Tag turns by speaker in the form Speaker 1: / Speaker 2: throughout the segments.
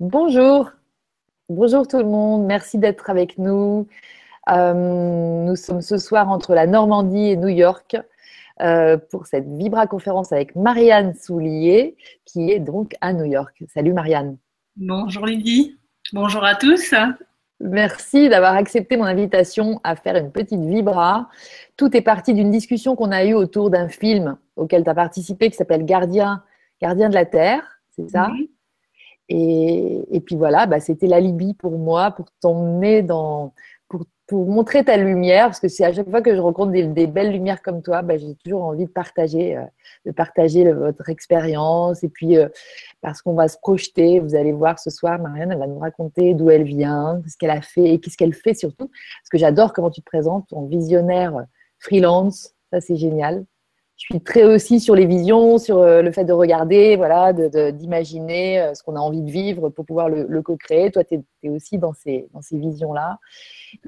Speaker 1: Bonjour, bonjour tout le monde, merci d'être avec nous. Euh, nous sommes ce soir entre la Normandie et New York euh, pour cette Vibra conférence avec Marianne Soulier qui est donc à New York. Salut Marianne.
Speaker 2: Bonjour Lydie, bonjour à tous.
Speaker 1: Merci d'avoir accepté mon invitation à faire une petite Vibra. Tout est parti d'une discussion qu'on a eue autour d'un film auquel tu as participé qui s'appelle Gardien, Gardien de la Terre, c'est ça? Et, puis voilà, bah, c'était l'alibi pour moi, pour t'emmener dans, pour, montrer ta lumière, parce que c'est à chaque fois que je rencontre des, belles lumières comme toi, bah, j'ai toujours envie de partager, euh, de partager votre expérience. Et puis euh, parce qu'on va se projeter, vous allez voir ce soir, Marianne, elle va nous raconter d'où elle vient, ce qu'elle a fait et qu'est-ce qu'elle fait surtout. Parce que j'adore comment tu te présentes, en visionnaire freelance, ça c'est génial suis très aussi sur les visions, sur euh, le fait de regarder, voilà, d'imaginer euh, ce qu'on a envie de vivre pour pouvoir le, co-créer. Toi, tu es, aussi dans ces, dans ces visions-là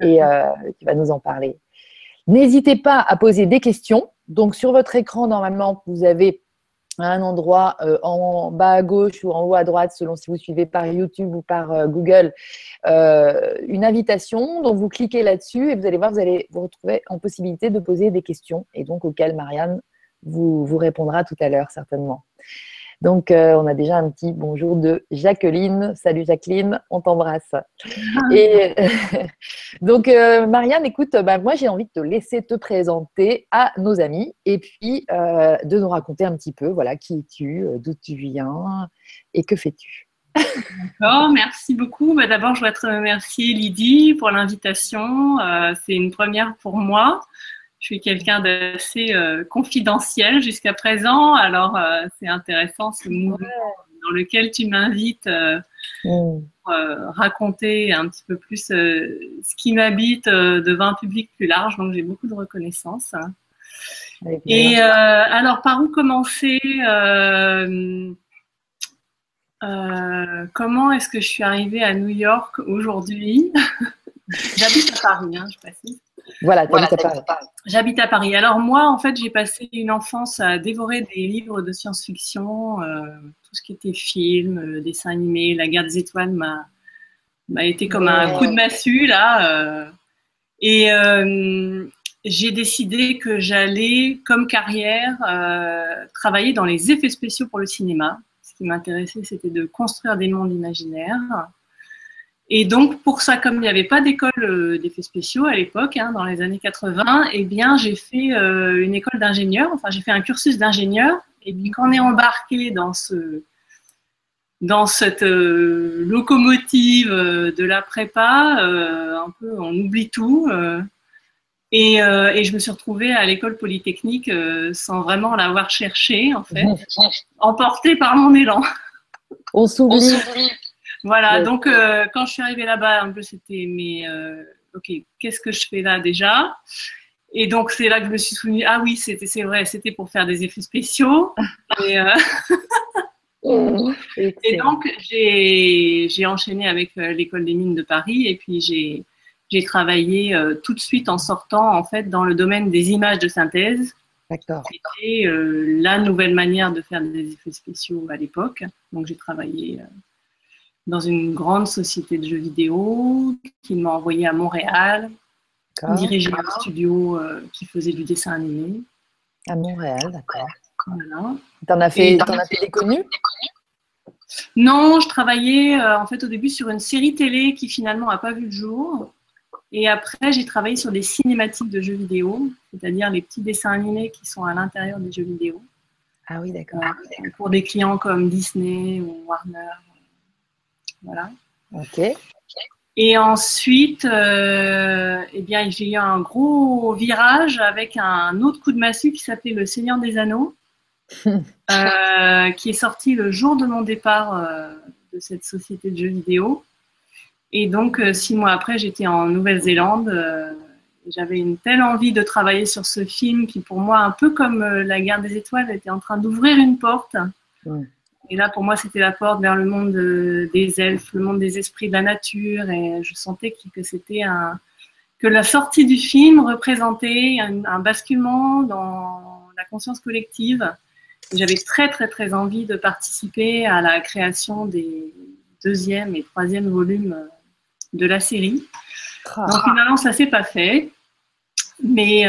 Speaker 1: et euh, tu vas nous en parler. N'hésitez pas à poser des questions. Donc, sur votre écran, normalement, vous avez un endroit en bas à gauche ou en haut à droite, selon si vous suivez par YouTube ou par Google, une invitation. Donc, vous cliquez là-dessus et vous allez voir, vous allez vous retrouver en possibilité de poser des questions et donc auxquelles Marianne vous, vous répondra tout à l'heure certainement. Donc, euh, on a déjà un petit bonjour de Jacqueline. Salut Jacqueline, on t'embrasse. Ah. Et donc, euh, Marianne, écoute, bah, moi j'ai envie de te laisser te présenter à nos amis et puis euh, de nous raconter un petit peu, voilà, qui es-tu, d'où tu viens et que fais-tu?
Speaker 2: D'accord, merci beaucoup. Bah, d'abord, je voudrais te remercier Lydie pour l'invitation. C'est une première pour moi je suis quelqu'un d'assez euh, confidentiel jusqu'à présent, alors euh, c'est intéressant ce mouvement dans lequel tu m'invites euh, pour raconter un petit peu plus ce qui m'habite devant un public plus large, donc j'ai beaucoup de reconnaissance. Et alors, par où commencer Comment est-ce que je suis arrivée à New York aujourd'hui? J'habite à Paris, hein, je précise.
Speaker 1: Voilà, tu à Paris.
Speaker 2: J'habite à Paris. Alors moi, en fait, j'ai passé une enfance à dévorer des livres de science-fiction, euh, tout ce qui était film, euh, dessin animé, La Guerre des Étoiles m'a m'a été comme un coup de massue là. Euh, et j'ai décidé que j'allais, comme carrière, travailler dans les effets spéciaux pour le cinéma. Ce qui m'intéressait, c'était de construire des mondes imaginaires. Et donc, pour ça, comme il n'y avait pas d'école euh, d'effets spéciaux à l'époque, hein, dans les années 80, eh bien, j'ai fait euh, une école d'ingénieur, enfin, j'ai fait un cursus d'ingénieur. Et puis, quand on est embarqué dans, ce, dans cette euh, locomotive de la prépa, un peu, on oublie tout. Et, et, je me suis retrouvée à l'école polytechnique sans vraiment l'avoir cherché, en fait, emportée par mon élan.
Speaker 1: On s'oublie.
Speaker 2: Voilà, donc euh, quand je suis arrivée là-bas, un peu c'était, mais euh, ok, qu'est-ce que je fais là déjà? Et donc c'est là que je me suis souvenue, ah oui, c'était, c'est vrai, c'était pour faire des effets spéciaux. Et, euh, et donc j'ai, j'ai enchaîné avec l'école des mines de Paris et puis j'ai, j'ai travaillé tout de suite en sortant en fait dans le domaine des images de synthèse.
Speaker 1: D'accord.
Speaker 2: C'était la nouvelle manière de faire des effets spéciaux à l'époque. Donc j'ai travaillé dans une grande société de jeux vidéo qui m'a envoyé à Montréal, diriger un studio euh, qui faisait du dessin animé.
Speaker 1: À Montréal, d'accord. Voilà. T'en as fait, en as fait des connus?
Speaker 2: Non, je travaillais euh, en fait au début sur une série télé qui finalement n'a pas vu le jour. Et après, j'ai travaillé sur des cinématiques de jeux vidéo, c'est-à-dire les petits dessins animés qui sont à l'intérieur des jeux vidéo.
Speaker 1: Ah oui, d'accord.
Speaker 2: pour des clients comme Disney ou Warner. Voilà.
Speaker 1: Ok.
Speaker 2: Et ensuite, euh, eh bien, j'ai eu un gros virage avec un autre coup de massue qui s'appelait Le Seigneur des Anneaux, euh, qui est sorti le jour de mon départ euh, de cette société de jeux vidéo. Et donc, six mois après, j'étais en Nouvelle-Zélande. J'avais une telle envie de travailler sur ce film qui, pour moi, un peu comme La guerre des étoiles, était en train d'ouvrir une porte. Et là, pour moi, c'était la porte vers le monde des elfes, le monde des esprits de la nature. Et je sentais que c'était un, que la sortie du film représentait un, basculement dans la conscience collective. J'avais très, très, très envie de participer à la création des, deuxième et troisième volume de la série. Ah. Donc finalement, ça s'est pas fait. Mais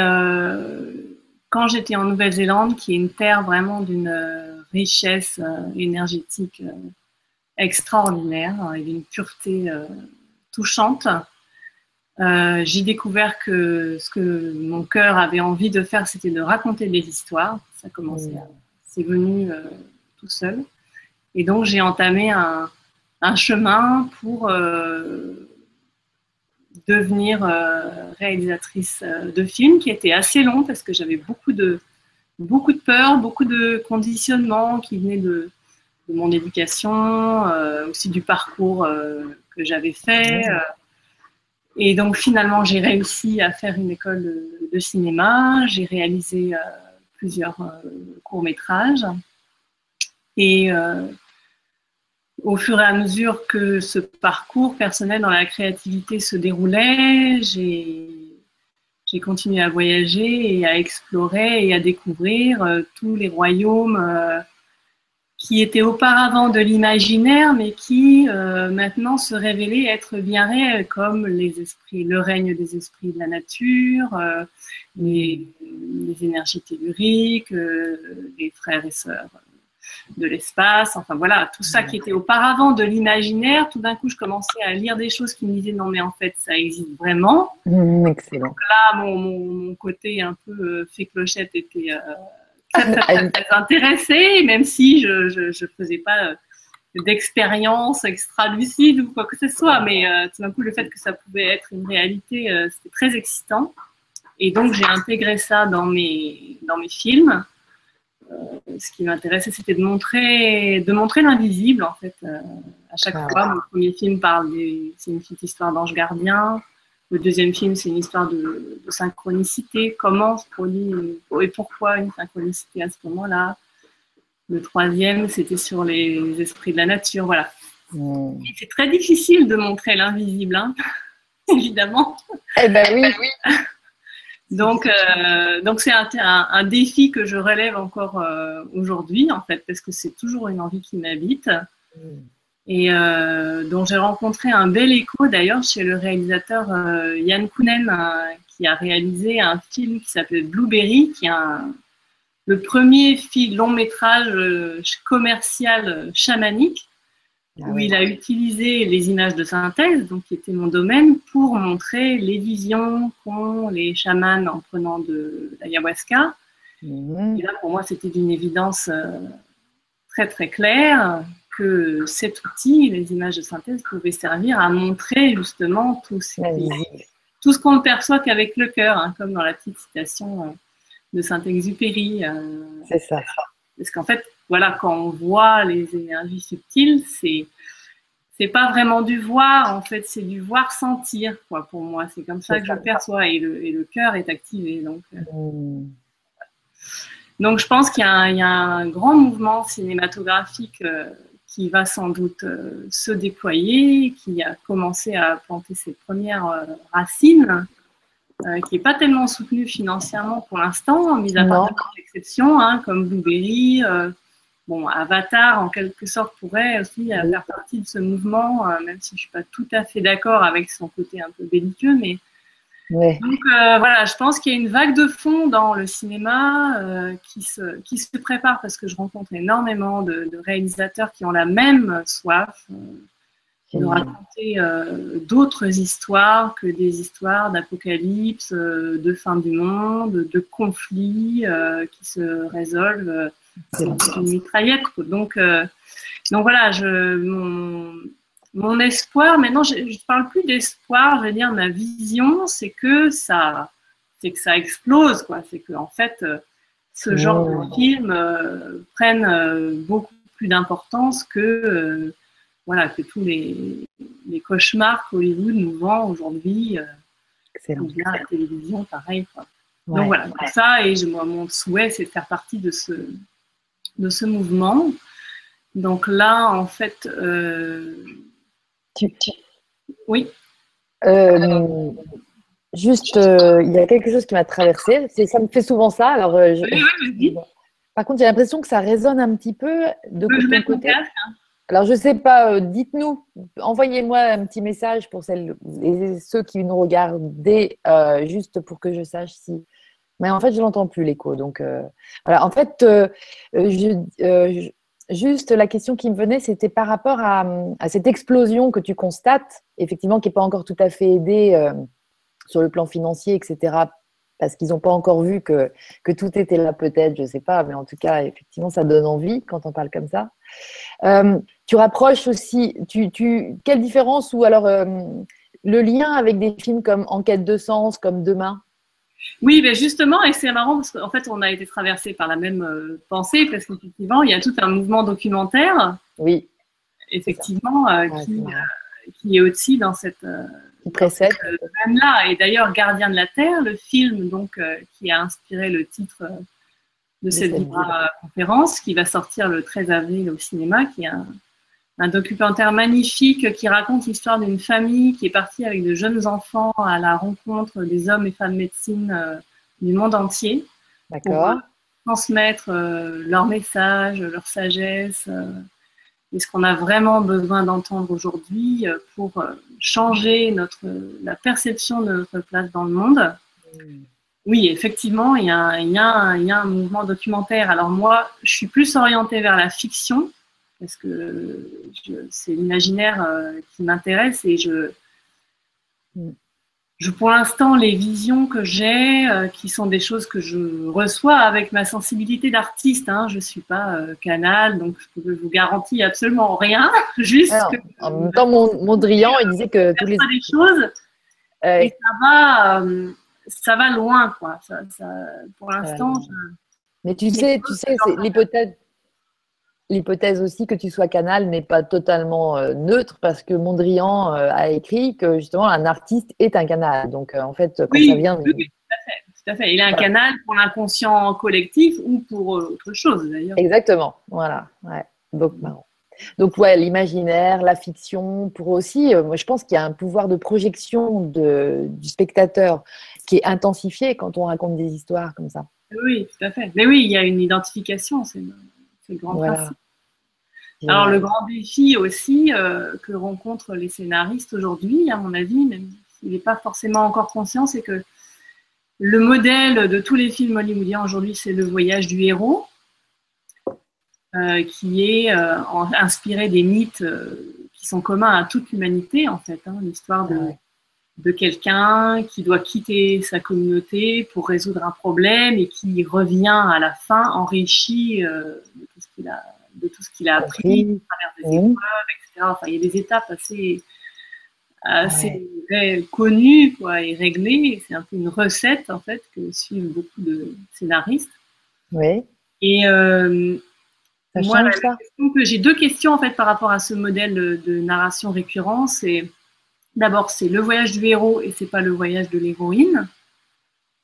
Speaker 2: quand j'étais en Nouvelle-Zélande, qui est une terre vraiment d'une richesse énergétique extraordinaire et d'une pureté touchante, euh, j'ai découvert que ce que mon cœur avait envie de faire, c'était de raconter des histoires. Ça commençait, mmh. c'est venu euh, tout seul. Et donc j'ai entamé un, un, chemin pour euh, devenir réalisatrice de films, qui était assez long parce que j'avais beaucoup de beaucoup de peur, beaucoup de conditionnements qui venaient de, de mon éducation, aussi du parcours que j'avais fait. Mmh. Et donc finalement, j'ai réussi à faire une école de, cinéma. J'ai réalisé euh, plusieurs euh, courts-métrages. Et euh, au fur et à mesure que ce parcours personnel dans la créativité se déroulait, j'ai continué à voyager et à explorer et à découvrir tous les royaumes qui était auparavant de l'imaginaire, mais qui euh, maintenant se révélait être bien réel, comme les esprits, le règne des esprits de la nature, euh, les, énergies telluriques, euh, les frères et sœurs de l'espace, enfin voilà, tout ça qui était auparavant de l'imaginaire, tout d'un coup je commençais à lire des choses qui me disaient non mais en fait ça existe vraiment.
Speaker 1: Mmh, excellent.
Speaker 2: Donc là mon, mon, côté un peu fait clochette était très, très, intéressée, même si je ne faisais pas euh, d'expérience extra-lucide ou quoi que ce soit. Mais euh, tout d'un coup, le fait que ça pouvait être une réalité, euh, c'était très excitant. Et donc, j'ai intégré ça dans mes, dans mes films. Ce qui m'intéressait, c'était de montrer, de montrer l'invisible, en fait. à chaque ah. fois, mon premier film parle, c'est une petite histoire d'ange gardien. Le deuxième film, c'est une histoire de, synchronicité. Comment se produit et pourquoi une synchronicité à ce moment-là. Le troisième, c'était sur les esprits de la nature. Voilà. Hmm. C'est très difficile de montrer l'invisible, hein, évidemment.
Speaker 1: Eh ben oui.
Speaker 2: Donc, euh, donc c'est un, défi que je relève encore euh, aujourd'hui, en fait, parce que c'est toujours une envie qui m'habite. Hmm et euh, dont j'ai rencontré un bel écho d'ailleurs chez le réalisateur euh, Yann Kounen, euh, qui a réalisé un film qui s'appelle Blueberry, qui est un, le premier film long métrage commercial chamanique, ah où il a utilisé les images de synthèse, donc qui était mon domaine, pour montrer les visions qu'ont les chamans en prenant de l'ayahuasca. Mmh. Et là, pour moi, c'était d'une évidence très très claire que cet outil, les images de synthèse, pouvaient servir à montrer justement tout ce, tout ce qu'on ne perçoit qu'avec le cœur, hein, comme dans la petite citation euh, de Saint-Exupéry.
Speaker 1: Euh, c'est ça.
Speaker 2: Parce qu'en fait, voilà, quand on voit les énergies subtiles, c'est c'est pas vraiment du voir, en fait, c'est du voir sentir, quoi, pour moi. C'est comme ça que je perçois et le, et le cœur est activé. Donc, euh, mmh. donc je pense qu'il y, y, a un grand mouvement cinématographique qui va sans doute euh, se déployer, qui a commencé à planter ses premières euh, racines, euh, qui n'est pas tellement soutenu financièrement pour l'instant, mis à part des exceptions, hein, comme Blueberry. Bon, Avatar, en quelque sorte, pourrait aussi faire partie de ce mouvement, même si je ne suis pas tout à fait d'accord avec son côté un peu belliqueux, mais donc euh, voilà, je pense qu'il y a une vague de fond dans le cinéma euh, qui, se, qui se prépare parce que je rencontre énormément de, réalisateurs qui ont la même soif euh, de raconter d'autres histoires que des histoires d'apocalypse, de fin du monde, de conflits qui se résolvent avec une mitraillette. Donc, donc voilà, je, mon, mon espoir, maintenant, je ne parle plus d'espoir, je veux dire, ma vision, c'est que ça, c'est que ça explose, quoi. C'est que, en fait, euh, ce genre de film euh, prenne euh, beaucoup plus d'importance que, voilà, que tous les, les cauchemars qu'Hollywood nous vend aujourd'hui. Excellent. Bien la télévision, pareil, quoi. Donc voilà, ça, et moi, mon souhait, c'est de faire partie de ce, de ce mouvement. Donc là, en fait, oui.
Speaker 1: Euh, juste, euh, il y a quelque chose qui m'a traversé. Ça me fait souvent ça. Alors, euh, Par contre, j'ai l'impression que ça résonne un petit peu de
Speaker 2: ton côté. Hein.
Speaker 1: Alors, je ne sais pas, dites-nous, envoyez-moi un petit message pour celles et ceux qui nous regardaient, juste pour que je sache si. Mais en fait, je n'entends plus l'écho. Donc, voilà. En fait, je, juste la question qui me venait, c'était par rapport à, cette explosion que tu constates, effectivement, qui n'est pas encore tout à fait aidée euh, sur le plan financier, etc., parce qu'ils n'ont pas encore vu que, que tout était là, peut-être, je ne sais pas, mais en tout cas, effectivement, ça donne envie quand on parle comme ça. Euh, tu rapproches aussi, tu, tu, quelle différence ou alors euh, le lien avec des films comme Enquête de sens, comme Demain?
Speaker 2: Oui, ben justement, et c'est marrant parce qu'en fait, on a été traversé par la même euh, pensée parce qu'effectivement, il y a tout un mouvement documentaire.
Speaker 1: Oui.
Speaker 2: Effectivement, euh, qui, euh, qui, est aussi dans cette.
Speaker 1: qui précède.
Speaker 2: là Et d'ailleurs, Gardien de la Terre, le film donc, qui a inspiré le titre de cette conférence, qui va sortir le 13 avril au cinéma, qui est un, un documentaire magnifique qui raconte l'histoire d'une famille qui est partie avec de jeunes enfants à la rencontre des hommes et femmes médecine euh, du monde entier.
Speaker 1: Pour euh,
Speaker 2: transmettre euh, leur message, leur sagesse et ce qu'on a vraiment besoin d'entendre aujourd'hui pour changer notre, la perception de notre place dans le monde. Mm. Oui, effectivement, il y, a, il, y a il y a un mouvement documentaire. Alors moi, je suis plus orientée vers la fiction parce que c'est l'imaginaire euh, qui m'intéresse et je, je, pour l'instant, les visions que j'ai, euh, qui sont des choses que je reçois avec ma sensibilité d'artiste, hein, je ne suis pas euh, canal, donc je ne vous garantis absolument rien. Juste
Speaker 1: en même temps, Mondrian, il disait que tous les.
Speaker 2: des choses, et ça va, ça va loin, quoi. Ça, pour l'instant.
Speaker 1: Mais tu sais, tu sais, l'hypothèse L'hypothèse aussi que tu sois canal n'est pas totalement euh, neutre parce que Mondrian euh, a écrit que justement un artiste est un canal. Donc euh, en fait, quand
Speaker 2: ça vient. Oui, tout, à fait, Il est un canal pour l'inconscient collectif ou pour autre chose d'ailleurs.
Speaker 1: Exactement. Voilà. Donc marrant. Donc ouais, l'imaginaire, la fiction, pour aussi, moi je pense qu'il y a un pouvoir de projection de, du spectateur qui est intensifié quand on raconte des histoires comme ça.
Speaker 2: Oui, tout à fait. Mais oui, il y a une identification, c'est le grand Alors, le grand défi aussi euh, que rencontrent les scénaristes aujourd'hui, à mon avis, même s'il n'est pas forcément encore conscient, c'est que le modèle de tous les films hollywoodiens aujourd'hui, c'est le voyage du héros, euh, qui est euh, inspiré des mythes qui sont communs à toute l'humanité, en fait. Hein, L'histoire de, de quelqu'un qui doit quitter sa communauté pour résoudre un problème et qui revient à la fin enrichi de qu'il a de tout ce qu'il a appris à travers des épreuves, etc. Enfin, il y a des étapes assez, assez connues quoi, et réglées. C'est un peu une recette en fait que suivent beaucoup de scénaristes.
Speaker 1: Oui.
Speaker 2: Et euh, moi, j'ai deux questions en fait par rapport à ce modèle de narration récurrent. C'est d'abord c'est le voyage du héros et c'est pas le voyage de l'héroïne.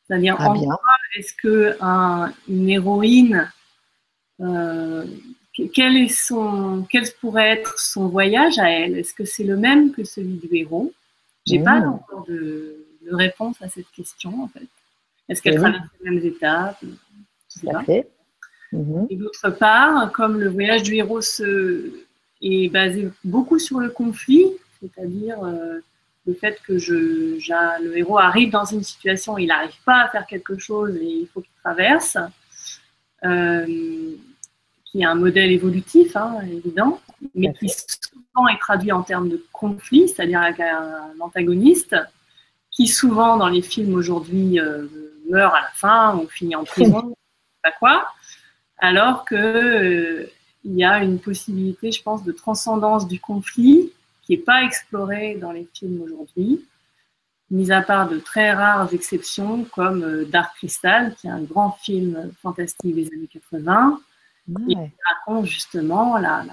Speaker 2: C'est-à-dire ah, en quoi est-ce que une héroïne euh, quel, est son, quel pourrait être son voyage à elle? Est-ce que c'est le même que celui du héros? J'ai n'ai pas mmh. encore de, réponse à cette question en fait. Est-ce qu'elle traverse les mêmes étapes? Mmh. Et d'autre part, comme le voyage du héros est basé beaucoup sur le conflit, c'est-à-dire euh, le fait que je, le héros arrive dans une situation, il n'arrive pas à faire quelque chose et il faut qu'il traverse. Euh, qui est un modèle évolutif, hein, évident, mais qui souvent est traduit en termes de conflit, c'est-à-dire avec un antagoniste, qui souvent dans les films aujourd'hui euh, meurt à la fin ou finit en prison, pas quoi, alors que euh, il y a une possibilité, je pense, de transcendance du conflit qui n'est pas explorée dans les films aujourd'hui, mis à part de très rares exceptions comme euh, Dark Crystal, qui est un grand film fantastique des années 80, il raconte justement la,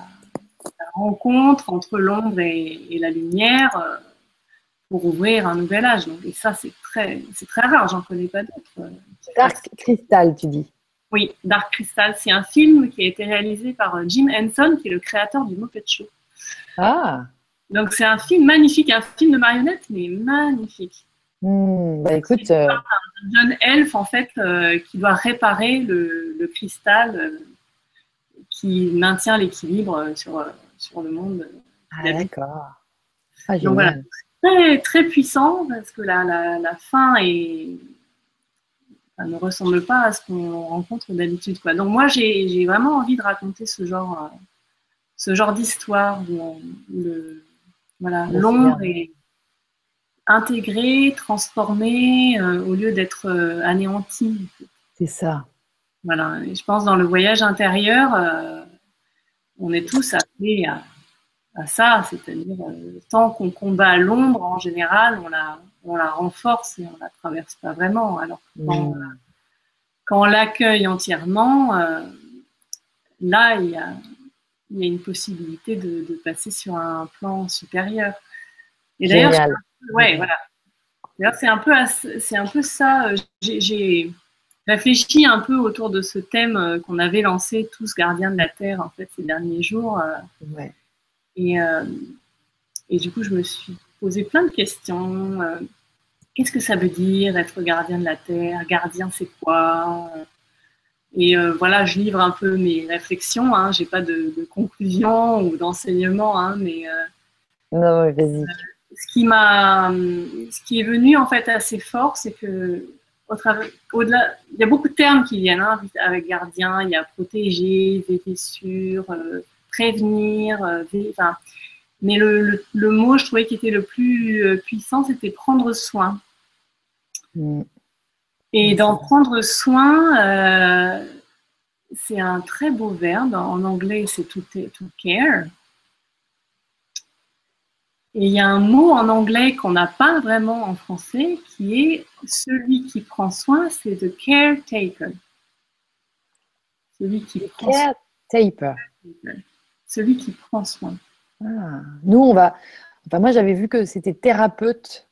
Speaker 2: rencontre entre l'ombre et, la lumière euh, pour ouvrir un nouvel âge. et ça, c'est très, c'est très rare, j'en connais pas d'autres. Euh,
Speaker 1: Dark Crystal, tu dis
Speaker 2: Oui, Dark Crystal, c'est un film qui a été réalisé par euh, Jim Henson, qui est le créateur du Muppet Show.
Speaker 1: Ah
Speaker 2: Donc c'est un film magnifique, un film de marionnettes, mais magnifique.
Speaker 1: Bah écoute,
Speaker 2: un jeune elfe en fait qui doit réparer le, le cristal qui maintient l'équilibre euh, sur, euh, sur le monde.
Speaker 1: Ah, d'accord.
Speaker 2: Ah, Donc, voilà, très, très puissant parce que la, la, la fin est, ne ressemble pas à ce qu'on rencontre d'habitude. Quoi. Donc moi, j'ai vraiment envie de raconter ce genre, euh, ce genre d'histoire où, voilà, l'ombre est intégrée, transformée, euh, au lieu d'être euh, anéantie.
Speaker 1: C'est ça.
Speaker 2: Voilà. Et je pense dans le voyage intérieur, on est tous appelés à, à ça, c'est-à-dire tant qu'on combat l'ombre, en général, on la, on la renforce et on la traverse pas vraiment. Alors quand, mm. on l'accueille entièrement, euh, là, il y, a, une possibilité de, passer sur un plan supérieur.
Speaker 1: Et d'ailleurs,
Speaker 2: ouais, voilà. D'ailleurs, c'est un peu, c'est un peu ça. Euh, j'ai réfléchi un peu autour de ce thème euh, qu'on avait lancé tous gardiens de la terre en fait ces derniers jours. Et, et du coup, je me suis posé plein de questions qu'est-ce que ça veut dire être gardien de la terre? Gardien, c'est quoi? Et euh, voilà, je livre un peu mes réflexions. Hein. Je n'ai pas de, conclusion ou d'enseignement, hein, mais
Speaker 1: euh, non, vas-y. Euh,
Speaker 2: ce qui m'a, ce qui est venu en fait assez fort, c'est que au au-delà, il y a beaucoup de termes qui viennent hein, avec gardien. Il y a protéger, veiller sur, prévenir, enfin, mais le, le, mot, je trouvais qui était le plus puissant, c'était prendre soin. Mm. Et d'en prendre soin, euh, c'est un très beau verbe. En anglais, c'est to, to care. Et il y a un mot en anglais qu'on n'a pas vraiment en français qui est celui qui prend soin, c'est the caretaker.
Speaker 1: Celui qui prend caretaker.
Speaker 2: Celui qui prend soin.
Speaker 1: Ah. Nous, on va. Enfin, moi, j'avais vu que c'était thérapeute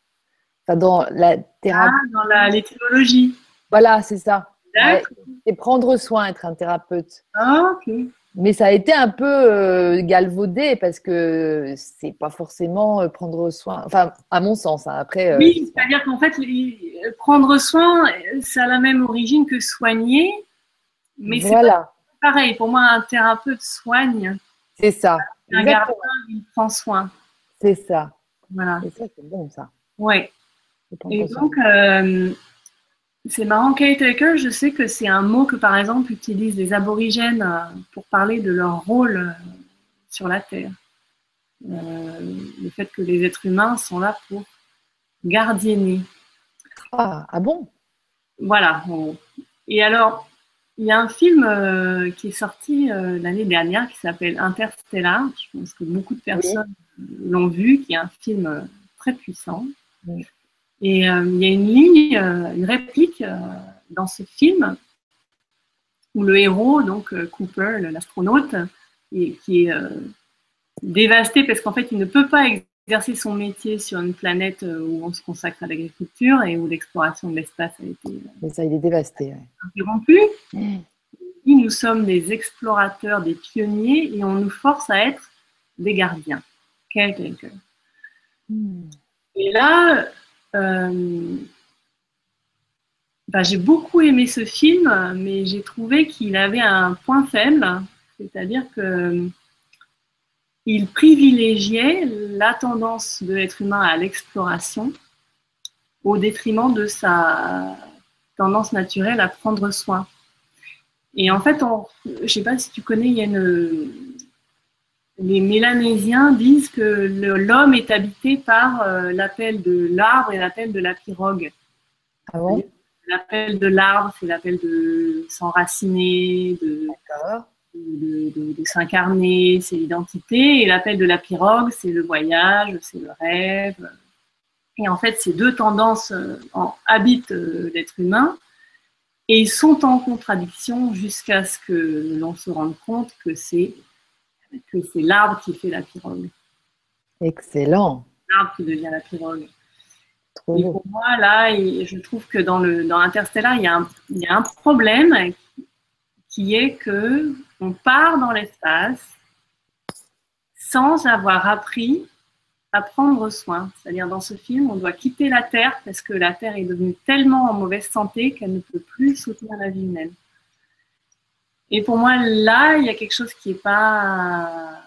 Speaker 1: dans la thérapie.
Speaker 2: Ah, dans l'étymologie.
Speaker 1: Voilà, c'est ça. C'est prendre soin, être un thérapeute.
Speaker 2: Ah, ok.
Speaker 1: Mais ça a été un peu euh, galvaudé parce que c'est pas forcément euh, prendre soin. Enfin, à mon sens. Hein. Après.
Speaker 2: Euh, oui, c'est-à-dire qu'en fait, prendre soin, ça a la même origine que soigner. Mais c'est pas pareil. Pour moi, un thérapeute soigne.
Speaker 1: C'est ça.
Speaker 2: Un gardien, il prend soin.
Speaker 1: C'est ça.
Speaker 2: Voilà.
Speaker 1: Et ça, c'est bon, ça.
Speaker 2: Ouais. Et donc, euh, c'est marrant, caretaker, je sais que c'est un mot que, par exemple, utilisent les aborigènes euh, pour parler de leur rôle euh, sur la Terre. le fait que les êtres humains sont là pour gardienner.
Speaker 1: Ah, ah bon?
Speaker 2: Voilà. Et alors, il y a un film qui est sorti l'année dernière qui s'appelle Interstellar. Je pense que beaucoup de personnes l'ont vu, qui est un film très puissant. Et euh, il y a une ligne, euh, une réplique euh, dans ce film où le héros, donc Cooper, l'astronaute, qui est dévasté parce qu'en fait, il ne peut pas exercer son métier sur une planète où on se consacre à l'agriculture et où l'exploration de l'espace a été
Speaker 1: Mais ça, il est dévasté,
Speaker 2: interrompu. Mmh. Nous sommes des explorateurs, des pionniers et on nous force à être des gardiens. Quelqu'un. Mmh. Et là, euh, bah, j'ai beaucoup aimé ce film, mais j'ai trouvé qu'il avait un point faible, c'est-à-dire que il privilégiait la tendance de l'être humain à l'exploration au détriment de sa tendance naturelle à prendre soin. Et en fait, je ne sais pas si tu connais, il y a une, les Mélanésiens disent que l'homme est habité par euh, l'appel de l'arbre et l'appel de la pirogue.
Speaker 1: Ah bon
Speaker 2: L'appel de l'arbre, c'est l'appel de s'enraciner, de, de, s'incarner, c'est l'identité. Et l'appel de la pirogue, c'est le voyage, c'est le rêve. Et en fait, ces deux tendances euh, habitent euh, l'être humain et ils sont en contradiction jusqu'à ce que l'on se rende compte que c'est que c'est l'arbre qui fait la pirogue.
Speaker 1: Excellent.
Speaker 2: L'arbre qui devient la pirogue. et pour moi, là, je trouve que dans, le, dans Interstellar, il y, a un, il y a un problème qui est que on part dans l'espace sans avoir appris à prendre soin. C'est-à-dire dans ce film, on doit quitter la Terre parce que la Terre est devenue tellement en mauvaise santé qu'elle ne peut plus soutenir la vie humaine. Et pour moi, là, il y a quelque chose qui est pas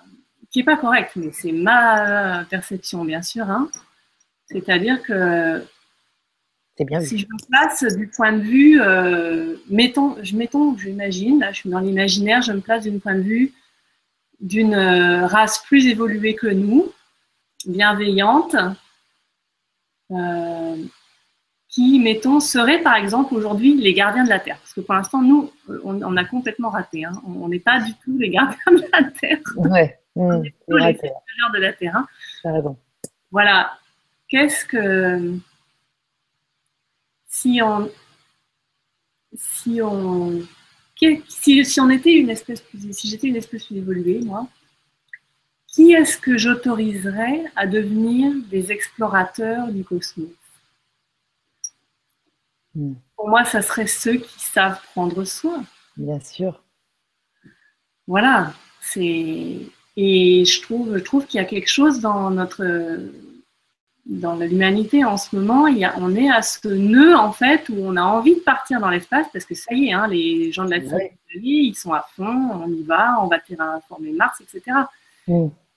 Speaker 2: qui n'est pas correct, mais c'est ma perception, bien sûr. Hein. C'est-à-dire que
Speaker 1: bien
Speaker 2: si je me place du point de vue, euh, mettons, je mettons, j'imagine, là je suis dans l'imaginaire, je me place du point de vue d'une euh, race plus évoluée que nous, bienveillante, euh, qui, mettons, seraient par exemple aujourd'hui les gardiens de la Terre. Parce que pour l'instant, nous, on, a complètement raté. Hein. On n'est pas du tout les gardiens de la Terre.
Speaker 1: Ouais,
Speaker 2: on est mmh, les gardiens de la Terre. Hein.
Speaker 1: raison.
Speaker 2: Voilà. Qu'est-ce que. Si on. Si on. Si, si on était une espèce plus. Si j'étais une espèce plus évoluée, moi, qui est-ce que j'autoriserais à devenir des explorateurs du cosmos? Hmm. Pour moi, ça serait ceux qui savent prendre soin.
Speaker 1: Bien sûr.
Speaker 2: Voilà, c'est et je trouve, je trouve qu'il y a quelque chose dans notre dans l'humanité en ce moment, il y a, on est à ce nœud en fait où on a envie de partir dans l'espace parce que ça y est, hein, les gens de la Terre, ils sont à fond, on y va, on va terraformer Mars, etc.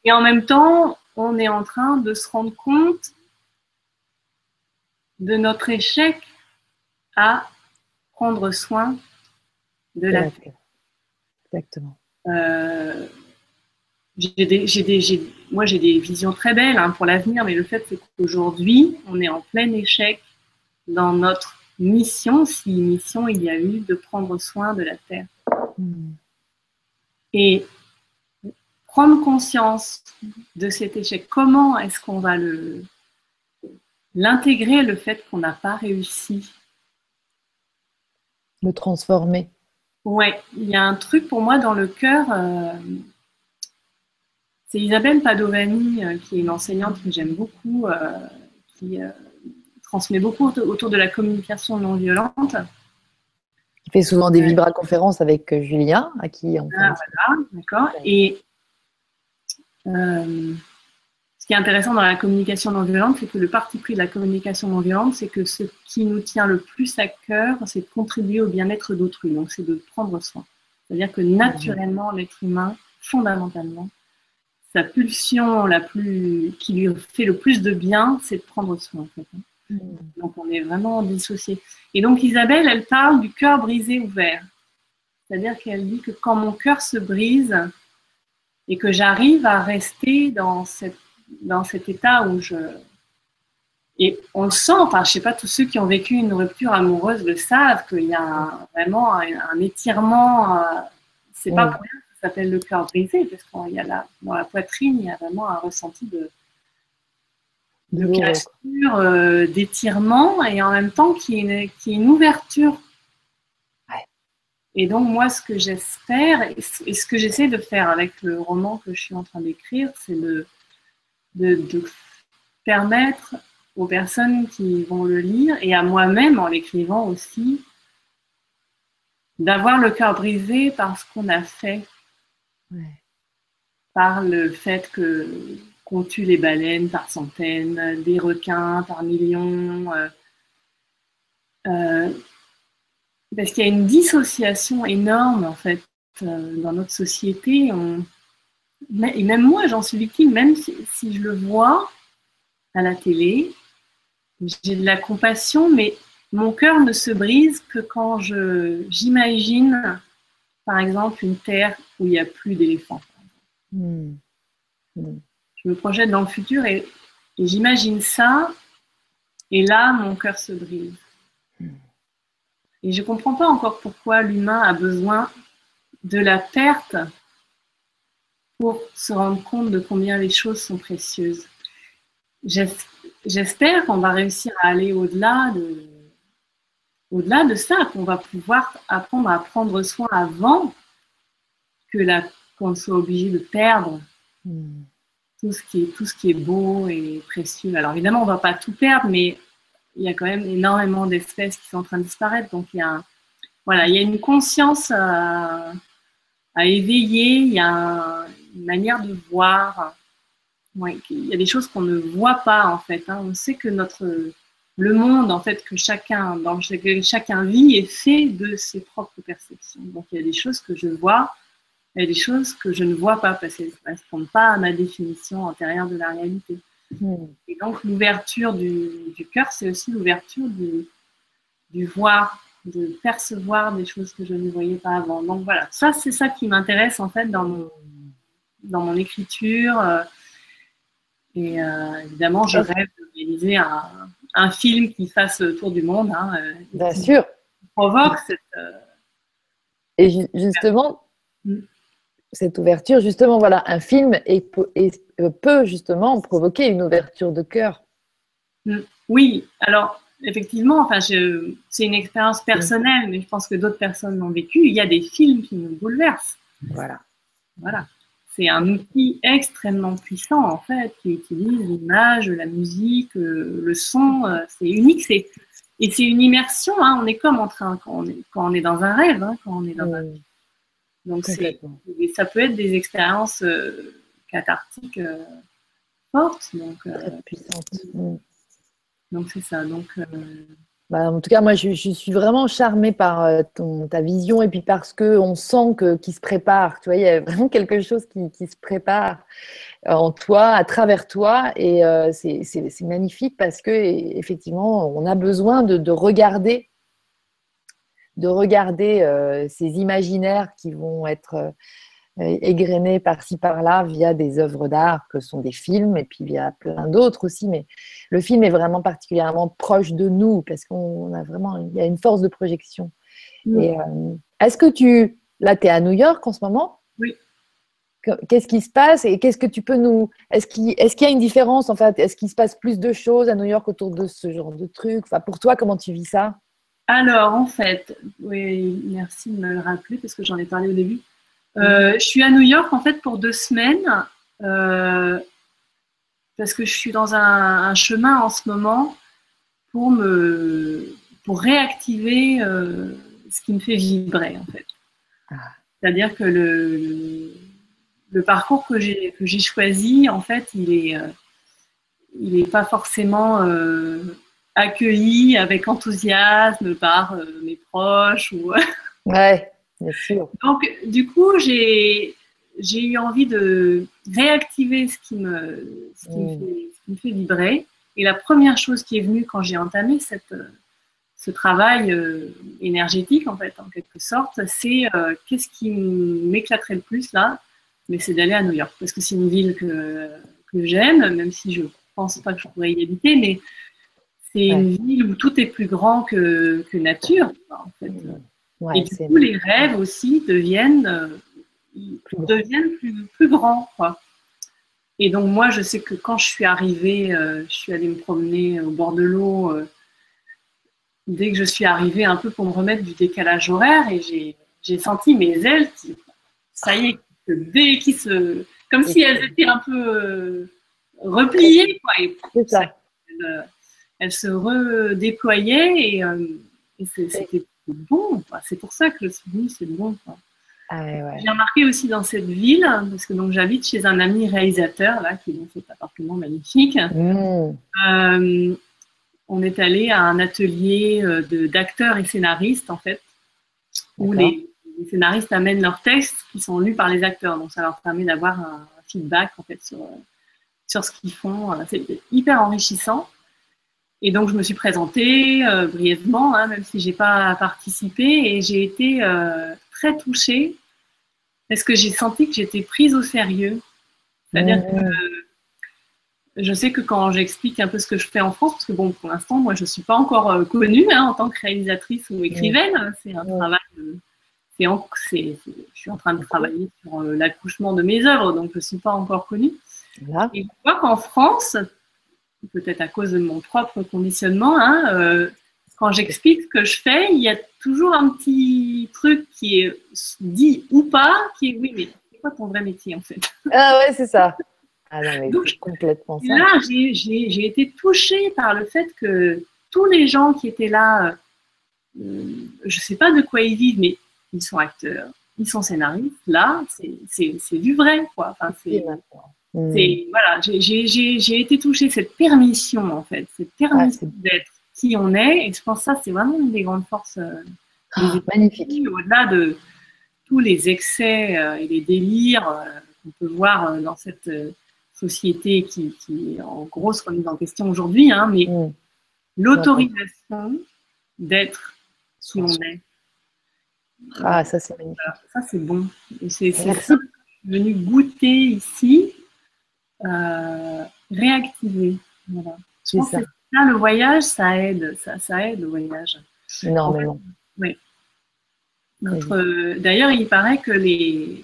Speaker 2: Et en même temps, on est en train de se rendre compte de notre échec à prendre soin de la Terre.
Speaker 1: Exactement.
Speaker 2: Euh, des, moi, j'ai des visions très belles hein, pour l'avenir, mais le fait, c'est qu'aujourd'hui, on est en plein échec dans notre mission, si mission il y a eu, de prendre soin de la Terre. Hmm. Et prendre conscience de cet échec, comment est-ce qu'on va le l'intégrer, le fait qu'on n'a pas réussi
Speaker 1: Le transformer.
Speaker 2: Ouais, il y a un truc pour moi dans le cœur. Euh, c'est Isabelle Padovani, euh, qui est une enseignante que j'aime beaucoup, euh, qui transmet beaucoup autour de la communication non violente.
Speaker 1: Qui fait souvent des vibra-conférences avec Julien, à qui on
Speaker 2: Ah, voilà, d'accord. Et ce qui est intéressant dans la communication non violente, c'est que le parti pris de la communication non violente, c'est que ce qui nous tient le plus à cœur, c'est de contribuer au bien-être d'autrui. Donc, c'est de prendre soin. C'est-à-dire que naturellement, l'être humain, fondamentalement, sa pulsion la plus, qui lui fait le plus de bien, c'est de prendre soin. Mm. Donc, on est vraiment dissocié. Et donc, Isabelle, elle parle du cœur brisé ouvert. C'est-à-dire qu'elle dit que quand mon cœur se brise, et que j'arrive à rester dans, cette, dans cet état où je... Et on le sent, enfin, je sais pas, tous ceux qui ont vécu une rupture amoureuse le savent, qu'il y a vraiment un, étirement, euh, c'est pas pour rien que ça s'appelle le cœur brisé, parce qu'il y a là, dans la poitrine, il y a vraiment un ressenti de, de cassure, euh, d'étirement, et en même temps qui est qui est une ouverture. Et donc, moi, ce que j'espère, et ce que j'essaie de faire avec le roman que je suis en train d'écrire, c'est de, de, permettre aux personnes qui vont le lire, et à moi-même en l'écrivant aussi, d'avoir le cœur brisé par ce qu'on a fait. Par le fait que qu'on tue les baleines par centaines, des requins par millions. Euh, euh, parce qu'il y a une dissociation énorme en fait euh, dans notre société. Et même moi, j'en suis victime, même si, je le vois à la télé, j'ai de la compassion, mais mon cœur ne se brise que quand j'imagine, par exemple, une terre où il n'y a plus d'éléphants. Hmm. Hmm. Je me projette dans le futur et, et j'imagine ça, et là, mon cœur se brise. Hmm. Et je ne comprends pas encore pourquoi l'humain a besoin de la perte pour se rendre compte de combien les choses sont précieuses. J'espère qu'on va réussir à aller au-delà de, au-delà de ça, qu'on va pouvoir apprendre à prendre soin avant que la, qu'on soit obligé de perdre hmm. tout, ce qui est, tout ce qui est beau et précieux. Alors évidemment, on ne va pas tout perdre, mais il y a quand même énormément d'espèces qui sont en train de disparaître. Donc, il y a, voilà, il y a une conscience à, éveiller, il y a une manière de voir. il y a des choses qu'on ne voit pas, en fait. Hein. On sait que notre, le monde, en fait, que chacun, dans chacun vit est fait de ses propres perceptions. Donc, il y a des choses que je vois il y a des choses que je ne vois pas parce qu'elles ne correspondent pas à ma définition antérieure de la réalité. Hmm. Et donc, l'ouverture du, du cœur, c'est aussi l'ouverture du, du voir, de percevoir des choses que je ne voyais pas avant. Donc voilà, ça, c'est ça qui m'intéresse en fait dans mon, dans mon écriture. Euh, et euh, évidemment, je rêve de réaliser un, un, film qui fasse le tour du monde. Hein,
Speaker 1: euh, Bien sûr.
Speaker 2: Provoque cette.
Speaker 1: et justement, mm. cette ouverture, justement, voilà, un film et, peut justement provoquer une ouverture de cœur.
Speaker 2: Mm. Oui, alors effectivement, enfin, c'est une expérience personnelle, mais je pense que d'autres personnes l'ont vécu. Il y a des films qui nous bouleversent.
Speaker 1: Voilà.
Speaker 2: Voilà. C'est un outil extrêmement puissant, en fait, qui utilise l'image, la musique, euh, le son. Euh, c'est unique. C'est, et c'est une immersion. Hein. On est comme en train, quand on est, quand on est dans un rêve, hein, quand on est dans un. Donc, c'est, ça peut être des expériences euh, cathartiques fortes. Donc,
Speaker 1: puissantes.
Speaker 2: Donc c'est ça. Donc, euh,
Speaker 1: bah, en tout cas, moi, je, suis vraiment charmée par euh, ta vision et puis parce qu'on sent qu'il se prépare. Tu vois, il y a vraiment quelque chose qui, se prépare euh, en toi, à travers toi, et c'est magnifique parce que effectivement, on a besoin de regarder, de regarder ces imaginaires qui vont être euh, égrenés par-ci par-là via des œuvres d'art que sont des films et puis via plein d'autres aussi. Mais le film est vraiment particulièrement proche de nous parce qu'on a vraiment, il y a une force de projection. Et euh, est-ce que tu, là, tu es à New York en ce moment?
Speaker 2: Oui.
Speaker 1: Qu'est-ce qui se passe et qu'est-ce que tu peux nous. Est-ce qu'il est y a une différence en fait? Est-ce qu'il se passe plus de choses à New York autour de ce genre de trucs enfin, Pour toi, comment tu vis ça?
Speaker 2: Alors, en fait, oui, merci de me le rappeler parce que j'en ai parlé au début. Euh, je suis à New York en fait pour deux semaines euh, parce que je suis dans un, chemin en ce moment pour me pour réactiver euh, ce qui me fait vibrer en fait. Ah. C'est-à-dire que le, le, parcours que j'ai que j'ai choisi en fait il est il n'est pas forcément accueilli avec enthousiasme par mes proches ou
Speaker 1: ouais
Speaker 2: donc, du coup, j'ai eu envie de réactiver ce qui me, ce qui, me, mm. fait, ce qui me, fait, vibrer. Et la première chose qui est venue quand j'ai entamé cette, ce travail euh, énergétique, en fait, en quelque sorte, c'est euh, qu'est-ce qui m'éclaterait le plus là? Mais c'est d'aller à New York, parce que c'est une ville que, que j'aime, même si je pense pas que je pourrais y habiter, mais c'est une ville où tout est plus grand que, que nature, en fait. Et du coup, les rêves aussi deviennent, euh, plus, deviennent plus, grands. Quoi. Et donc, moi, je sais que quand je suis arrivée, euh, je suis allée me promener au bord de l'eau. Euh, dès que je suis arrivée, un peu pour me remettre du décalage horaire, et j'ai senti mes ailes qui, ça y est, dès qu'ils se. Comme si elles étaient un peu repliées. Quoi, ça. Elles, se redéployaient et, et c'était bon. C'est pour ça que suis venue, c'est bon. Ah J'ai remarqué aussi dans cette ville, parce que donc j'habite chez un ami réalisateur là, qui est dans cet appartement magnifique. Mmh. Euh, on est allé à un atelier euh, d'acteurs et scénaristes en fait, où les, scénaristes amènent leurs textes qui sont lus par les acteurs. Donc ça leur permet d'avoir un, feedback en fait sur, sur ce qu'ils font. C'est hyper enrichissant. Et donc, je me suis présentée euh, brièvement, hein, même si je n'ai pas participé, et j'ai été euh, très touchée parce que j'ai senti que j'étais prise au sérieux. C'est-à-dire mmh. que je sais que quand j'explique un peu ce que je fais en France, parce que bon, pour l'instant, moi, je ne suis pas encore euh, connue hein, en tant que réalisatrice ou écrivaine. Hein, c'est un travail. je suis en train de travailler sur l'accouchement de mes œuvres, donc je ne suis pas encore connue. Et je vois qu'en France, peut-être à cause de mon propre conditionnement, hein, euh, quand j'explique ce que je fais, il y a toujours un petit truc qui est dit ou pas, qui est oui, mais c'est quoi ton vrai métier en fait
Speaker 1: Ah ouais, c'est ça. Ah non, mais Donc, complètement ça.
Speaker 2: Là, j'ai été touchée par le fait que tous les gens qui étaient là, euh, je ne sais pas de quoi ils vivent, mais ils sont acteurs, ils sont scénaristes. Là, c'est du vrai, quoi. Enfin, c'est Hmm. voilà, j'ai été touchée cette permission en fait, cette permission d'être qui on est, et je pense que ça c'est vraiment une des grandes forces.
Speaker 1: Euh, ah, magnifique.
Speaker 2: Au-delà de tous les excès et les délires qu'on peut voir dans cette société qui, qui, est en grosse remise en question aujourd'hui, hein, mais mm. l'autorisation d'être qui on est.
Speaker 1: Ah, ça c'est magnifique.
Speaker 2: Ça c'est bon. C'est venu goûter ici, euh, réactiver. Voilà. Je pense ça. que là, le voyage, ça aide. Ça, ça aide le voyage.
Speaker 1: Énormément.
Speaker 2: oui. D'ailleurs, il paraît que les,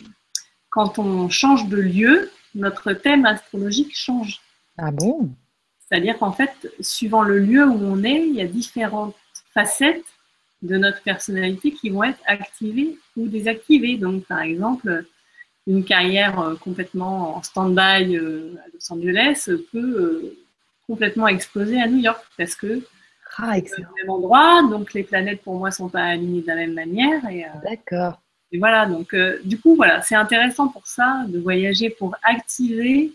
Speaker 2: quand on change de lieu, notre thème astrologique change.
Speaker 1: Ah bon?
Speaker 2: C'est-à-dire qu'en fait, suivant le lieu où on est, il y a différentes facettes de notre personnalité qui vont être activées ou désactivées. Donc, par exemple, une carrière euh, complètement en stand-by euh, à Los Angeles peut euh, complètement exploser à New York parce que
Speaker 1: ah,
Speaker 2: c'est le même endroit, donc les planètes pour moi sont pas alignées de la même manière.
Speaker 1: D'accord.
Speaker 2: Et voilà, donc euh, du coup, voilà, c'est intéressant pour ça de voyager pour activer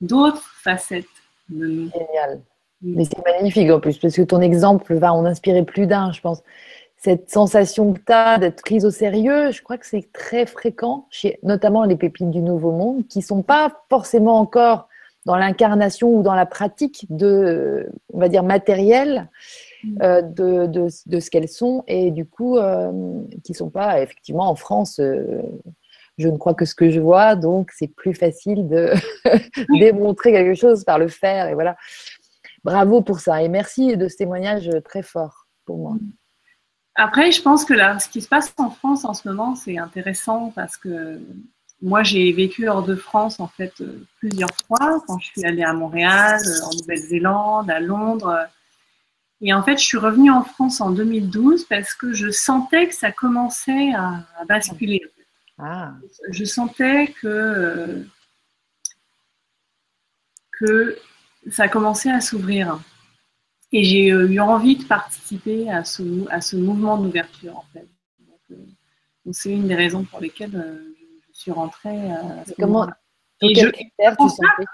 Speaker 2: d'autres facettes de nous.
Speaker 1: Génial. Mm. Mais c'est magnifique en plus, parce que ton exemple va en inspirer plus d'un, je pense. Cette sensation que tu as d'être prise au sérieux, je crois que c'est très fréquent chez notamment les pépites du Nouveau Monde, qui ne sont pas forcément encore dans l'incarnation ou dans la pratique de, on va dire, matériel, euh, de, de, de, ce qu'elles sont et du coup euh, qui sont pas effectivement en France. Euh, je ne crois que ce que je vois, donc c'est plus facile de démontrer quelque chose par le faire et voilà. Bravo pour ça et merci de ce témoignage très fort pour moi.
Speaker 2: Après, je pense que là, ce qui se passe en France en ce moment, c'est intéressant parce que moi, j'ai vécu hors de France en fait plusieurs fois quand je suis allée à Montréal, en Nouvelle-Zélande, à Londres. Et en fait, je suis revenue en France en 2012 parce que je sentais que ça commençait à, basculer. Ah. Je sentais que, que ça commençait à s'ouvrir. Et j'ai eu envie de participer à ce, à ce mouvement d'ouverture, en fait. Euh, donc, c'est une des raisons pour lesquelles euh, je suis rentrée. À
Speaker 1: comment, et je, critères tu sentais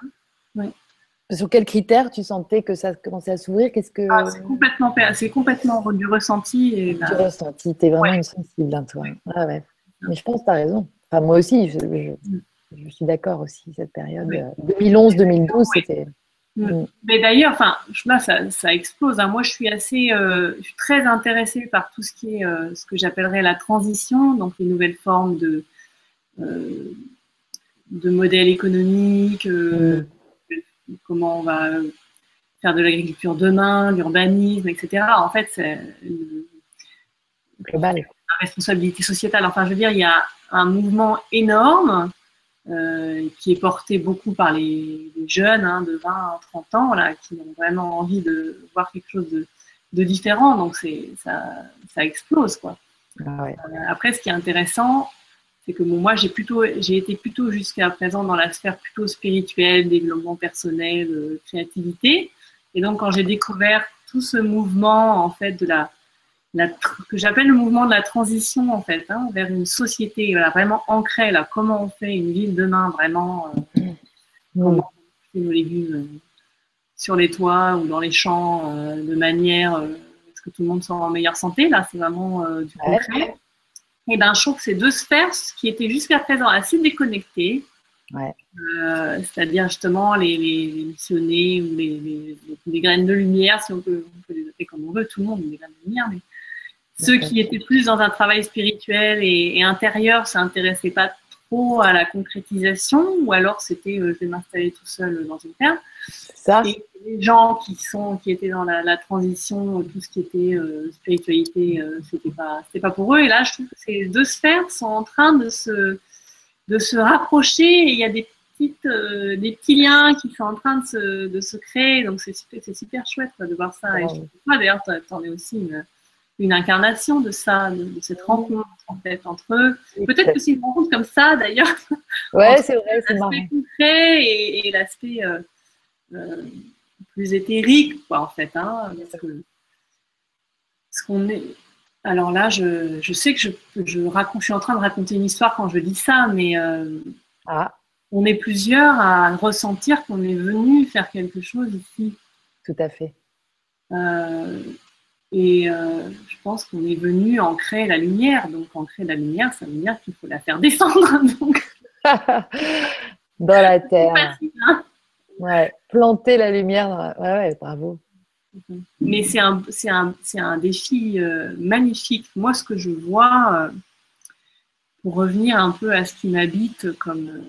Speaker 1: sur quels critères tu sentais que ça commençait à s'ouvrir? Qu'est-ce que
Speaker 2: ah, c'est complètement, c'est complètement du ressenti et
Speaker 1: du ressenti. es vraiment une sensible, hein, toi. Ah ouais. Mais je pense que tu as raison. Enfin, moi aussi, je, mm. suis d'accord aussi cette période. 2011-2012, c'était.
Speaker 2: Mais d'ailleurs, enfin, là, ça, ça explose. Hein. Moi, je suis assez, euh, je suis très intéressée par tout ce qui est euh, ce que j'appellerais la transition, donc les nouvelles formes de euh, de modèles économiques comment on va faire de l'agriculture demain, l'urbanisme, etc. En fait, c'est
Speaker 1: global.
Speaker 2: La responsabilité sociétale. Enfin, je veux dire, il y a un mouvement énorme euh, qui est porté beaucoup par les, jeunes hein, de 20 30 ans là, qui ont vraiment envie de voir quelque chose de, différent. Donc, ça, ça explose. Quoi. Ah euh, après, ce qui est intéressant, c'est que moi j'ai plutôt j'ai été plutôt jusqu'à présent dans la sphère plutôt spirituelle, développement personnel, euh, créativité. Et donc quand j'ai découvert tout ce mouvement en fait de la, la que j'appelle le mouvement de la transition en fait hein, vers une société vraiment ancrée là, comment on fait une ville demain vraiment, euh, mmh. comment on fait nos légumes euh, sur les toits ou dans les champs de manière à ce que tout le monde soit en meilleure santé. Là, c'est vraiment du concret et ben, je trouve que ces deux sphères qui étaient jusqu'à présent assez déconnectées, euh, c'est-à-dire justement les, les, missionnés ou les, les, graines de lumière, si on peut, les appeler comme on veut, tout le monde des graines de lumière, mais ceux qui étaient plus dans un travail spirituel et, et intérieur, ça n'intéressait pas trop à la concrétisation, ou alors c'était euh, je vais m'installer tout seul dans une ferme.
Speaker 1: Ça.
Speaker 2: Et les gens qui sont qui étaient dans la, transition, tout ce qui était euh, spiritualité, euh, c'était pas c'était pas pour eux. Et là, je trouve que ces deux sphères sont en train de se de se rapprocher. Et il y a des petites des petits liens qui sont en train de se, de se créer. Donc c'est super, c'est super chouette de voir ça. Et je trouve d'ailleurs, tu en es aussi une une incarnation de ça, de, cette rencontre en fait entre eux. Peut-être que c'est une rencontre comme ça d'ailleurs.
Speaker 1: Ouais, c'est vrai, c'est marrant.
Speaker 2: L'aspect concret et, l'aspect euh, euh, plus éthérique, quoi, en fait. Hein, ce qu'on est. Alors là, je, je, sais que je, je, raconte, je suis en train de raconter une histoire quand je dis ça, mais euh, ah. on est plusieurs à ressentir qu'on est venu faire quelque chose ici.
Speaker 1: Tout à fait.
Speaker 2: Euh, Et euh, je pense qu'on est venu ancrer la lumière. Donc, ancrer la lumière, ça veut dire qu'il faut la faire descendre.
Speaker 1: dans la terre. Hein. ouais, planter la lumière. Ouais, ouais, bravo.
Speaker 2: Mais c'est un, un, un, défi euh, magnifique. Moi, ce que je vois, euh, pour revenir un peu à ce qui m'habite comme,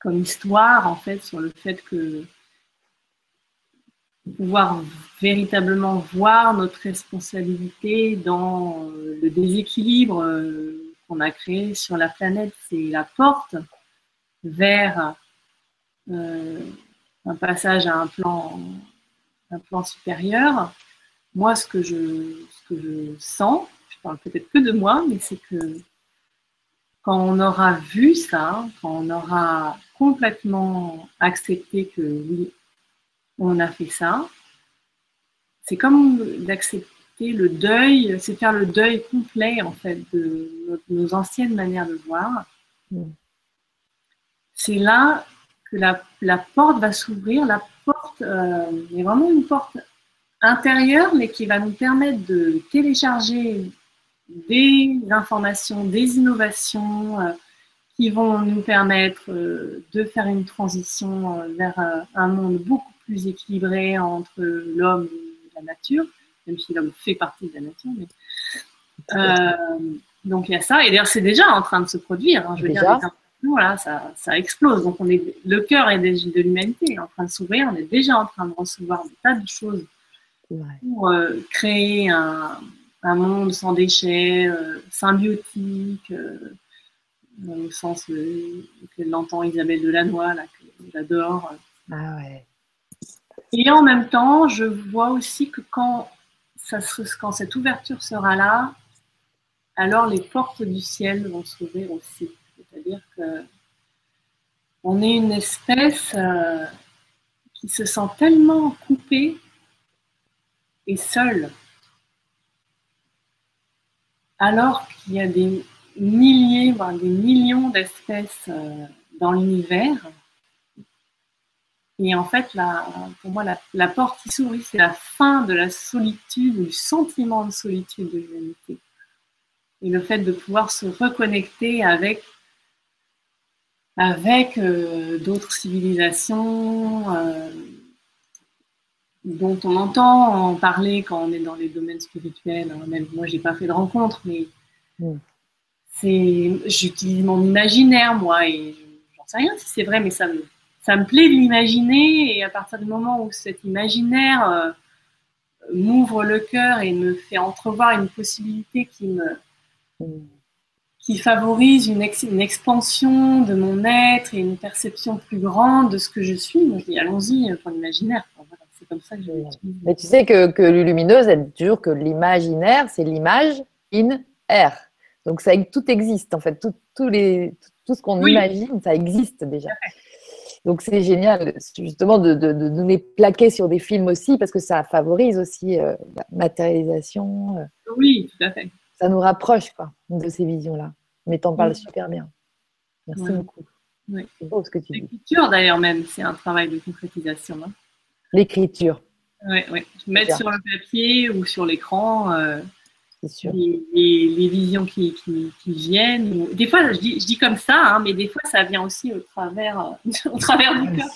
Speaker 2: comme histoire, en fait, sur le fait que pouvoir véritablement voir notre responsabilité dans le déséquilibre euh, qu'on a créé sur la planète, c'est la porte vers euh, un passage à un plan, un plan supérieur. Moi, ce que, je, ce que je sens, je parle peut-être que de moi, mais c'est que quand on aura vu ça, quand on aura complètement accepté que oui, on a fait ça. C'est comme d'accepter le deuil, c'est faire le deuil complet en fait de nos, anciennes manières de voir. Mm. C'est là que la, porte va s'ouvrir. La porte euh, est vraiment une porte intérieure, mais qui va nous permettre de télécharger des informations, des innovations euh, qui vont nous permettre euh, de faire une transition vers un monde beaucoup plus équilibré entre l'homme et la nature, même si l'homme fait partie de la nature. Euh, donc il y a ça, et d'ailleurs c'est déjà en train de se produire. Hein, je veux dire, voilà, ça, ça, explose. Donc on est, le cœur est de l'humanité est en train de s'ouvrir, on est déjà en train de recevoir des tas de choses pour euh, créer un, un, monde sans déchets, euh, symbiotique, au sens que l'entend Isabelle Delannoy, là, que j'adore. Ah ouais. Et en même temps, je vois aussi que quand, cette ouverture sera là, alors les portes du ciel vont s'ouvrir aussi. C'est-à-dire que on est une espèce euh, qui se sent tellement coupée et seule, alors qu'il y a des milliers, voire des millions d'espèces euh, dans l'univers et en fait, pour moi, la, porte qui s'ouvre, c'est la fin de la solitude, du sentiment de solitude de l'humanité. Et le fait de pouvoir se reconnecter avec, avec euh, d'autres civilisations euh, dont on entend en parler quand on est dans les domaines spirituels. Même moi, j'ai pas fait de rencontre, mais mm. c'est, j'utilise mon imaginaire, moi, et j'en sais rien si c'est vrai, mais ça me ça me plaît de l'imaginer et à partir du moment où cet imaginaire euh, m'ouvre le cœur et me fait entrevoir une possibilité qui me qui favorise une, une, expansion de mon être et une perception plus grande de ce que je suis, moi je dis allons-y pour l'imaginaire. c'est comme ça que je
Speaker 1: Mais tu sais que, que Lumineuse, elle dit toujours que l'imaginaire, c'est l'image in air. Donc ça, tout existe en fait, tout, les, tout, ce qu'on imagine, ça existe déjà. Donc c'est génial justement de, de, de, nous les plaquer sur des films aussi parce que ça favorise aussi euh, la matérialisation. Euh.
Speaker 2: oui, tout à fait.
Speaker 1: Ça nous rapproche quoi, de ces visions-là. Mais t'en parles super bien. Merci beaucoup.
Speaker 2: C'est beau ce que tu dis. L'écriture d'ailleurs même, c'est un travail de concrétisation. Hein.
Speaker 1: L'écriture.
Speaker 2: Oui, oui. Mettre sur le papier ou sur l'écran. Euh, les, visions qui, viennent. Des fois, je dis, comme ça, hein, mais des fois, ça vient aussi au travers, euh, au travers du cœur.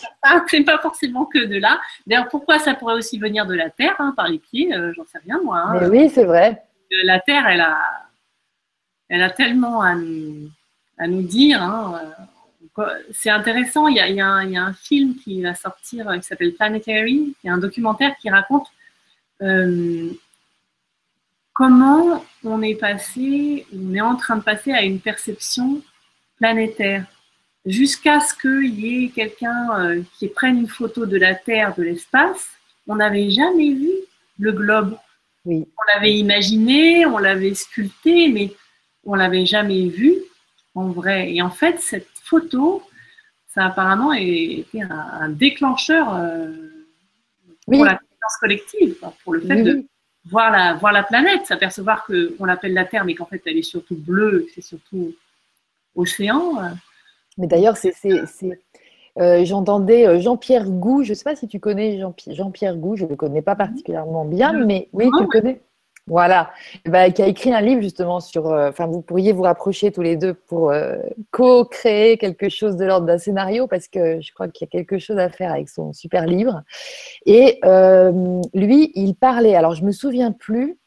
Speaker 2: C'est pas forcément que de là. D'ailleurs, pourquoi ça pourrait aussi venir de la terre, hein, par les pieds euh, J'en sais rien, moi.
Speaker 1: Hein. oui, c'est vrai.
Speaker 2: Euh, la terre, elle a, elle a tellement à nous, à nous dire. C'est intéressant. Il y, a, il, y a un, il y, a, un, film qui va sortir qui s'appelle Planetary. Il y a un documentaire qui raconte comment on est passé, on est en train de passer à une perception planétaire? Jusqu'à ce qu'il y ait quelqu'un euh, qui prenne une photo de la Terre, de l'espace, on n'avait jamais vu le globe. On l'avait imaginé, on l'avait sculpté, mais on l'avait jamais vu en vrai. Et en fait, cette photo, ça a apparemment été un, déclencheur euh, pour la conscience collective, pour le fait de voir la, voir la planète, s'apercevoir qu'on l'appelle la Terre, mais qu'en fait elle est surtout bleue, c'est surtout océan.
Speaker 1: Mais d'ailleurs, c'est j'entendais Jean-Pierre Gou. Je ne sais pas si tu connais Jean-Pierre Gou. Je ne le connais pas particulièrement bien, mais oui, tu le connais. Voilà, bah, qui a écrit un livre justement sur. Euh, enfin, vous pourriez vous rapprocher tous les deux pour euh, co-créer quelque chose de l'ordre d'un scénario parce que je crois qu'il y a quelque chose à faire avec son super livre. Et euh, lui, il parlait. Alors, je me souviens plus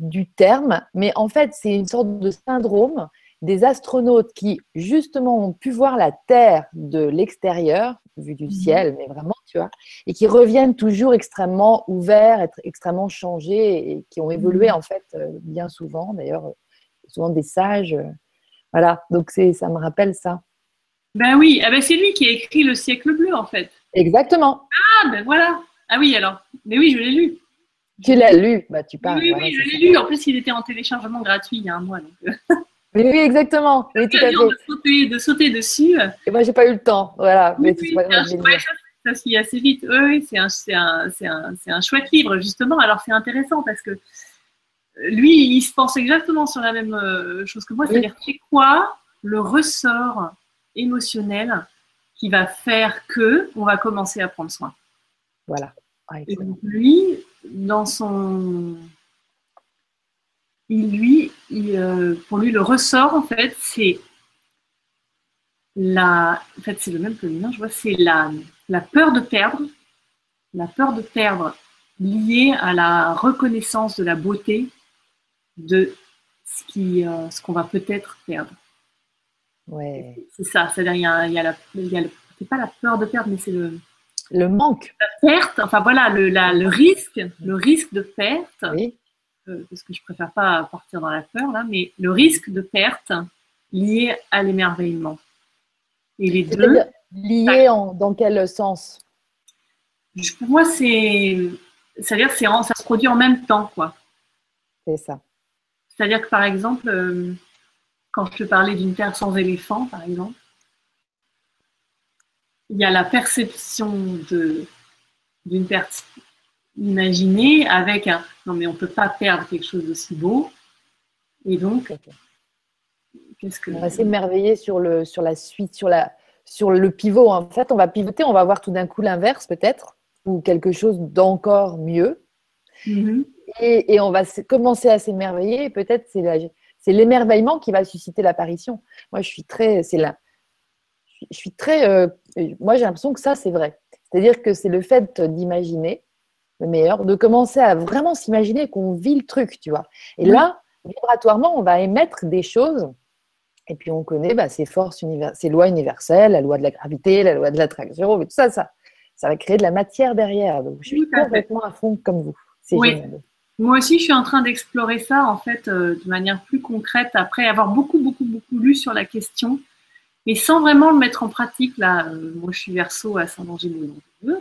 Speaker 1: du terme, mais en fait, c'est une sorte de syndrome des astronautes qui justement ont pu voir la Terre de l'extérieur, vue du mhm. ciel, mais vraiment et qui reviennent toujours extrêmement ouverts, être extrêmement changés et qui ont évolué mhm. en fait euh, bien souvent, d'ailleurs, euh, souvent des sages. Euh, voilà, donc ça me rappelle ça.
Speaker 2: Ben oui, ah ben c'est lui qui a écrit Le siècle bleu en fait.
Speaker 1: Exactement.
Speaker 2: Ah ben voilà. Ah oui alors, mais oui, je l'ai lu.
Speaker 1: Tu l'as lu, bah tu parles.
Speaker 2: Oui, oui, je l'ai lu. En plus, il était en téléchargement gratuit il y a un mois.
Speaker 1: Oui, oui, exactement. Oui,
Speaker 2: tout à fait. De, sauter, de sauter dessus.
Speaker 1: Et moi, j'ai pas eu le temps. Voilà.
Speaker 2: mais oui, ça se lit assez vite. Oui, c'est un, un, un, un, chouette livre, justement. Alors, c'est intéressant parce que lui, il se pense exactement sur la même euh, chose que moi. C'est-à-dire, c'est quoi le ressort émotionnel qui va faire que on va commencer à prendre soin?
Speaker 1: Voilà.
Speaker 2: Ah, Et donc, lui, dans son. Il, lui, euh, pour lui, le ressort, en fait, c'est la. En fait, c'est le même que je vois, c'est la la peur de perdre, la peur de perdre liée à la reconnaissance de la beauté de ce euh, qu'on va peut-être perdre.
Speaker 1: Ouais.
Speaker 2: C'est ça, c'est-à-dire il y a, il y a, la, il y a c'est pas la peur de perdre, mais c'est le
Speaker 1: le manque.
Speaker 2: La perte, enfin voilà, le, la, le risque, le risque de perte.
Speaker 1: Oui.
Speaker 2: Parce que je préfère pas partir dans la peur là, mais le risque de perte lié à l'émerveillement. Et les deux.
Speaker 1: Lié en, dans quel sens?
Speaker 2: Pour moi, c'est. C'est-à-dire que ça se produit en même temps, quoi.
Speaker 1: C'est ça.
Speaker 2: C'est-à-dire que, par exemple, euh, quand je te parlais d'une terre sans éléphant, par exemple, il y a la perception de, d'une perte imaginée avec un non, mais on ne peut pas perdre quelque chose d'aussi beau. Et donc,
Speaker 1: qu'est-ce que. On va s'émerveiller sur, le, sur la suite, sur la, sur le pivot. En fait, on va pivoter, on va voir tout d'un coup l'inverse peut-être, ou quelque chose d'encore mieux.
Speaker 2: Mm-hmm.
Speaker 1: Et, on va commencer à s'émerveiller. Peut-être c'est l'émerveillement qui va susciter l'apparition. Moi, je suis très, c'est là. Je suis très, euh, moi j'ai l'impression que ça c'est vrai. C'est-à-dire que c'est le fait d'imaginer le meilleur, de commencer à vraiment s'imaginer qu'on vit le truc, tu vois. Et là, vibratoirement, on va émettre des choses et puis on connaît bah, ces forces, ces lois universelles, la loi de la gravité, la loi de l'attraction, tout ça, ça, ça va créer de la matière derrière. Donc je suis complètement à fond comme vous.
Speaker 2: Oui. Moi aussi, je suis en train d'explorer ça en fait euh, de manière plus concrète après avoir beaucoup, beaucoup, beaucoup lu sur la question, et sans vraiment le mettre en pratique. Là, euh, moi, je suis verso à Saint-Angélou. voilà,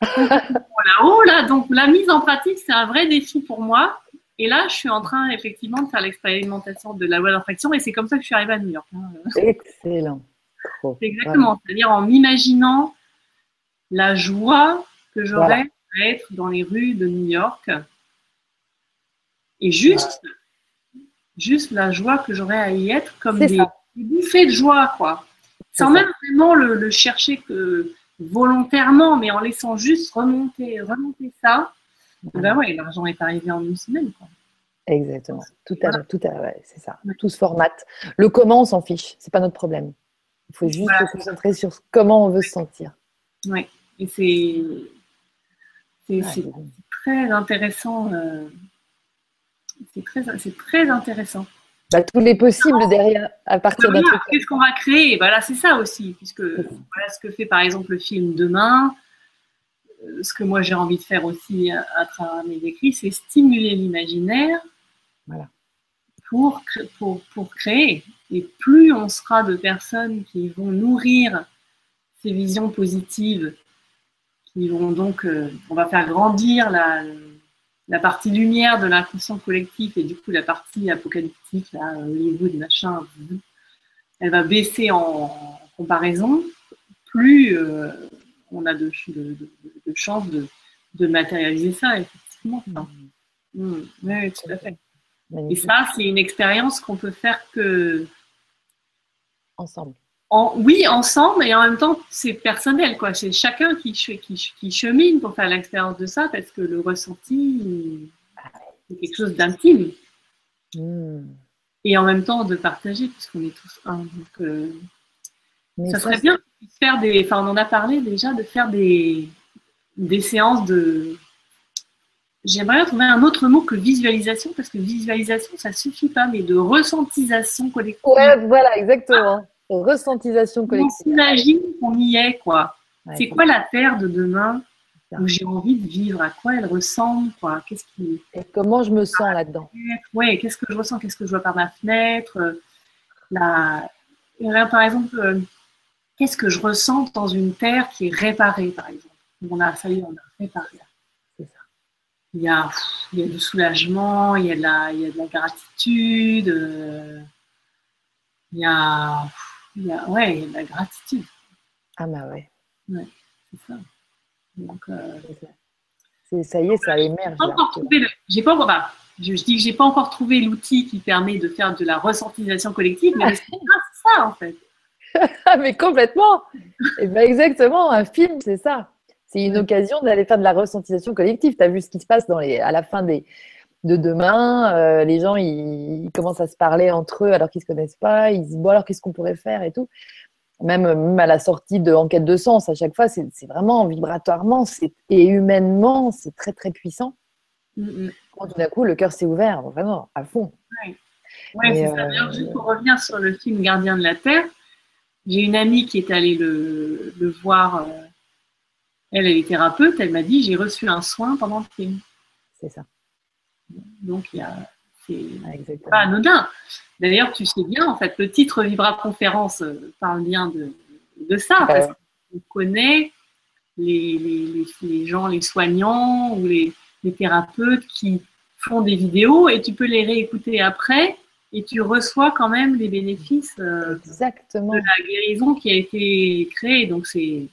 Speaker 2: oh là, donc la mise en pratique, c'est un vrai défi pour moi. Et là, je suis en train effectivement de faire l'expérimentation de la loi d'attraction et c'est comme ça que je suis arrivée à New York. Hein.
Speaker 1: Excellent.
Speaker 2: Exactement, c'est-à-dire en m'imaginant la joie que j'aurais à être dans les rues de New York et juste, juste la joie que j'aurais à y être comme des, bouffées de joie, quoi. Sans même vraiment le, chercher que volontairement, mais en laissant juste remonter, remonter ça ben ouais, l'argent est arrivé en une semaine.
Speaker 1: Exactement. Tout à l'heure, tout à c'est ça. Tout se formate. Le comment, on s'en fiche. C'est pas notre problème. Il faut juste se concentrer sur comment on veut se sentir.
Speaker 2: Oui. Et c'est c'est très intéressant. Euh, c'est très, très intéressant.
Speaker 1: Bah, tous les possibles derrière, à partir d'un truc.
Speaker 2: Qu'est-ce qu'on va créer? Voilà, c'est ça aussi, puisque voilà ce que fait par exemple le film Demain. Euh, ce que moi j'ai envie de faire aussi à, travers mes écrits, c'est stimuler l'imaginaire pour, pour, pour, créer. Et plus on sera de personnes qui vont nourrir ces visions positives, qui vont donc, euh, on va faire grandir la, la partie lumière de l'inconscient collectif et du coup la partie apocalyptique, là, Hollywood, machin, elle va baisser en, comparaison. Plus euh, on a de, de, de, chances de, matérialiser ça, effectivement. Mm. Oui, tout à fait. Et ça, c'est une expérience qu'on peut faire que
Speaker 1: ensemble.
Speaker 2: Oui, ensemble, et en même temps, c'est personnel, quoi. C'est chacun qui, qui, chemine pour faire l'expérience de ça, parce que le ressenti, c'est quelque chose d'intime. Hmm. Et en même temps, de partager, puisqu'on est tous un. Donc, euh, ça serait bien de faire des. Enfin, on en a parlé déjà, de faire des, des séances de. J'aimerais trouver un autre mot que visualisation, parce que visualisation, ça suffit pas, mais de ressentisation collective.
Speaker 1: Ouais, voilà, exactement. Ressentisation collective.
Speaker 2: On s'imagine qu'on y est, quoi. c'est quoi la Terre de demain où j'ai envie de vivre? À quoi elle ressemble quoi? Qu'est-ce qui...
Speaker 1: Et comment je me sens là-dedans?
Speaker 2: Oui, qu'est-ce que je ressens? Qu'est-ce que je vois par ma fenêtre? La... Par exemple, euh, qu'est-ce que je ressens dans une Terre qui est réparée, par exemple? On a, ça y est, on a réparé. Ça. Il y, a, il y a du soulagement, il y a de la, il y a de la gratitude, euh, il y a ouais, il y a de la gratitude.
Speaker 1: Ah bah ouais.
Speaker 2: Ouais, c'est ça. Donc,
Speaker 1: euh, ça y est, ça émerge.
Speaker 2: J'ai pas encore bah, je, dis que j'ai pas encore trouvé l'outil qui permet de faire de la ressentisation collective, mais c'est ça en fait.
Speaker 1: mais complètement. Et ben exactement, un film, c'est ça. C'est une occasion d'aller faire de la ressentisation collective. Tu as vu ce qui se passe dans les, à la fin des, de demain. Euh, les gens, ils, commencent à se parler entre eux alors qu'ils ne se connaissent pas. Ils se disent, bon, alors qu'est-ce qu'on pourrait faire et tout. Même, même, à la sortie de Enquête de sens, à chaque fois, c'est vraiment vibratoirement et humainement, c'est très, très puissant. Mm tout d'un coup, le cœur s'est ouvert, vraiment, à fond.
Speaker 2: Oui, ouais, c'est ça. Euh, juste pour revenir sur le film Gardien de la Terre, j'ai une amie qui est allée le, le voir. Euh, elle, elle est thérapeute. Elle m'a dit J'ai reçu un soin pendant le film.
Speaker 1: C'est ça.
Speaker 2: Donc, il y a, c'est pas anodin. D'ailleurs, tu sais bien, en fait, le titre Vibra Conférence euh, parle bien de, de ça, parce qu'on connaît les, les, les, gens, les soignants ou les, thérapeutes qui font des vidéos et tu peux les réécouter après et tu reçois quand même les bénéfices euh,
Speaker 1: Exactement.
Speaker 2: de la guérison qui a été créée. Donc, c'est.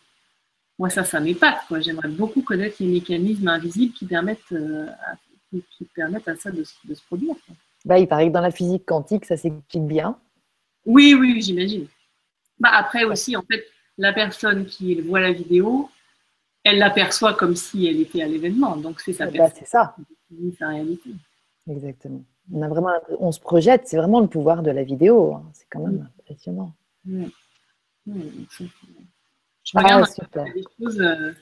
Speaker 2: Moi, ça, ça m'épate. J'aimerais beaucoup connaître les mécanismes invisibles qui permettent euh, à qui, permettent à ça de, se produire.
Speaker 1: Bah, il paraît que dans la physique quantique, ça s'explique bien.
Speaker 2: Oui, oui, j'imagine. Bah, après aussi, en fait, la personne qui voit la vidéo, elle l'aperçoit comme si elle était à l'événement. Donc c'est sa
Speaker 1: bah, C'est ça.
Speaker 2: sa réalité.
Speaker 1: Exactement. On, a vraiment, on se projette, c'est vraiment le pouvoir de la vidéo. Hein. C'est quand même impressionnant. Oui. Ah, euh,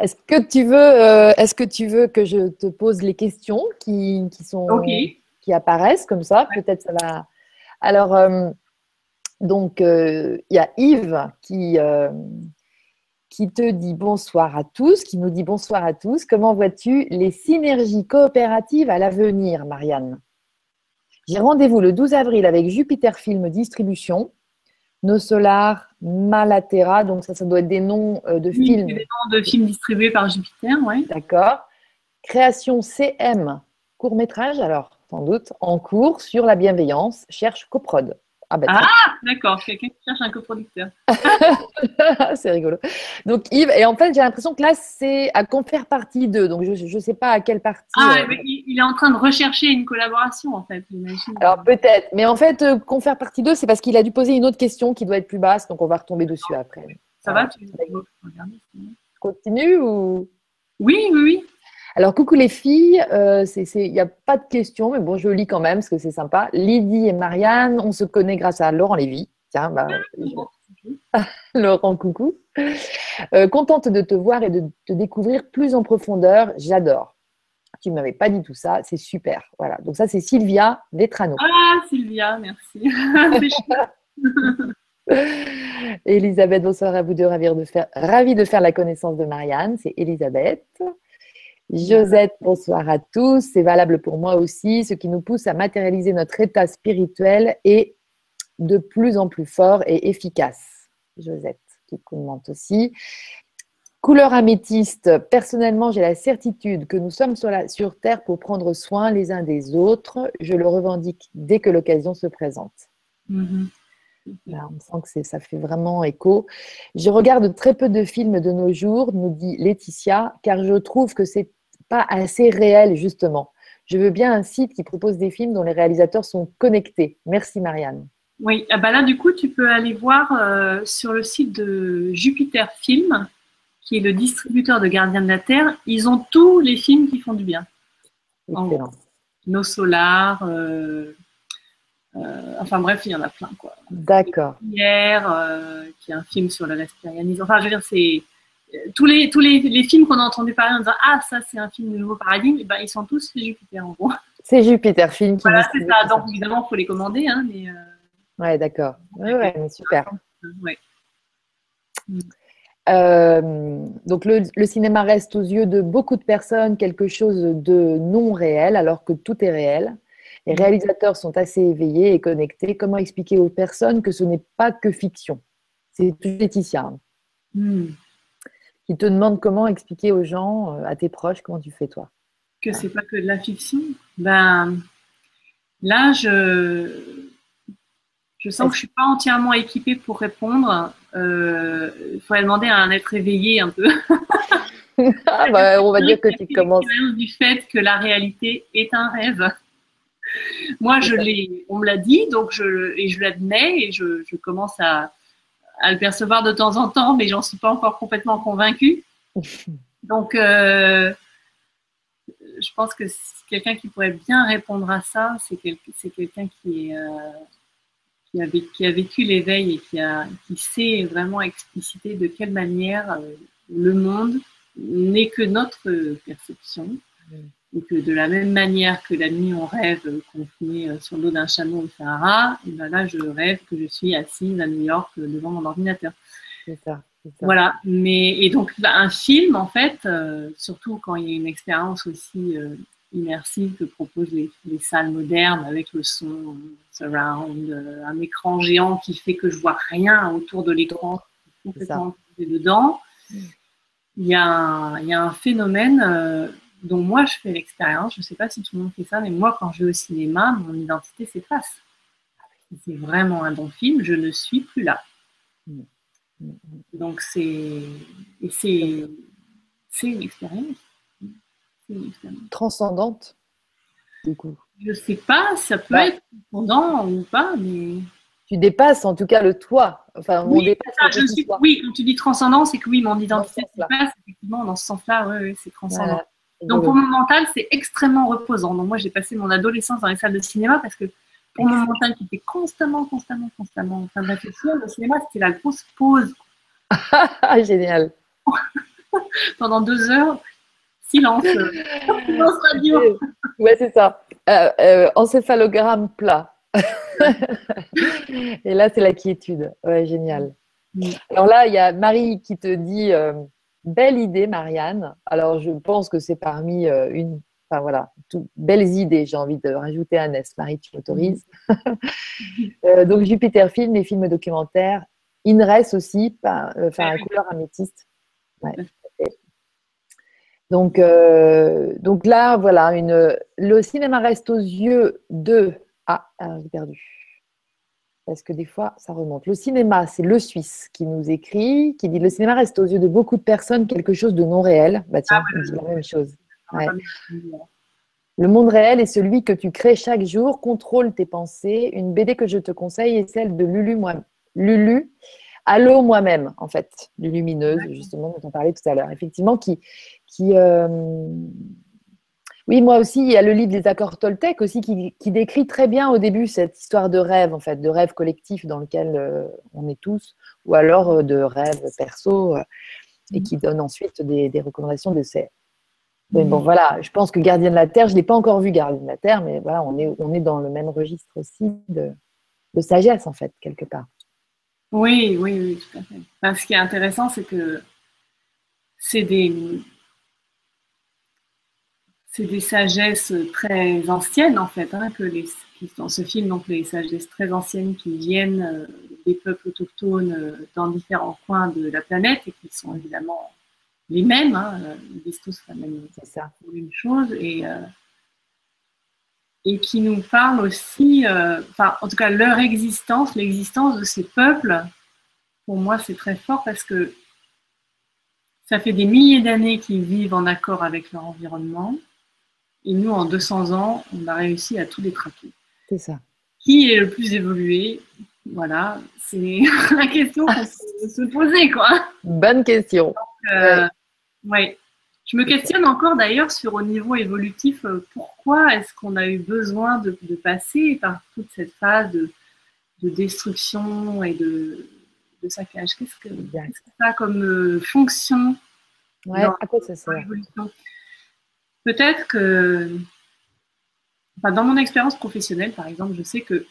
Speaker 1: est-ce que tu veux, euh, est-ce que tu veux que je te pose les questions qui, qui sont, qui apparaissent comme ça? Peut-être ça va. Alors, euh, donc il y a Yves qui qui te dit bonsoir à tous, qui nous dit bonsoir à tous. Comment vois-tu les synergies coopératives à l'avenir, Marianne? J'ai rendez-vous le 12 avril avec Jupiter Film Distribution No Solar, Malatera, donc ça, ça doit être des noms euh, de films.
Speaker 2: Des noms de films distribués par Jupiter, oui.
Speaker 1: D'accord. Création CM, court métrage, alors sans doute, en cours sur la bienveillance, cherche coprod.
Speaker 2: Ah, bah, ah d'accord, quelqu'un qui cherche un coproducteur.
Speaker 1: c'est rigolo. Donc Yves, et en fait j'ai l'impression que là c'est à qu'on faire partie d'eux, donc je ne sais pas à quelle partie.
Speaker 2: Ah, euh, il est en train de rechercher une collaboration en fait,
Speaker 1: Alors peut-être, mais en fait euh, qu'on faire partie d'eux, c'est parce qu'il a dû poser une autre question qui doit être plus basse, donc on va retomber dessus après.
Speaker 2: Ça va, tu
Speaker 1: Continue ou?
Speaker 2: Oui, oui, oui.
Speaker 1: Alors, coucou les filles, euh, il n'y a pas de questions, mais bon, je lis quand même parce que c'est sympa. Lydie et Marianne, on se connaît grâce à Laurent Lévy. Tiens, bah, Laurent, coucou. Euh, contente de te voir et de te découvrir plus en profondeur. J'adore. Tu ne m'avais pas dit tout ça, c'est super. Voilà. Donc, ça, c'est Sylvia Vetrano.
Speaker 2: Ah, Sylvia, merci.
Speaker 1: Elisabeth, bonsoir à vous deux. Ravie de faire, ravie de faire la connaissance de Marianne. C'est Elisabeth. Josette, bonsoir à tous. C'est valable pour moi aussi. Ce qui nous pousse à matérialiser notre état spirituel est de plus en plus fort et efficace. Josette, qui commente aussi. Couleur améthyste, personnellement, j'ai la certitude que nous sommes sur, la, sur Terre pour prendre soin les uns des autres. Je le revendique dès que l'occasion se présente. Mm-hmm. Là, on sent que ça fait vraiment écho. Je regarde très peu de films de nos jours, nous dit Laetitia, car je trouve que c'est pas assez réel, justement. Je veux bien un site qui propose des films dont les réalisateurs sont connectés. Merci, Marianne.
Speaker 2: Oui, ah bah là, du coup, tu peux aller voir euh, sur le site de Jupiter Film, qui est le distributeur de Gardiens de la Terre. Ils ont tous les films qui font du bien.
Speaker 1: Excellent.
Speaker 2: Nos Solars, euh, euh, enfin bref, il y en a plein. quoi.
Speaker 1: D'accord.
Speaker 2: Hier, qui est un film sur le respirisme. Enfin, je veux dire, c'est tous les, tous les, les films qu'on a entendu parler en disant Ah, ça, c'est un film de nouveau paradigme, et ben, ils sont tous chez Jupiter, en gros.
Speaker 1: C'est Jupiter Film qui
Speaker 2: Voilà, c'est ça. Donc, évidemment, il faut les commander. Hein, mais, euh,
Speaker 1: Ouais, d'accord. Ouais, ouais, mais super.
Speaker 2: ouais.
Speaker 1: Euh, donc le, le cinéma reste aux yeux de beaucoup de personnes quelque chose de non réel alors que tout est réel. Les réalisateurs sont assez éveillés et connectés. Comment expliquer aux personnes que ce n'est pas que fiction? C'est Laetitia. Qui te demande comment expliquer aux gens, euh, à tes proches, comment tu fais toi.
Speaker 2: Que c'est pas que de la fiction. Ben, là, je, je sens que je suis pas entièrement équipée pour répondre. Euh, Il faudrait demander à un être éveillé un peu.
Speaker 1: Ah, bah, on va dire que tu commences.
Speaker 2: Du fait que la réalité est un rêve. Moi, je l'ai, on me l'a dit, donc je, et je l'admets et je, je commence à, à le percevoir de temps en temps, mais j'en suis pas encore complètement convaincue. Donc, euh, je pense que quelqu'un qui pourrait bien répondre à ça, c'est quel- c'est quelqu'un qui, euh, qui, a vécu, qui a vécu l'éveil et qui, a, qui sait vraiment expliciter de quelle manière euh, le monde n'est que notre perception. Et que de la même manière que la nuit on rêve confiné euh, sur le dos d'un chameau au Sahara, et ben là je rêve que je suis assise à New York euh, devant mon ordinateur.
Speaker 1: C'est ça.
Speaker 2: Voilà, mais et donc bah, un film en fait, euh, surtout quand il y a une expérience aussi euh, immersive que proposent les, les salles modernes avec le son surround, euh, un écran géant qui fait que je vois rien autour de l'écran, complètement dedans. Il y, a un, il y a un phénomène dont moi je fais l'expérience, je ne sais pas si tout le monde fait ça, mais moi quand je vais au cinéma, mon identité s'efface. C'est vraiment un bon film, je ne suis plus là. Donc c'est et c'est c'est une expérience. C'est une expérience.
Speaker 1: Transcendante, du coup.
Speaker 2: Je sais pas, ça peut
Speaker 1: Ouais.
Speaker 2: être pendant ou pas, mais
Speaker 1: Tu dépasses en tout cas le toi. Enfin, on
Speaker 2: oui,
Speaker 1: dépasse
Speaker 2: ça,
Speaker 1: le
Speaker 2: je suis, oui, quand tu dis transcendant, c'est que oui, mon identité se passe effectivement dans ce sens-là, oui, c'est transcendant.
Speaker 1: Voilà.
Speaker 2: Donc pour mon mental, c'est extrêmement reposant. Donc moi, j'ai passé mon adolescence dans les salles de cinéma parce que pour mon mental qui était constamment, constamment, constamment en train de réfléchir, le cinéma, c'était la grosse pause
Speaker 1: génial.
Speaker 2: pendant deux heures, silence, euh, silence radio.
Speaker 1: Ouais, c'est ça. Euh, euh, encéphalogramme plat. Et là, c'est la quiétude. Ouais, génial.
Speaker 2: Mm.
Speaker 1: Alors là, il y a Marie qui te dit euh, belle idée, Marianne. Alors, je pense que c'est parmi euh, une. Enfin voilà, tout- belles idées. J'ai envie de rajouter un S. Marie, tu m'autorises. Euh, donc, Jupiter Film, les films documentaires. INRES aussi, pas- euh, enfin,
Speaker 2: oui.
Speaker 1: couleur améthyste. Ouais. Donc, euh, donc là, voilà, une, le cinéma reste aux yeux de. Ah, ah, j'ai perdu. Parce que des fois, ça remonte. Le cinéma, c'est le Suisse qui nous écrit, qui dit Le cinéma reste aux yeux de beaucoup de personnes quelque chose de non réel. Bah tiens,
Speaker 2: Ah,
Speaker 1: dit la même chose.
Speaker 2: Me-
Speaker 1: Le monde réel est celui que tu crées chaque jour, contrôle tes pensées. Une BD que je te conseille est celle de Lulu, moi, Lulu Allô moi-même, en fait, Lulumineuse, justement, dont on parlait tout à l'heure. Effectivement, qui. qui euh, Oui, moi aussi, il y a le livre des accords Toltec aussi qui, qui décrit très bien au début cette histoire de rêve, en fait, de rêve collectif dans lequel euh, on est tous, ou alors euh, de rêve perso, euh, et qui donne ensuite des, des recommandations de ces, mais bon, voilà, je pense que Gardien de la Terre, je ne l'ai pas encore vu Gardien de la Terre, mais voilà, on est, on est dans le même registre aussi de, de sagesse, en fait, quelque part.
Speaker 2: Oui, oui, oui, tout à fait. Enfin, ce qui est intéressant, c'est que c'est des, c'est des sagesses très anciennes, en fait, hein, que les, qui- dans ce film, donc les sagesses très anciennes qui viennent euh, des peuples autochtones euh, dans différents coins de la planète et qui sont évidemment les mêmes, hein, euh, ils disent tous la même,
Speaker 1: ça.
Speaker 2: une chose et, euh, et qui nous parlent aussi, euh, enfin, en tout cas, leur existence, l'existence de ces peuples, pour moi, c'est très fort parce que ça fait des milliers d'années qu'ils vivent en accord avec leur environnement. Et nous, en 200 ans, on a réussi à tout détraquer.
Speaker 1: C'est ça.
Speaker 2: Qui est le plus évolué? Voilà, c'est la question qu'on peut se poser, quoi.
Speaker 1: Bonne question.
Speaker 2: Euh, ouais. Je me questionne encore d'ailleurs sur au niveau évolutif, euh, pourquoi est-ce qu'on a eu besoin de, passer par toute cette phase de, destruction et de, saccage? Qu'est-ce que, ça a comme euh, fonction
Speaker 1: ouais, à quoi ça sert?
Speaker 2: Peut-être que, dans mon expérience professionnelle, par exemple, je sais que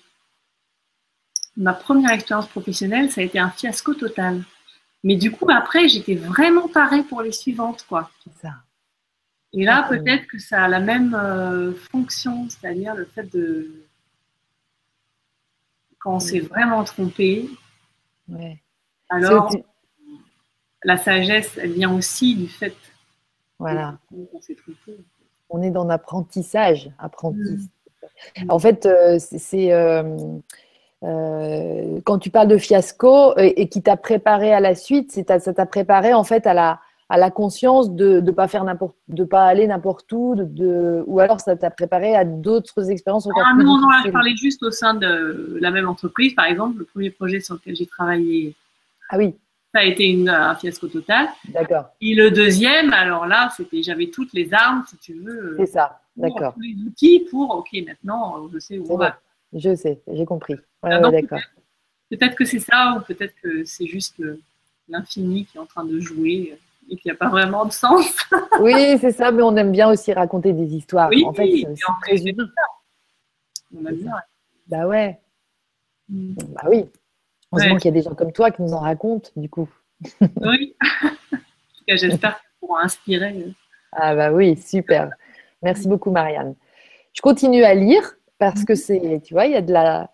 Speaker 2: ma première expérience professionnelle, ça a été un fiasco total. Mais du coup, après, j'étais vraiment parée pour les suivantes, quoi. Ça. Et là, peut-être que ça a la même euh, fonction, c'est-à-dire le fait de quand on s'est vraiment trompé. Alors, la sagesse, elle vient aussi du fait
Speaker 1: voilà. On est dans l'apprentissage, apprenti. Mm. En fait, euh, c'est euh, euh, quand tu parles de fiasco et, qui t'a préparé à la suite, ça t'a préparé en fait à la, à la conscience de ne pas faire n'importe, de pas aller n'importe où, de, ou alors ça t'a préparé à d'autres expériences.
Speaker 2: Ah non, non, je parlais juste au sein de la même entreprise, par exemple, le premier projet sur lequel j'ai travaillé.
Speaker 1: Ah oui.
Speaker 2: Ça a été une, un fiasco total.
Speaker 1: D'accord.
Speaker 2: Et le deuxième, alors là, c'était, j'avais toutes les armes, si tu veux.
Speaker 1: C'est ça, d'accord.
Speaker 2: Tous les outils pour, ok, maintenant, je sais où on va.
Speaker 1: Je sais, j'ai compris. d'accord.
Speaker 2: Peut-être que c'est ça, ou peut-être que c'est juste l'infini qui est en train de jouer et qui n'a pas vraiment de sens.
Speaker 1: oui, c'est ça, mais on aime bien aussi raconter des histoires.
Speaker 2: Oui,
Speaker 1: en fait,
Speaker 2: c'est très humain. On aime bien.
Speaker 1: Bah ouais. Bah oui. Heureusement qu'il y a des gens comme toi qui nous en racontent, du coup.
Speaker 2: oui. j'espère qu'ils pourront inspirer.
Speaker 1: Ah bah oui, super. Merci beaucoup, Marianne. Je continue à lire parce que c'est, tu vois, il y a de la.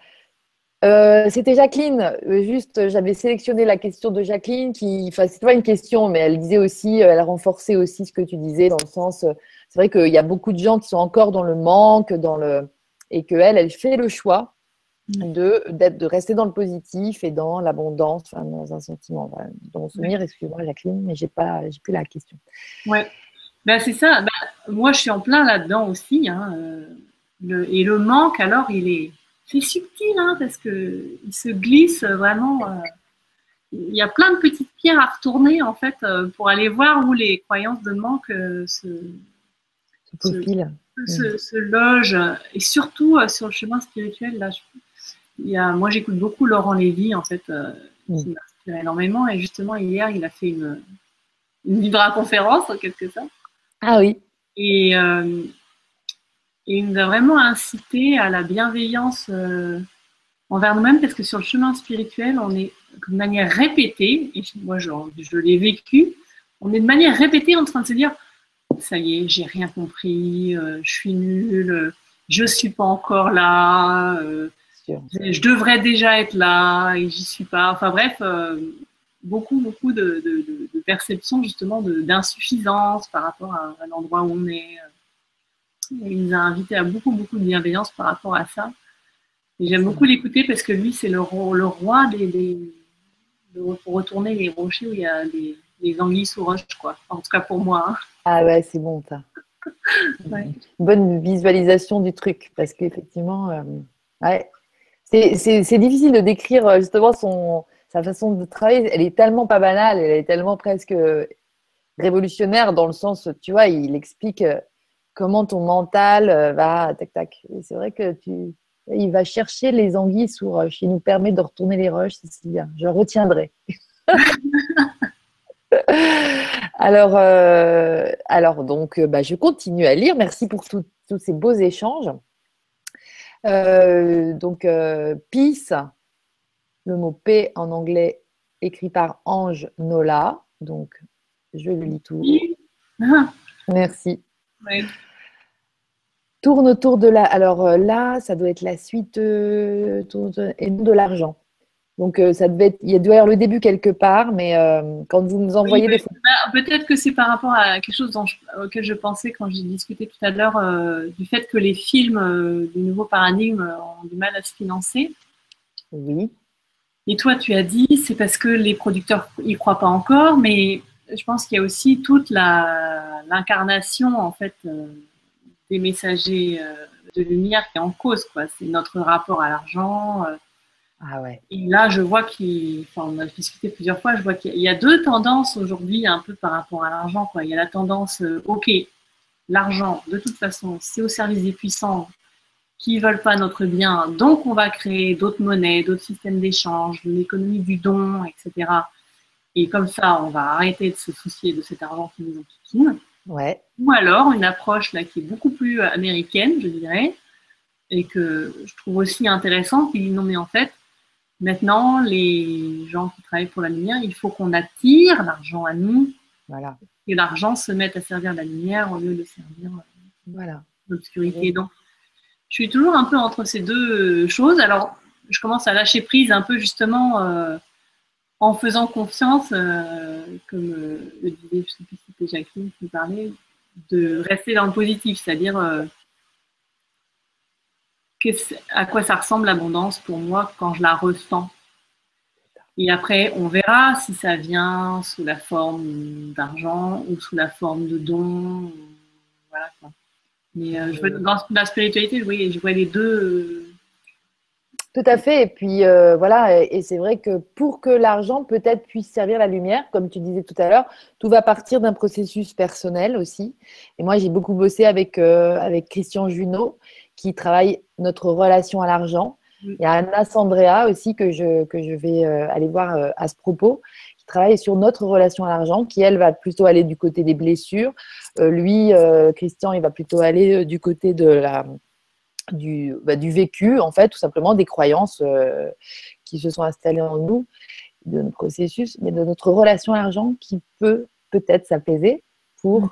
Speaker 1: Euh, c'était Jacqueline, euh, juste, j'avais sélectionné la question de Jacqueline qui, enfin, c'est pas une question, mais elle disait aussi, elle renforçait aussi ce que tu disais dans le sens, euh, c'est vrai qu'il y a beaucoup de gens qui sont encore dans le manque, dans le, et que elle, elle fait le choix de, d'être, de rester dans le positif et dans l'abondance, enfin, dans un sentiment. Dans mon souvenir, excuse-moi Jacqueline, mais j'ai pas, j'ai plus la question.
Speaker 2: Ouais, ben, c'est ça. Ben, moi, je suis en plein là-dedans aussi. Hein, et le manque, alors, il est, c'est subtil, hein, parce que il se glisse vraiment. Euh, il y a plein de petites pierres à retourner, en fait, euh, pour aller voir où les croyances de manque euh, se, se, se, logent. Et surtout, sur le chemin spirituel, là, il y a, moi, j'écoute beaucoup Laurent Lévy, en fait, qui m'inspire énormément. Et justement, hier, il a fait une, une vibra-conférence, en quelque sorte.
Speaker 1: Ah oui.
Speaker 2: Et, et il nous a vraiment incité à la bienveillance euh, envers nous-mêmes parce que sur le chemin spirituel, on est de manière répétée, et moi je, je l'ai vécu, on est de manière répétée en train de se dire ça y est, j'ai rien compris, euh, je suis nul, je suis pas encore là, euh, je devrais déjà être là et j'y suis pas. Enfin bref, beaucoup, beaucoup de, de, de, perceptions justement d'insuffisance par rapport à, à l'endroit où on est. Il nous a invités à beaucoup, beaucoup de bienveillance par rapport à ça. Et j'aime beaucoup l'écouter parce que lui, c'est le, le, roi des, des, de retourner les rochers où il y a des, des anguilles sous roche, quoi. En tout cas pour moi. Hein.
Speaker 1: Ah ouais, c'est bon ça. Bonne visualisation du truc parce qu'effectivement, euh, ouais, c'est difficile de décrire euh, justement son, sa façon de travailler. Elle est tellement pas banale, elle est tellement presque révolutionnaire dans le sens, tu vois, il explique euh, comment ton mental euh, va tac tac. C'est vrai que tu, il va chercher les anguilles sous roche. Il nous permet de retourner les roches, c'est bien. Je retiendrai. alors, euh, alors donc, euh, bah, je continue à lire. Merci pour tous ces beaux échanges. Donc, peace, le mot P en anglais écrit par Ange Nola. Donc, je le lis tout. Merci. Tourne autour de la. Alors euh, là, ça doit être la suite euh, et de l'argent. Donc euh, ça devait être... il doit y avoir le début quelque part, mais quand vous nous envoyez des
Speaker 2: bah, Peut-être que c'est par rapport à quelque chose auquel je pensais quand j'ai discuté tout à l'heure du fait que les films du nouveau paradigme ont du mal à se financer.
Speaker 1: Oui.
Speaker 2: Et toi, tu as dit c'est parce que les producteurs y croient pas encore, mais je pense qu'il y a aussi toute l'incarnation en fait euh, des messagers euh, de lumière qui est en cause. Quoi. C'est notre rapport à l'argent, euh,
Speaker 1: Ah ouais.
Speaker 2: Et là, je vois qu'il, enfin, on a discuté plusieurs fois, je vois qu'il y a deux tendances aujourd'hui un peu par rapport à l'argent. Quoi. Il y a la tendance, euh, ok, l'argent, de toute façon, c'est au service des puissants qui veulent pas notre bien, donc on va créer d'autres monnaies, d'autres systèmes d'échange, une économie du don, etc. Et comme ça, on va arrêter de se soucier de cet argent qui nous enquiquine.
Speaker 1: Ouais.
Speaker 2: Ou alors une approche là qui est beaucoup plus américaine, je dirais, et que je trouve aussi intéressante, qui dit non mais en fait, maintenant les gens qui travaillent pour la lumière, il faut qu'on attire l'argent à nous.
Speaker 1: Voilà.
Speaker 2: Et l'argent se mette à servir la lumière au lieu de servir
Speaker 1: voilà.
Speaker 2: l'obscurité. Donc, je suis toujours un peu entre ces deux choses. Alors, je commence à lâcher prise un peu justement euh, en faisant confiance, euh, comme euh, le disait, je sais plus si c'était Jacqueline qui parlait, de rester dans le positif, c'est-à-dire à quoi ça ressemble l'abondance pour moi quand je la ressens. Et après, on verra si ça vient sous la forme d'argent ou sous la forme de dons. Voilà Mais euh, je vois, dans la spiritualité, je vois, je vois les deux. Euh,
Speaker 1: Tout à fait. Et puis euh, voilà, et, c'est vrai que pour que l'argent peut-être puisse servir la lumière, comme tu disais tout à l'heure, tout va partir d'un processus personnel aussi. Et moi, j'ai beaucoup bossé avec, avec Christian Junot qui travaille notre relation à l'argent. Il y a Anna Sandrea aussi que je, que je vais euh, aller voir euh, à ce propos, qui travaille sur notre relation à l'argent, qui elle va plutôt aller du côté des blessures. Euh, lui, Christian, il va plutôt aller du côté de la, du, bah, du vécu, en fait, tout simplement des croyances qui se sont installées en nous, de notre processus, mais de notre relation à l'argent qui peut peut-être s'apaiser pour mm.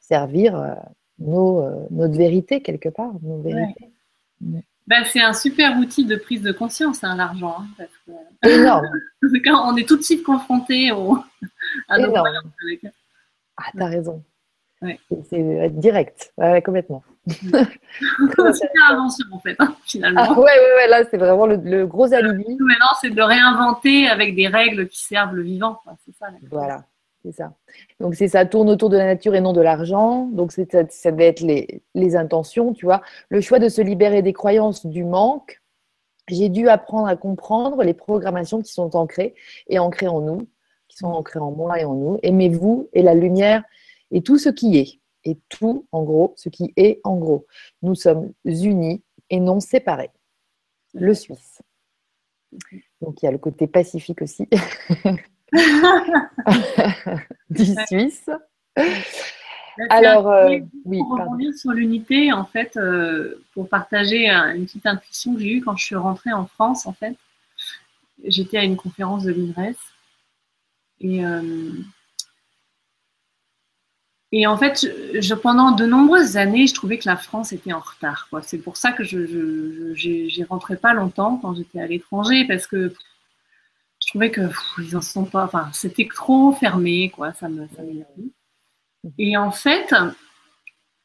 Speaker 1: servir nos, euh, notre vérité quelque part. Nos vérités.
Speaker 2: Bah, c'est un super outil de prise de conscience, hein, l'argent. Hein,
Speaker 1: Énorme.
Speaker 2: on est tout de suite confronté au,
Speaker 1: à nos Énorme. Ah, t'as raison. C'est direct, ouais, complètement.
Speaker 2: c'est une invention en fait, hein, finalement.
Speaker 1: Ah, ouais, ouais, ouais, là c'est vraiment le, gros alibi.
Speaker 2: Maintenant, c'est de réinventer avec des règles qui servent le vivant. C'est ça.
Speaker 1: Voilà, c'est ça. Donc, c'est ça, tourne autour de la nature et non de l'argent. Donc, ça, ça devait être les, les, intentions, tu vois. Le choix de se libérer des croyances du manque. J'ai dû apprendre à comprendre les programmations qui sont ancrées et ancrées en nous, qui sont ancrées en moi et en nous. Aimez-vous et la lumière et tout ce qui est. Et tout, en gros, ce qui est en gros. Nous sommes unis et non séparés. Le Suisse. Donc, il y a le côté pacifique aussi. du Suisse.
Speaker 2: Alors, euh, oui. Pour revenir sur l'unité, en fait, euh, pour partager une petite intuition que j'ai eue quand je suis rentrée en France, en fait, j'étais à une conférence de l'INRES et euh, et en fait, je, pendant de nombreuses années, je trouvais que la France était en retard. C'est pour ça que je n'y rentrais pas longtemps quand j'étais à l'étranger, parce que je trouvais que ils en sont pas. Enfin, c'était trop fermé, quoi. Ça me, ça Et en fait,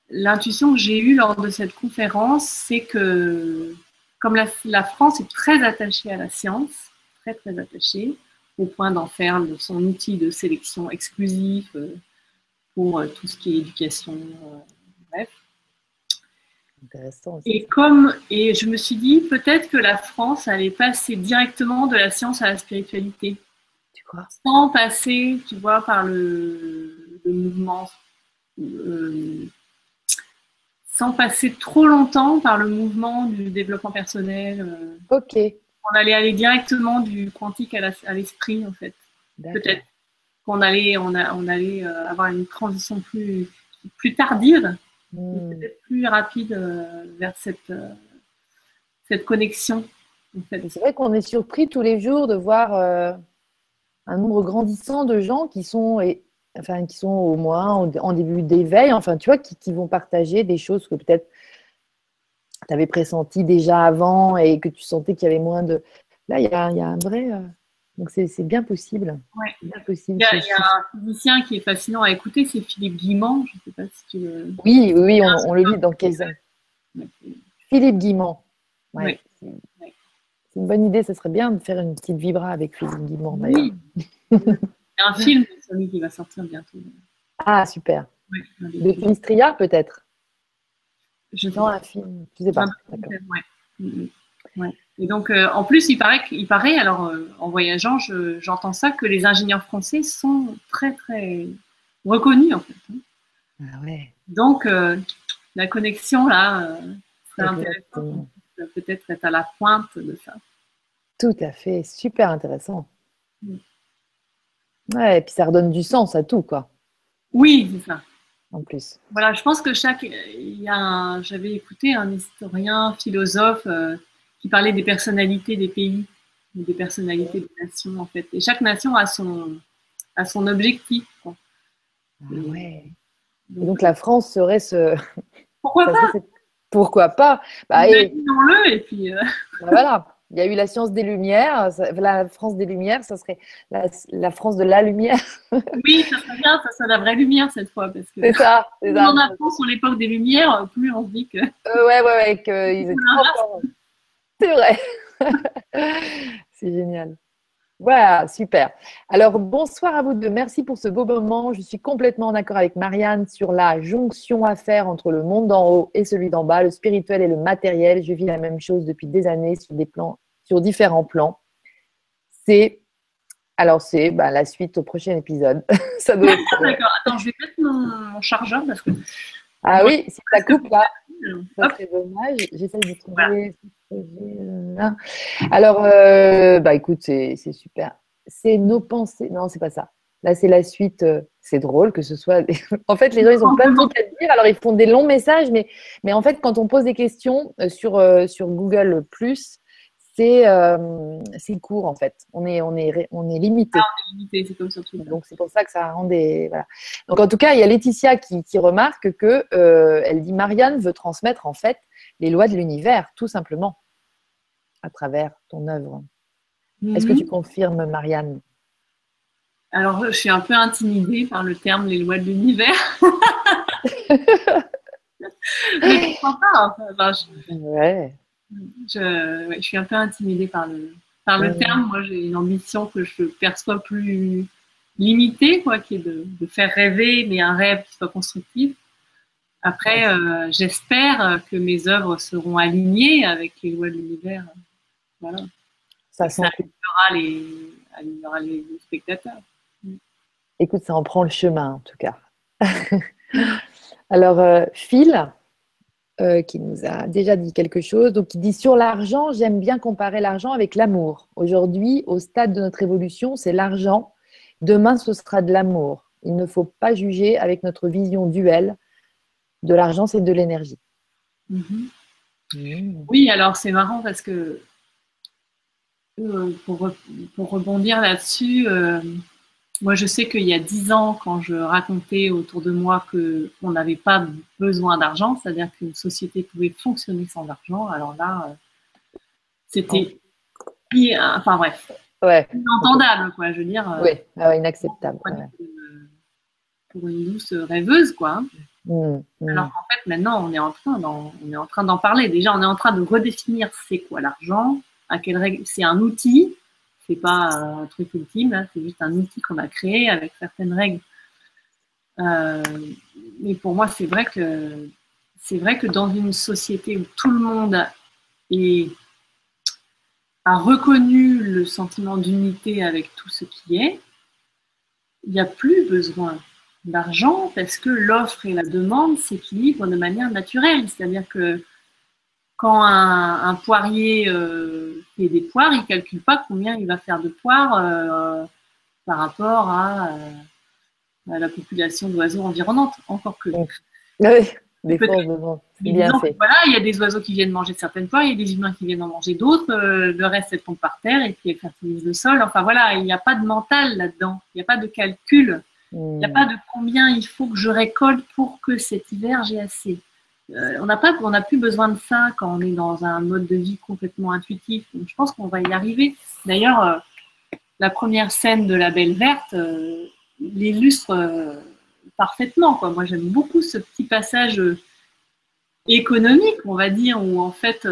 Speaker 2: l'intuition que j'ai eue lors de cette conférence, c'est que comme la, France est très attachée à la science, très très attachée, au point d'en faire son outil de sélection exclusif euh, pour euh, tout ce qui est éducation, et comme et je me suis dit peut-être que la France allait passer directement de la science à la spiritualité.
Speaker 1: Tu crois?
Speaker 2: Sans passer, tu vois, par le, mouvement. Euh, sans passer trop longtemps par le mouvement du développement personnel.
Speaker 1: Euh. ok.
Speaker 2: On allait aller directement du quantique à l'esprit, en fait. Peut-être qu'on allait, on, on allait euh, avoir une transition plus, plus tardive Hmm. peut-être plus rapide euh, vers cette, euh, cette connexion.
Speaker 1: C'est vrai qu'on est surpris tous les jours de voir euh, un nombre grandissant de gens qui sont, et, enfin, qui sont au moins en, début d'éveil, enfin, tu vois, qui, qui, vont partager des choses que peut-être tu avais pressenti déjà avant et que tu sentais qu'il y avait moins de. Là, il y a, y a un vrai. Donc c'est bien possible.
Speaker 2: Bien possible. Il, y a, un physicien qui est fascinant à écouter, c'est Philippe Guimand. Je sais pas si tu le...
Speaker 1: Oui, oui, on, le lit dans quel Philippe Guimand. Ouais. C'est une bonne idée, ça serait bien de faire une petite vibra avec Philippe Guimand
Speaker 2: Oui. Il y a un film qui va sortir bientôt.
Speaker 1: Ah, super. de Filistria, peut-être? Je sais un film. Je sais pas.
Speaker 2: Et donc, euh, en plus, il paraît, il paraît alors euh, en voyageant, j'entends ça, que les ingénieurs français sont très, très reconnus, en fait. Hein.
Speaker 1: Ah ouais.
Speaker 2: Donc, la connexion, là, c'est intéressant. Peut-être être à la pointe de ça.
Speaker 1: Tout à fait, super intéressant. Ouais, et puis ça redonne du sens à tout, quoi.
Speaker 2: Oui, c'est ça.
Speaker 1: En plus.
Speaker 2: Voilà, je pense que chaque. J'avais écouté un historien, philosophe, euh, qui parlait des personnalités des pays, des personnalités des nations, en fait. Et chaque nation a son, a son objectif. Quoi.
Speaker 1: Ah ouais. Donc, la France serait ce.
Speaker 2: Pourquoi pas?
Speaker 1: Pourquoi pas?
Speaker 2: Bah, le et puis. Euh,
Speaker 1: bah, voilà. Il y a eu la science des Lumières, la France des Lumières, ça serait la, France de la lumière.
Speaker 2: oui, ça serait bien, ça serait la vraie lumière cette fois. Parce que
Speaker 1: c'est ça.
Speaker 2: Plus on apprend sur l'époque des Lumières, plus on se dit que.
Speaker 1: Euh, ouais, ouais, ouais, qu'ils étaient C'est vrai. c'est génial. Voilà, super. Alors, bonsoir à vous deux. Merci pour ce beau moment. Je suis complètement en accord avec Marianne sur la jonction à faire entre le monde d'en haut et celui d'en bas, le spirituel et le matériel. Je vis la même chose depuis des années sur des plans sur différents plans. C'est alors c'est bah, la suite au prochain épisode.
Speaker 2: D'accord. Attends, je vais mettre mon, chargeur parce que.
Speaker 1: Ah oui, si ça coupe là, serait dommage. J'essaie de trouver. Alors, euh, bah écoute, c'est super. C'est nos pensées. Non, c'est pas ça. Là, c'est la suite. Euh, c'est drôle que ce soit. en fait, les gens, ils ont plein de trucs à dire. Alors, ils font des longs messages, mais, mais en fait, quand on pose des questions euh, sur, sur Google, euh, c'est court en fait. On est, on est, on est limité.
Speaker 2: Ah, on est limité, c'est comme ça.
Speaker 1: Donc c'est pour ça que ça rend des. Voilà. Donc en tout cas, il y a Laetitia qui, qui remarque que euh, elle dit Marianne veut transmettre en fait les lois de l'univers, tout simplement, à travers ton œuvre. Est-ce que mhm. tu confirmes, Marianne?
Speaker 2: Alors, je suis un peu intimidée par le terme les lois de l'univers. Mais pourquoi pas enfin,
Speaker 1: Ouais
Speaker 2: je, suis un peu intimidée par le, par le terme. Moi, j'ai une ambition que je perçois plus limitée, quoi, qui est de, faire rêver, mais un rêve qui soit constructif. Après, euh, j'espère que mes œuvres seront alignées avec les lois de l'univers. Voilà.
Speaker 1: Ça, ça
Speaker 2: alignera, les, les, spectateurs.
Speaker 1: Écoute, ça en prend le chemin, en tout cas. Alors, euh, Phil, euh, qui nous a déjà dit quelque chose. Donc, il dit sur l'argent, j'aime bien comparer l'argent avec l'amour. Aujourd'hui, au stade de notre évolution, c'est l'argent. Demain, ce sera de l'amour. Il ne faut pas juger avec notre vision duelle de l'argent, c'est de l'énergie.
Speaker 2: Mhm. Mmh. Oui, alors c'est marrant parce que euh, pour, pour, rebondir là-dessus, euh, moi, je sais qu'il y a dix ans, quand je racontais autour de moi qu'on n'avait pas besoin d'argent, c'est-à-dire qu'une société pouvait fonctionner sans argent, alors là, euh, c'était. Enfin bref.
Speaker 1: Ouais.
Speaker 2: Inentendable, quoi, je veux dire.
Speaker 1: Oui, ah inacceptable.
Speaker 2: Pour une douce rêveuse, quoi. Mmh, mmh. Alors qu'en fait, maintenant, on est en train d'en, on est en train d'en parler. Déjà, on est en train de redéfinir c'est quoi l'argent, à quelle règle. C'est un outil c'est pas un truc ultime, c'est juste un outil qu'on a créé avec certaines règles. Euh, mais pour moi, c'est vrai que c'est vrai que dans une société où tout le monde a reconnu le sentiment d'unité avec tout ce qui est, il n'y a plus besoin d'argent parce que l'offre et la demande s'équilibrent de manière naturelle. C'est-à-dire que quand un, poirier euh, fait des poires, il ne calcule pas combien il va faire de poires euh, par rapport à, euh, la population d'oiseaux environnantes. Encore que.
Speaker 1: Oui, des fois, bien fait.
Speaker 2: Voilà, il y a des oiseaux qui viennent manger certaines poires, il y a des humains qui viennent en manger d'autres, le reste, elles tombent par terre et puis elles fertilisent le sol. Enfin voilà, il n'y a pas de mental là-dedans, il n'y a pas de calcul, il n'y a hmm. pas de combien il faut que je récolte pour que cet hiver j'ai assez. Euh, on n'a pas, on n'a plus besoin de ça quand on est dans un mode de vie complètement intuitif. Je pense qu'on va y arriver. D'ailleurs, euh, la première scène de La Belle Verte euh, l'illustre parfaitement. Moi, j'aime beaucoup ce petit passage économique, on va dire, où en fait,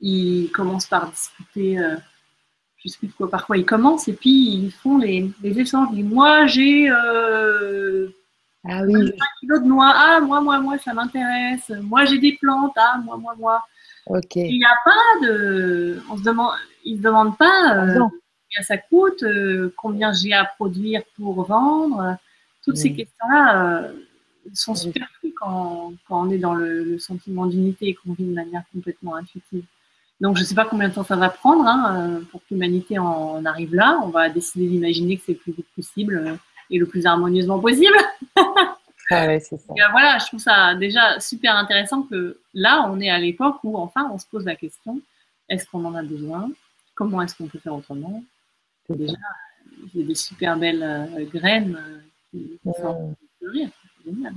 Speaker 2: ils commencent par discuter. je sais plus quoi, par quoi ils commencent, et puis ils font les, les échanges. Moi, j'ai
Speaker 1: ah oui.
Speaker 2: Un kilo de noix, ah moi, moi, moi, ça m'intéresse. Moi, j'ai des plantes, ah moi, moi, moi. Il n'y a pas de. On se demande, ils ne demandent pas euh, combien ça coûte, euh, combien j'ai à produire pour vendre. Toutes ces questions-là euh, sont superflues quand, quand, on est dans le, sentiment d'unité et qu'on vit de manière complètement intuitive. Donc, je ne sais pas combien de temps ça va prendre hein, pour que l'humanité en arrive là. On va décider d'imaginer que c'est le plus vite possible et le plus harmonieusement possible.
Speaker 1: Ah ouais, ça.
Speaker 2: voilà, je trouve ça déjà super intéressant que là, on est à l'époque où enfin on se pose la question est-ce qu'on en a besoin? Comment est-ce qu'on peut faire autrement? Déjà, il y a des super belles euh, graines euh, qui, font fleurir. Génial.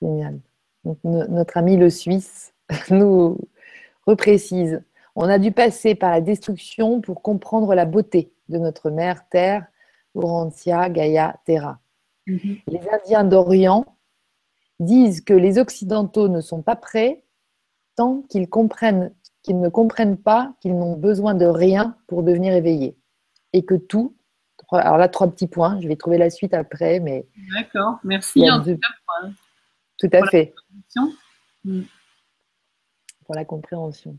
Speaker 1: Génial. Donc, notre ami le Suisse nous reprécise on a dû passer par la destruction pour comprendre la beauté de notre mère Terre, Urantia, Gaia, Terra. Mm-hmm. Les Indiens d'Orient disent que les Occidentaux ne sont pas prêts tant qu'ils comprennent qu'ils ne comprennent pas qu'ils n'ont besoin de rien pour devenir éveillés. Et que tout, alors là, trois petits points, je vais trouver la suite après, mais...
Speaker 2: D'accord, merci en tout, cas
Speaker 1: tout à fait. Mm. Pour la compréhension.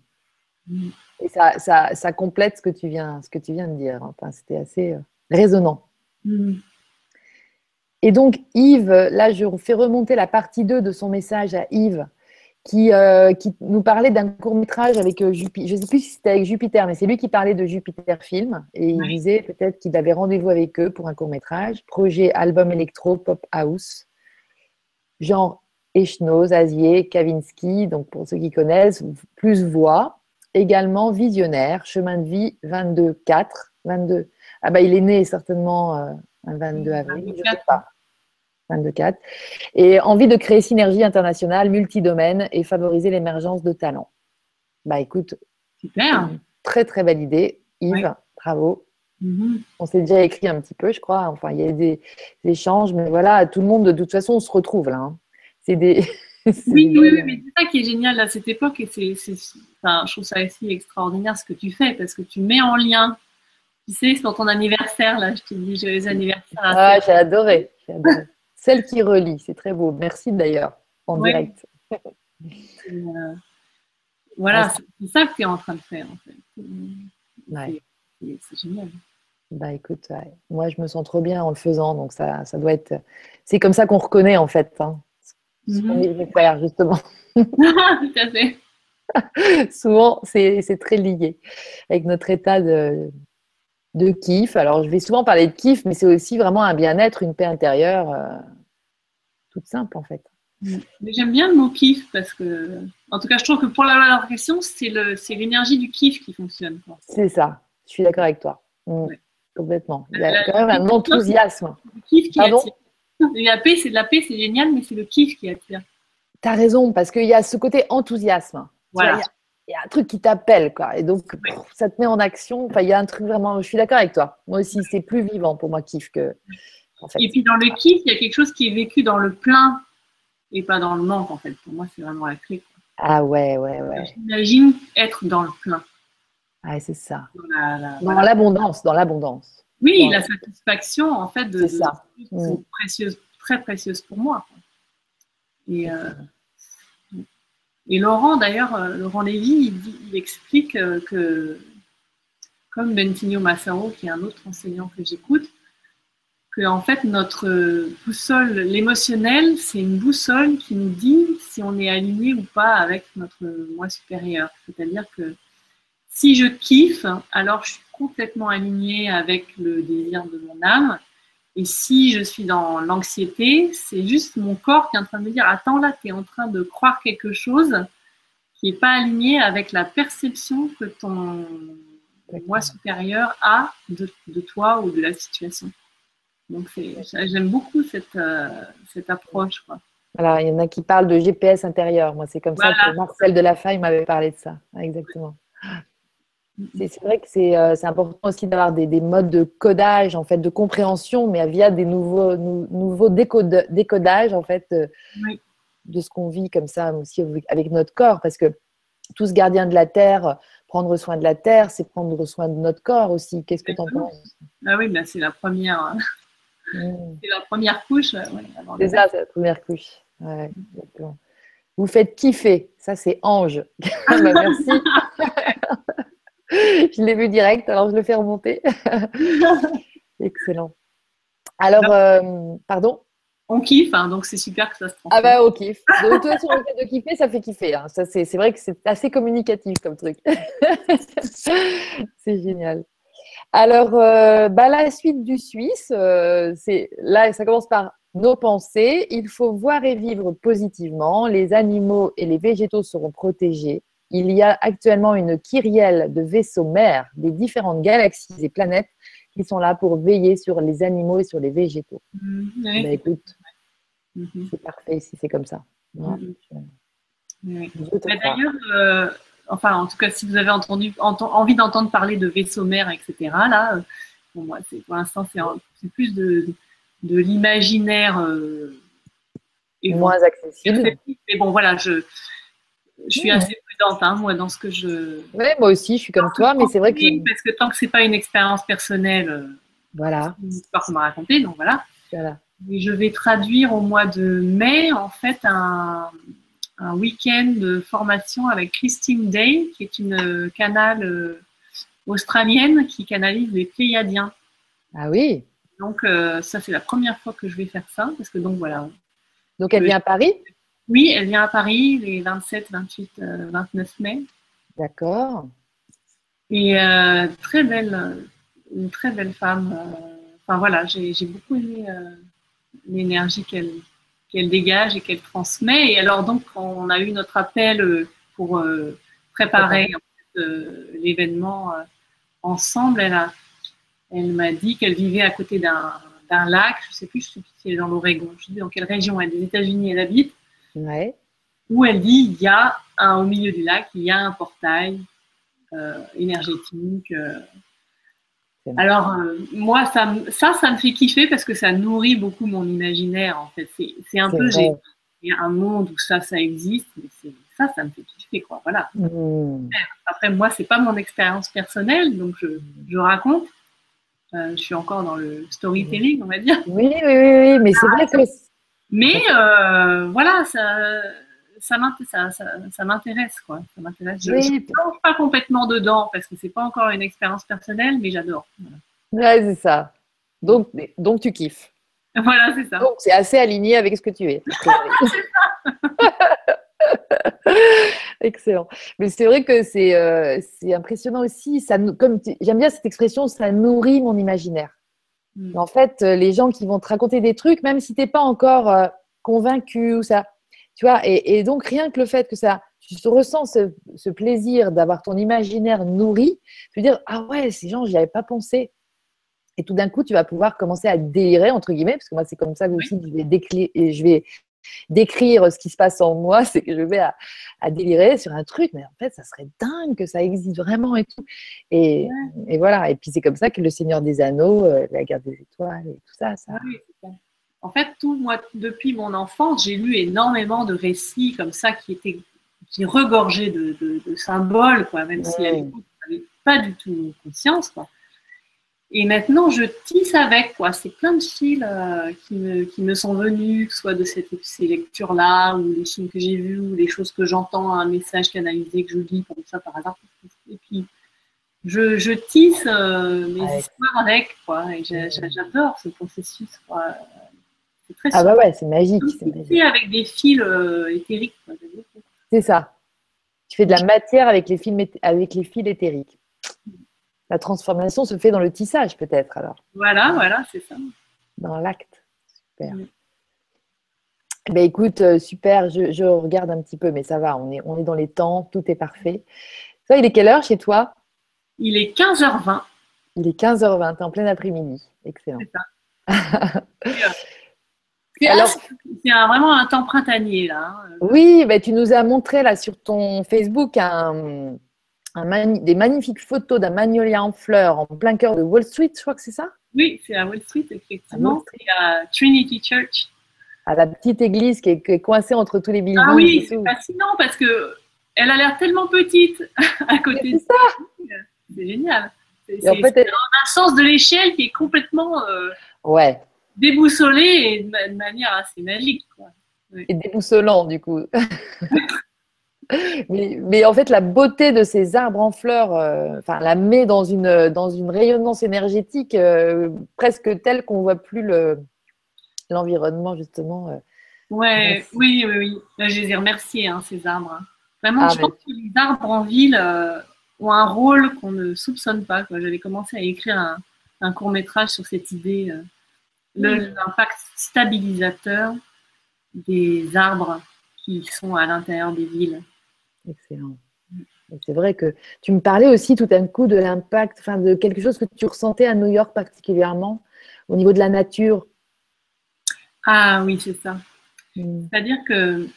Speaker 1: Mm. Et ça, ça, ça, complète ce que tu viens, ce que tu viens de dire. Enfin, C'était assez euh, résonnant. Mm. Et donc, Yves, là, je fais remonter la partie 2 de son message à Yves, qui, euh, qui nous parlait d'un court-métrage avec euh, Jupiter. Je ne sais plus si c'était avec Jupiter, mais c'est lui qui parlait de Jupiter Film. Et il disait peut-être qu'il avait rendez-vous avec eux pour un court-métrage, projet album électro pop house, genre Echnoz, Azier, Kavinsky, donc pour ceux qui connaissent, plus voix. Également visionnaire, chemin de vie 22-4. 22. Ah bah il est né certainement euh, un 22 avril, je sais pas. 22-4. Et envie de créer synergie internationale, multidomaine et favoriser l'émergence de talents. Bah écoute,
Speaker 2: super.
Speaker 1: Très très belle idée. Yves, bravo. Mm-hmm. On s'est déjà écrit un petit peu, je crois. Enfin, il y a des, échanges, mais voilà, tout le monde, de toute façon, on se retrouve là. Hein. C'est des.
Speaker 2: oui, oui, oui, mais c'est ça qui est génial à cette époque et c'est, enfin, je trouve ça aussi extraordinaire ce que tu fais parce que tu mets en lien. Tu sais, c'est pour ton anniversaire, là, je te dis joyeux anniversaire.
Speaker 1: Ah, j'ai adoré. J'ai adoré. Celle qui relie, c'est très beau. Merci d'ailleurs, en direct.
Speaker 2: Euh, voilà, c'est ça que tu es en train de faire en fait. C'est génial.
Speaker 1: Bah écoute, moi je me sens trop bien en le faisant, donc ça, ça doit être. C'est comme ça qu'on reconnaît en fait hein, ce qu'on mhm. veut faire justement.
Speaker 2: Tout à fait.
Speaker 1: Souvent, c'est très lié avec notre état de, de kiff. Alors, je vais souvent parler de kiff, mais c'est aussi vraiment un bien-être, une paix intérieure. Euh, toute simple en fait.
Speaker 2: J'aime bien le mot kiff parce que, en tout cas, je trouve que pour la question, c'est l'énergie du kiff qui fonctionne.
Speaker 1: C'est ça, je suis d'accord avec toi. Mm. Complètement. Il y a quand même un enthousiasme.
Speaker 2: Le kiff qui attire. La paix, c'est de la paix, c'est génial, mais c'est le kiff qui attire.
Speaker 1: Tu as raison, parce qu'il y a ce côté enthousiasme. Voilà. Il y, a un truc qui t'appelle, quoi. Et donc, ça te met en action. Enfin, il y a un truc vraiment. Je suis d'accord avec toi. Moi aussi, c'est plus vivant pour moi, kiff, que,
Speaker 2: et puis dans le kiff, il y a quelque chose qui est vécu dans le plein et pas dans le manque, en fait. Pour moi, c'est vraiment la clé.
Speaker 1: Ah ouais, ouais, ouais.
Speaker 2: J'imagine être dans le plein.
Speaker 1: Ah, c'est ça. Dans l'abondance, dans l'abondance.
Speaker 2: Oui, la satisfaction, en fait, de, ça. Mm. précieuse, très précieuse pour moi. Et, euh, et Laurent, d'ailleurs, euh, Laurent Lévy, il, explique euh, que, comme Bentinho Massaro, qui est un autre enseignant que j'écoute, que en fait notre boussole, l'émotionnel, c'est une boussole qui nous dit si on est aligné ou pas avec notre moi supérieur. C'est-à-dire que si je kiffe, alors je suis complètement aligné avec le désir de mon âme. Et si je suis dans l'anxiété, c'est juste mon corps qui est en train de me dire Attends, là, tu es en train de croire quelque chose qui n'est pas aligné avec la perception que ton moi supérieur a de, de toi ou de la situation. Donc, j'aime beaucoup cette, euh, cette approche. Quoi.
Speaker 1: Voilà, il y en a qui parlent de GPS intérieur. Moi, c'est comme ça que Marcel Delafaille m'avait parlé de ça. Exactement. C'est vrai que euh, c'est important aussi d'avoir des, des, modes de codage, en fait, de compréhension, mais via des nouveaux, nouveaux décodages, en fait, euh, de ce qu'on vit comme ça aussi avec notre corps. Parce que tout ce gardien de la Terre, prendre soin de la Terre, c'est prendre soin de notre corps aussi. Qu'est-ce que tu en penses?
Speaker 2: Ah oui, ben c'est la première. Hein. Mm. C'est la première couche.
Speaker 1: c'est ça, c'est la première couche. Vous faites kiffer. Ça, c'est Ange. Bah, merci. je l'ai vu direct, alors je le fais remonter. Excellent. Alors, euh, pardon?
Speaker 2: On kiffe, hein, donc c'est super que ça se
Speaker 1: transmette. Ah bah on kiffe. De toute façon, le fait de kiffer, ça fait kiffer. Hein. Ça, c'est, vrai que c'est assez communicatif comme truc. c'est génial. Alors, euh, bah, la suite du Suisse, euh, c'est là, ça commence par nos pensées. Il faut voir et vivre positivement. Les animaux et les végétaux seront protégés. Il y a actuellement une kyrielle de vaisseaux mers des différentes galaxies et planètes qui sont là pour veiller sur les animaux et sur les végétaux. Mmh, bah, écoute, mmh. c'est parfait si c'est comme ça. Mmh.
Speaker 2: D'ailleurs, euh, enfin, en tout cas, si vous avez entendu, envie d'entendre parler de vaisseaux mers, etc., là, pour, moi, pour l'instant, c'est plus de, de l'imaginaire. Euh,
Speaker 1: moins accessible.
Speaker 2: Mais bon, voilà, je, je suis assez prudente, hein, moi, dans ce que je.
Speaker 1: Oui, moi aussi, je suis comme toi, mais c'est vrai que.
Speaker 2: Parce que tant que c'est pas une expérience personnelle, euh,
Speaker 1: voilà.
Speaker 2: une histoire qu'on m'a racontée, donc voilà. voilà. Et je vais traduire au mois de mai, en fait, un, un week-end de formation avec Christine Day, qui est une canale euh, australienne qui canalise les Pléiadiens.
Speaker 1: Ah oui.
Speaker 2: Donc, euh, ça, c'est la première fois que je vais faire ça, parce que donc voilà.
Speaker 1: Donc, elle vient à Paris?
Speaker 2: Oui, elle vient à Paris les 27, 28, 29 mai.
Speaker 1: D'accord.
Speaker 2: Et euh, très belle, une très belle femme. Euh, enfin voilà, j'ai beaucoup aimé euh, l'énergie qu'elle qu'elle dégage et qu'elle transmet. Et alors donc, on a eu notre appel pour préparer l'événement ensemble, elle a, elle m'a dit qu'elle vivait à côté d'un lac. Je ne sais plus, je sais plus si elle est dans l'Oregon. Je sais dans quelle région? Elle, des États-Unis elle habite où elle dit il y a un, au milieu du lac, il y a un portail euh, énergétique. Euh. Alors, euh, moi, ça, ça, ça me fait kiffer parce que ça nourrit beaucoup mon imaginaire, en fait. C'est un peu, j'ai un monde où ça, ça existe, mais ça, ça me fait kiffer, quoi. Voilà. Mmh. Après, moi, c'est pas mon expérience personnelle, donc je, je raconte. je suis encore dans le storytelling, on va dire.
Speaker 1: Oui, oui, oui, oui. mais c'est vrai que
Speaker 2: mais euh, voilà, ça, ça m'intéresse, quoi. Ça m'intéresse. Je ne plonge pas complètement dedans parce que c'est pas encore une expérience personnelle, mais j'adore.
Speaker 1: Ouais, c'est ça. Donc, donc tu kiffes.
Speaker 2: Voilà, c'est ça.
Speaker 1: Donc c'est assez aligné avec ce que tu es. Excellent. Mais c'est vrai que c'est euh, impressionnant aussi. Ça, comme j'aime bien cette expression, ça nourrit mon imaginaire. Mm. En fait, euh, les gens qui vont te raconter des trucs, même si tu n'es pas encore euh, convaincu ou ça, tu vois, et, donc rien que le fait que ça, tu ressens ce, plaisir d'avoir ton imaginaire nourri, tu veux dire, ah ouais, ces gens, n'y avais pas pensé. Et tout d'un coup, tu vas pouvoir commencer à délirer, entre guillemets, parce que moi, c'est comme ça aussi que je vais, et je vais décrire ce qui se passe en moi, c'est que je vais à, délirer sur un truc, mais en fait, ça serait dingue que ça existe vraiment et tout. Et, voilà, et puis c'est comme ça que le Seigneur des Anneaux, euh, la guerre des étoiles et tout ça, ça.
Speaker 2: en fait, tout, moi, depuis mon enfance, j'ai lu énormément de récits comme ça qui étaient qui regorgeaient de, symboles, quoi, même si à l'époque, on pas du tout conscience. Quoi. Et maintenant, je tisse avec, quoi. C'est plein de fils euh, qui, me, qui, me, sont venus, que ce soit de cette, ces lectures-là, ou les films que j'ai vus, ou les choses que j'entends, un message canalisé que je lis comme ça par hasard. Et puis, je, je tisse euh, mes histoires avec, quoi. Et j'adore ce processus, quoi.
Speaker 1: C'est très Ah bah ouais, c'est magique.
Speaker 2: C'est avec des fils euh, éthériques.
Speaker 1: C'est ça. Tu fais de la matière avec les fils, avec les fils éthériques la transformation se fait dans le tissage, peut-être alors.
Speaker 2: Voilà, voilà, c'est ça.
Speaker 1: Dans l'acte. Super. Eh ben, écoute, euh, super, je, regarde un petit peu, mais ça va, on est, on est dans les temps, tout est parfait. Ça, il est quelle heure chez toi?
Speaker 2: Il est 15h20.
Speaker 1: Il est 15h20, en plein après-midi. Excellent. C'est
Speaker 2: ça. Alors, c'est vraiment un temps printanier là.
Speaker 1: Hein. Oui, ben, tu nous as montré là sur ton Facebook un, des magnifiques photos d'un magnolia en fleurs en plein cœur de Wall Street, je crois que c'est ça?
Speaker 2: Oui, c'est à Wall Street, effectivement. C'est à Trinity Church.
Speaker 1: À la petite église qui est, coincée entre tous les buildings.
Speaker 2: Ah oui, c'est fascinant parce que elle a l'air tellement petite à côté de ça. C'est génial. C'est un sens de l'échelle qui est complètement euh,
Speaker 1: ouais.
Speaker 2: déboussolé et de, manière assez magique.
Speaker 1: Et déboussolant, du coup. mais, en fait, la beauté de ces arbres en fleurs, euh, la met dans une, dans une rayonnance énergétique euh, presque telle qu'on ne voit plus l'environnement, justement. Euh.
Speaker 2: ouais, oui, oui, oui. Là, je les ai remerciés, hein, ces arbres. Vraiment, ah, je pense que les arbres en ville ont un rôle qu'on ne soupçonne pas. J'avais commencé à écrire un, un court métrage sur cette idée, l'impact stabilisateur des arbres qui sont à l'intérieur des villes.
Speaker 1: Excellent. C'est vrai que tu me parlais aussi tout d'un coup de l'impact, enfin de quelque chose que tu ressentais à New York particulièrement au niveau de la nature.
Speaker 2: Ah oui, c'est ça. Mm. C'est-à-dire que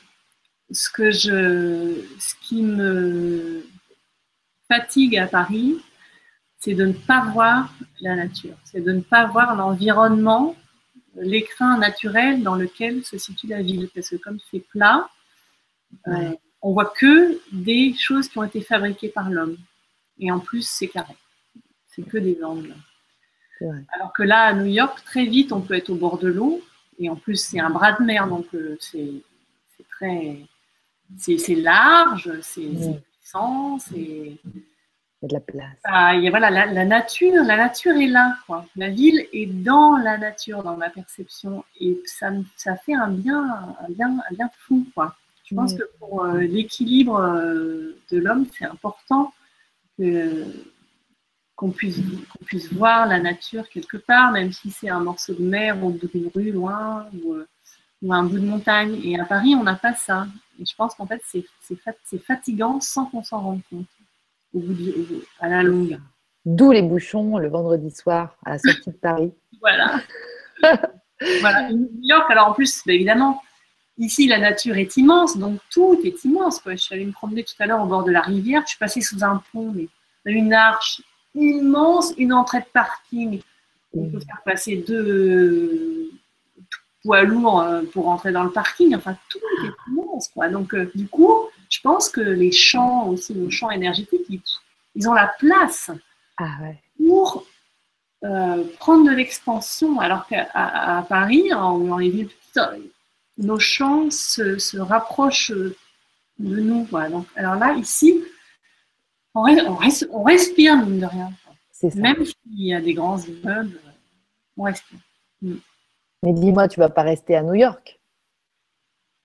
Speaker 2: ce que je, ce qui me fatigue à Paris, c'est de ne pas voir la nature, c'est de ne pas voir l'environnement, l'écrin naturel dans lequel se situe la ville. Parce que comme c'est plat, euh, on voit que des choses qui ont été fabriquées par l'homme. Et en plus, c'est carré. C'est que des angles. Alors que là, à New York, très vite, on peut être au bord de l'eau. Et en plus, c'est un bras de mer, donc euh, c'est très. C'est large, c'est puissant, c'est.
Speaker 1: Il y a de la place.
Speaker 2: Ah, il y a, voilà, la, nature, la nature est là. Quoi. La ville est dans la nature, dans ma perception. Et ça, ça fait un bien, un bien, un bien fou. Quoi. Je pense que pour euh, l'équilibre euh, de l'homme, c'est important qu'on puisse, puisse voir la nature quelque part, même si c'est un morceau de mer ou d'une rue loin ou, euh, ou, un bout de montagne. Et à Paris, on n'a pas ça. Et je pense qu'en fait, c'est fatigant sans qu'on s'en rende compte au bout à la longue.
Speaker 1: D'où les bouchons le vendredi soir à la sortie de Paris.
Speaker 2: voilà. voilà. New York, alors en plus, bah, évidemment, Ici, la nature est immense, donc tout est immense. Je suis allée me promener tout à l'heure au bord de la rivière. Je suis passée sous un pont, mais une arche immense, une entrée de parking. On peut faire passer deux poids lourds euh, pour rentrer dans le parking. Enfin, tout est immense. Donc, euh, du coup, je pense que les champs, aussi, nos champs énergétiques, ils, ont la place
Speaker 1: ah
Speaker 2: pour euh, prendre de l'expansion. Alors qu'à Paris, en, dans les villes nos champs se, rapprochent de nous. Donc, alors là, ici, on, respire, mine de rien. Même s'il y a des grands immeubles, on respire. Mm.
Speaker 1: Mais dis-moi, tu vas pas rester à New York?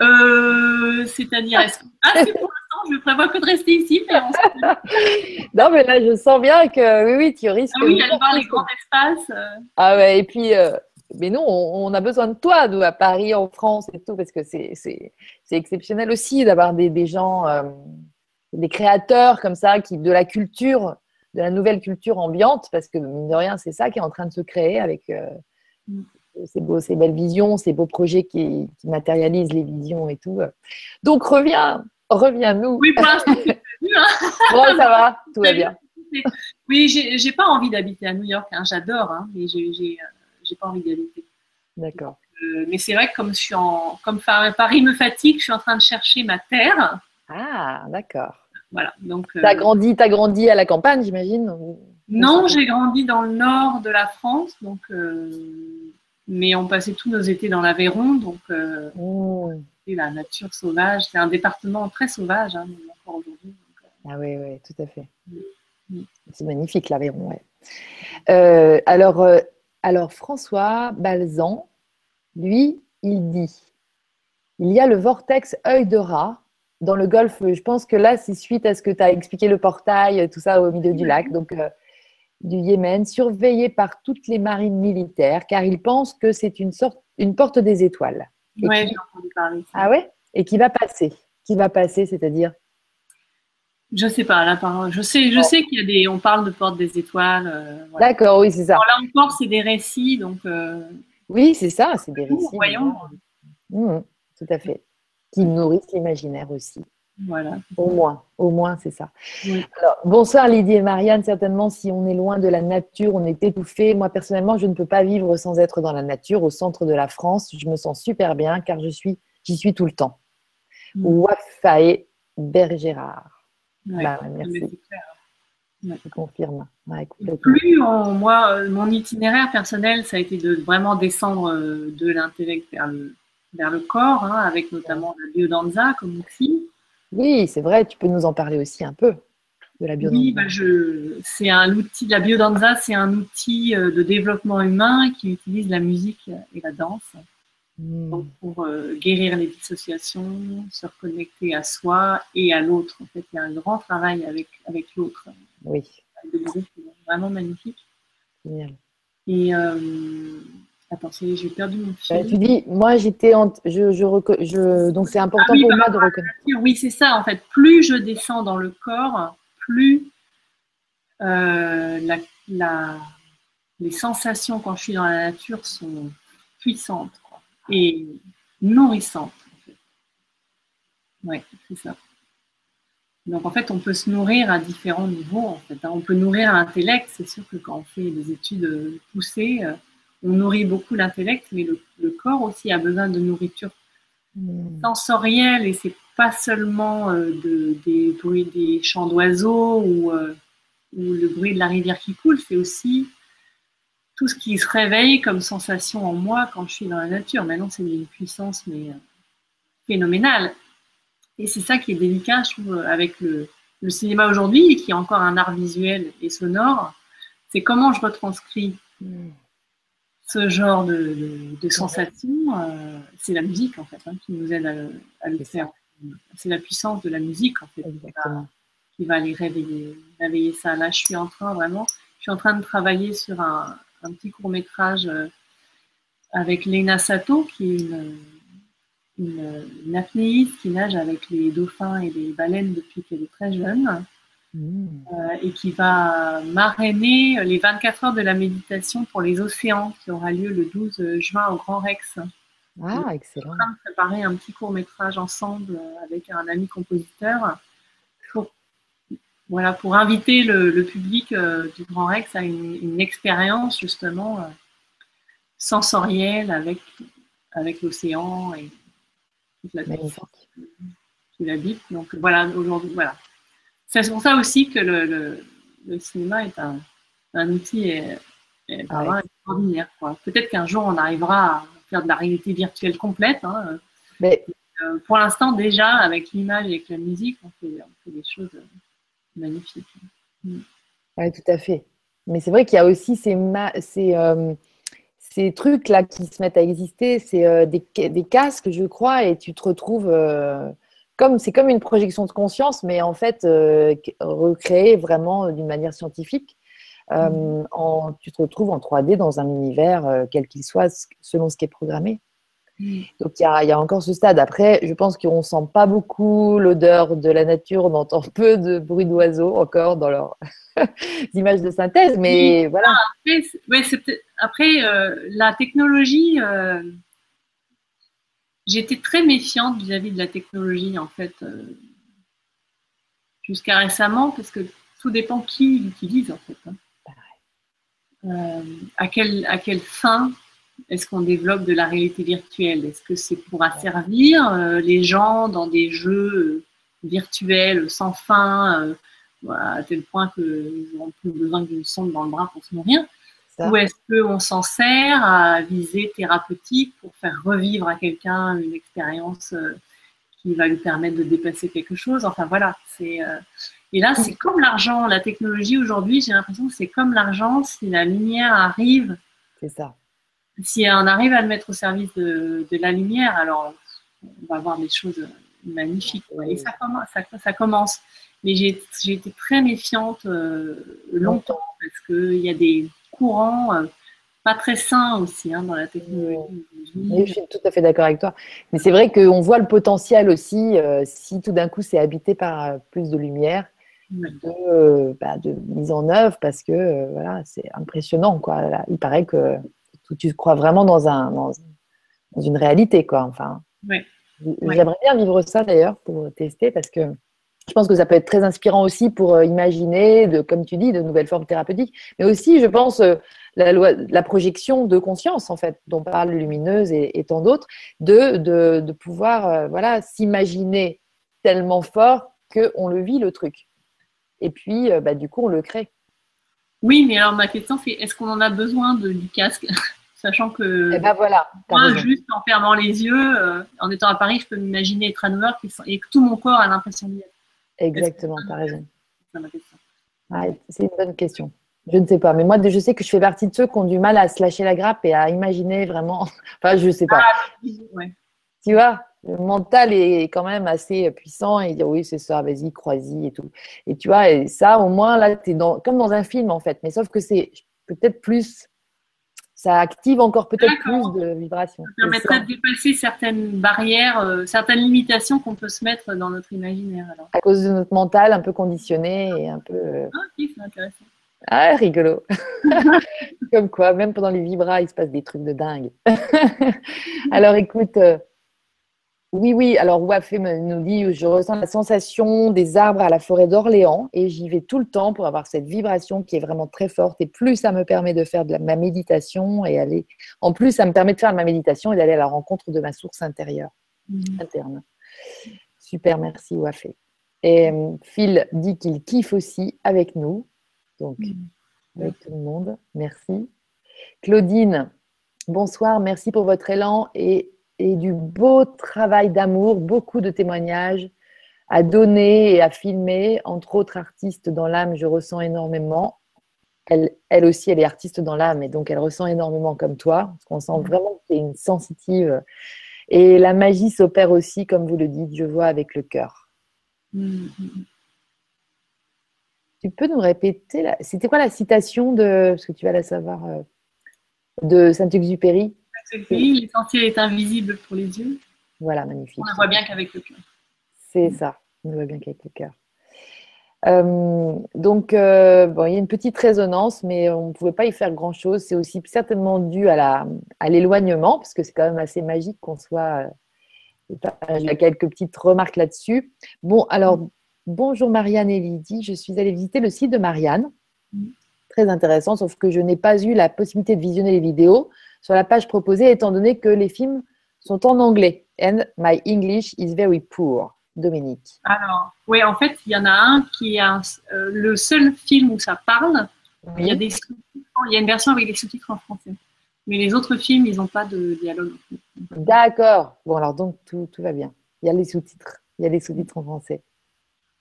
Speaker 2: Euh, C'est-à-dire, est-ce que... Ah, c'est pour l'instant, je prévois que de rester ici.
Speaker 1: non, mais là, je sens bien que oui, oui, tu risques.
Speaker 2: Ah oui, aller voir les grands espaces. Euh.
Speaker 1: Ah ouais, et puis, euh, mais nous, on, a besoin de toi, nous, à Paris, en France et tout, parce que c'est exceptionnel aussi d'avoir des, gens, euh, des créateurs comme ça, qui, de la culture, de la nouvelle culture ambiante, parce que, mine de rien, c'est ça qui est en train de se créer avec euh, ces, beaux, ces belles visions, ces beaux projets qui, matérialisent les visions et tout. Donc, reviens, reviens-nous.
Speaker 2: Oui, pour l'instant,
Speaker 1: hein. ça va, tout va bien.
Speaker 2: Oui, j'ai pas envie d'habiter à New York, hein, j'adore, hein, mais j'ai j'ai pas envie d'y habiter.
Speaker 1: D'accord.
Speaker 2: Euh, mais c'est vrai que comme je suis en, comme Paris me fatigue, je suis en train de chercher ma terre.
Speaker 1: Ah, d'accord.
Speaker 2: Voilà. Donc.
Speaker 1: Euh, t'as grandi, as grandi à la campagne, j'imagine.
Speaker 2: Non, j'ai grandi dans le nord de la France, donc. Euh, mais on passait tous nos étés dans l'Aveyron, donc. Oh. la nature sauvage, c'est un département très sauvage, hein, encore aujourd'hui.
Speaker 1: ah oui, oui, tout à fait. C'est magnifique l'Aveyron, ouais. alors, alors François Balzan, lui, il dit, il y a le vortex œil de rat dans le golfe. Je pense que là, c'est suite à ce que tu as expliqué le portail, tout ça au milieu du lac, donc euh, du Yémen, surveillé par toutes les marines militaires, car ils pensent que c'est une sorte, une porte des étoiles.
Speaker 2: Oui, j'ai entendu parler.
Speaker 1: Ah ouais? Et qui va passer Qui va passer, c'est-à-dire
Speaker 2: je sais pas, là, je sais, je sais qu'il y a des, on parle de porte des étoiles. Euh,
Speaker 1: D'accord, oui, c'est ça.
Speaker 2: là encore, c'est des récits, donc. Euh,
Speaker 1: oui, c'est ça, c'est des récits.
Speaker 2: Voyons.
Speaker 1: Mmh, tout à fait. Qui nourrissent l'imaginaire aussi.
Speaker 2: Voilà.
Speaker 1: Au moins, au moins, c'est ça. Alors, bonsoir Lydie et Marianne. Certainement, si on est loin de la nature, on est étouffé. Moi, personnellement, je ne peux pas vivre sans être dans la nature, au centre de la France. Je me sens super bien car je suis, j'y suis tout le temps. Mmh. Wafae Bergérard. Bah, merci. Je confirme.
Speaker 2: plus moi, euh, mon itinéraire personnel, ça a été de vraiment descendre euh, de l'intellect vers le, vers le corps, hein, avec notamment le biodanza comme outil.
Speaker 1: Oui, c'est vrai, tu peux nous en parler aussi un peu de la biodanza.
Speaker 2: Oui, bah je, c'est un outil, la biodanza, c'est un outil euh, de développement humain qui utilise la musique et la danse hmm. pour euh, guérir les dissociations, se reconnecter à soi et à l'autre. En fait, il y a un grand travail avec, avec l'autre.
Speaker 1: Oui.
Speaker 2: vraiment magnifique. Génial. Et euh, attends, j'ai perdu mon fil.
Speaker 1: Bah, tu dis, moi j'étais en, je, je, donc c'est important ah pour moi de reconnaître.
Speaker 2: Oui, c'est ça. En fait, plus je descends dans le corps, plus euh, la, les sensations quand je suis dans la nature sont puissantes et nourrissantes. En fait. Oui, c'est ça. Donc en fait, on peut se nourrir à différents niveaux. En fait. Hein. On peut nourrir l'intellect. C'est sûr que quand on fait des études poussées, euh, on nourrit beaucoup l'intellect, mais le, corps aussi a besoin de nourriture mmh. sensorielle et c'est pas seulement euh, de, des bruits des chants d'oiseaux ou, euh, ou, le bruit de la rivière qui coule, c'est aussi tout ce qui se réveille comme sensation en moi quand je suis dans la nature. Maintenant, c'est une puissance mais phénoménale. Et c'est ça qui est délicat, je trouve, avec le, cinéma aujourd'hui, qui est encore un art visuel et sonore. C'est comment je retranscris ce genre de, de, sensations. Euh, c'est la musique, en fait, hein, qui nous aide à, le faire. C'est la puissance de la musique, en fait, qui va, aller réveiller, réveiller ça. Là, je suis en train, vraiment, je suis en train de travailler sur un, un petit court-métrage euh, avec Lena Sato, qui est une une, apnéiste qui nage avec les dauphins et les baleines depuis qu'elle est très jeune mmh. euh, et qui va marrainer les 24 heures de la méditation pour les océans qui aura lieu le 12 juin au Grand Rex.
Speaker 1: Ah, excellent. On est en
Speaker 2: train de préparer un petit court métrage ensemble avec un ami compositeur voilà, pour inviter le, public euh, du Grand Rex à une, expérience justement euh, sensorielle avec, avec l'océan et la qui l'habite. Donc voilà, aujourd'hui, voilà. C'est pour ça aussi que le, le, cinéma est un, un outil ah extraordinaire. Peut-être qu'un jour on arrivera à faire de la réalité virtuelle complète. Hein. Mais euh, pour l'instant, déjà, avec l'image et avec la musique, on fait, on fait des choses magnifiques.
Speaker 1: Mm. Oui, tout à fait. Mais c'est vrai qu'il y a aussi ces, ces, euh, ces trucs-là qui se mettent à exister, c'est euh, des, des, casques, je crois, et tu te retrouves euh, comme c'est comme une projection de conscience, mais en fait recréée vraiment d'une manière scientifique. Mmh. En, tu te retrouves en 3D dans un univers, quel qu'il soit, selon ce qui est programmé. Mmh. Donc il y, y a, encore ce stade. Après, je pense qu'on sent pas beaucoup l'odeur de la nature, on entend peu de bruit d'oiseaux encore dans leur images de synthèse, mais voilà.
Speaker 2: Ah, après, après euh, la technologie, euh, j'étais très méfiante vis-à-vis de la technologie en fait, euh, jusqu'à récemment, parce que tout dépend qui l'utilise en fait. Hein. à, quelle, à quelle fin est-ce qu'on développe de la réalité virtuelle? Est-ce que c'est pour asservir les gens dans des jeux virtuels sans fin à tel point qu'ils n'auront plus besoin d'une sonde dans le bras pour se nourrir? Ou est-ce qu'on s'en sert à visée thérapeutique pour faire revivre à quelqu'un une expérience euh, qui va lui permettre de dépasser quelque chose? Enfin voilà, c'est. Euh, et là, c'est comme l'argent. La technologie aujourd'hui, j'ai l'impression que c'est comme l'argent. Si la lumière arrive,
Speaker 1: c'est ça.
Speaker 2: Si on arrive à le mettre au service de, de la lumière, alors on va avoir des choses magnifiques. Et ça commence. Ça, ça commence. Mais j'ai été très méfiante euh, longtemps parce qu'il y a des courants euh, pas très sains aussi hein, dans la technologie.
Speaker 1: je suis tout à fait d'accord avec toi. Mais c'est vrai qu'on voit le potentiel aussi, euh, si tout d'un coup c'est habité par plus de lumière, de, bah, de, mise en œuvre, parce que voilà, c'est impressionnant. Quoi. il paraît que tu crois vraiment dans, un, dans, une réalité. Quoi. Enfin, J'aimerais bien vivre ça d'ailleurs pour tester, parce que je pense que ça peut être très inspirant aussi pour euh, imaginer, de, comme tu dis, de nouvelles formes thérapeutiques, mais aussi, je pense, euh, la, loi, la projection de conscience, en fait, dont parle Lumineuse et, tant d'autres, de, de, pouvoir euh, voilà, s'imaginer tellement fort qu'on le vit, le truc. Et puis, bah, du coup, on le crée.
Speaker 2: Oui, mais alors ma question, c'est est-ce qu'on en a besoin de, du casque? Sachant que
Speaker 1: eh ben voilà,
Speaker 2: moi, juste en fermant les yeux, euh, en étant à Paris, je peux m'imaginer être à New York et, que tout mon corps a l'impression d'y être.
Speaker 1: Exactement, tu as raison. C'est une bonne question. Je ne sais pas, mais moi, je sais que je fais partie de ceux qui ont du mal à se lâcher la grappe et à imaginer vraiment. enfin, je ne sais pas. Ah, tu vois, le mental est quand même assez puissant et dire oui, c'est ça, vas-y, crois-y et tout. Et tu vois, et ça, au moins, là, tu es dans, comme dans un film en fait, mais sauf que c'est peut-être plus ça active encore peut-être plus de vibrations.
Speaker 2: Ça permettrait de dépasser certaines barrières, euh, certaines limitations qu'on peut se mettre dans notre imaginaire. Alors.
Speaker 1: À cause de notre mental un peu conditionné et un peu. Euh,
Speaker 2: ah, ok, c'est intéressant.
Speaker 1: Ah, rigolo. Comme quoi, même pendant les vibras, il se passe des trucs de dingue. alors écoute. Euh, oui, oui. Alors, Wafé nous dit Je ressens la sensation des arbres à la forêt d'Orléans et j'y vais tout le temps pour avoir cette vibration qui est vraiment très forte. Et plus ça me permet de faire de ma méditation et aller. En plus, ça me permet de faire ma méditation et d'aller à la rencontre de ma source intérieure, mmh. interne. Super, merci, Wafé. Et euh, Phil dit qu'il kiffe aussi avec nous. Donc, mmh. avec tout le monde. Merci. Claudine, bonsoir. Merci pour votre élan et et du beau travail d'amour, beaucoup de témoignages à donner et à filmer. Entre autres artistes dans l'âme, je ressens énormément. Elle, elle aussi, elle est artiste dans l'âme et donc elle ressent énormément comme toi. Parce qu'on sent vraiment que tu es une sensitive. Et la magie s'opère aussi, comme vous le dites, je vois avec le cœur. Tu peux nous répéter, c'était quoi la citation de, parce que tu vas la savoir, euh, de Saint-Exupéry?
Speaker 2: L'essentiel est invisible pour les yeux.
Speaker 1: Voilà, magnifique.
Speaker 2: On ne voit bien qu'avec le cœur.
Speaker 1: C'est ça, on ne voit bien qu'avec le cœur. Euh, donc, euh, bon, il y a une petite résonance, mais on ne pouvait pas y faire grand-chose. C'est aussi certainement dû à, à l'éloignement, parce que c'est quand même assez magique qu'on soit. Euh, il y a quelques petites remarques là-dessus. Bon, alors, bonjour Marianne et Lydie. Je suis allée visiter le site de Marianne. Mm. Très intéressant, sauf que je n'ai pas eu la possibilité de visionner les vidéos sur la page proposée, étant donné que les films sont en anglais. And my English is very poor. Dominique.
Speaker 2: Alors, oui, en fait, il y en a un qui est euh, le seul film où ça parle. Il, y a des il y a une version avec des sous-titres en français. Mais les autres films, ils n'ont pas de dialogue.
Speaker 1: D'accord. Bon, alors donc tout, tout, va bien. Il y a les sous-titres. Il y a les sous-titres en français.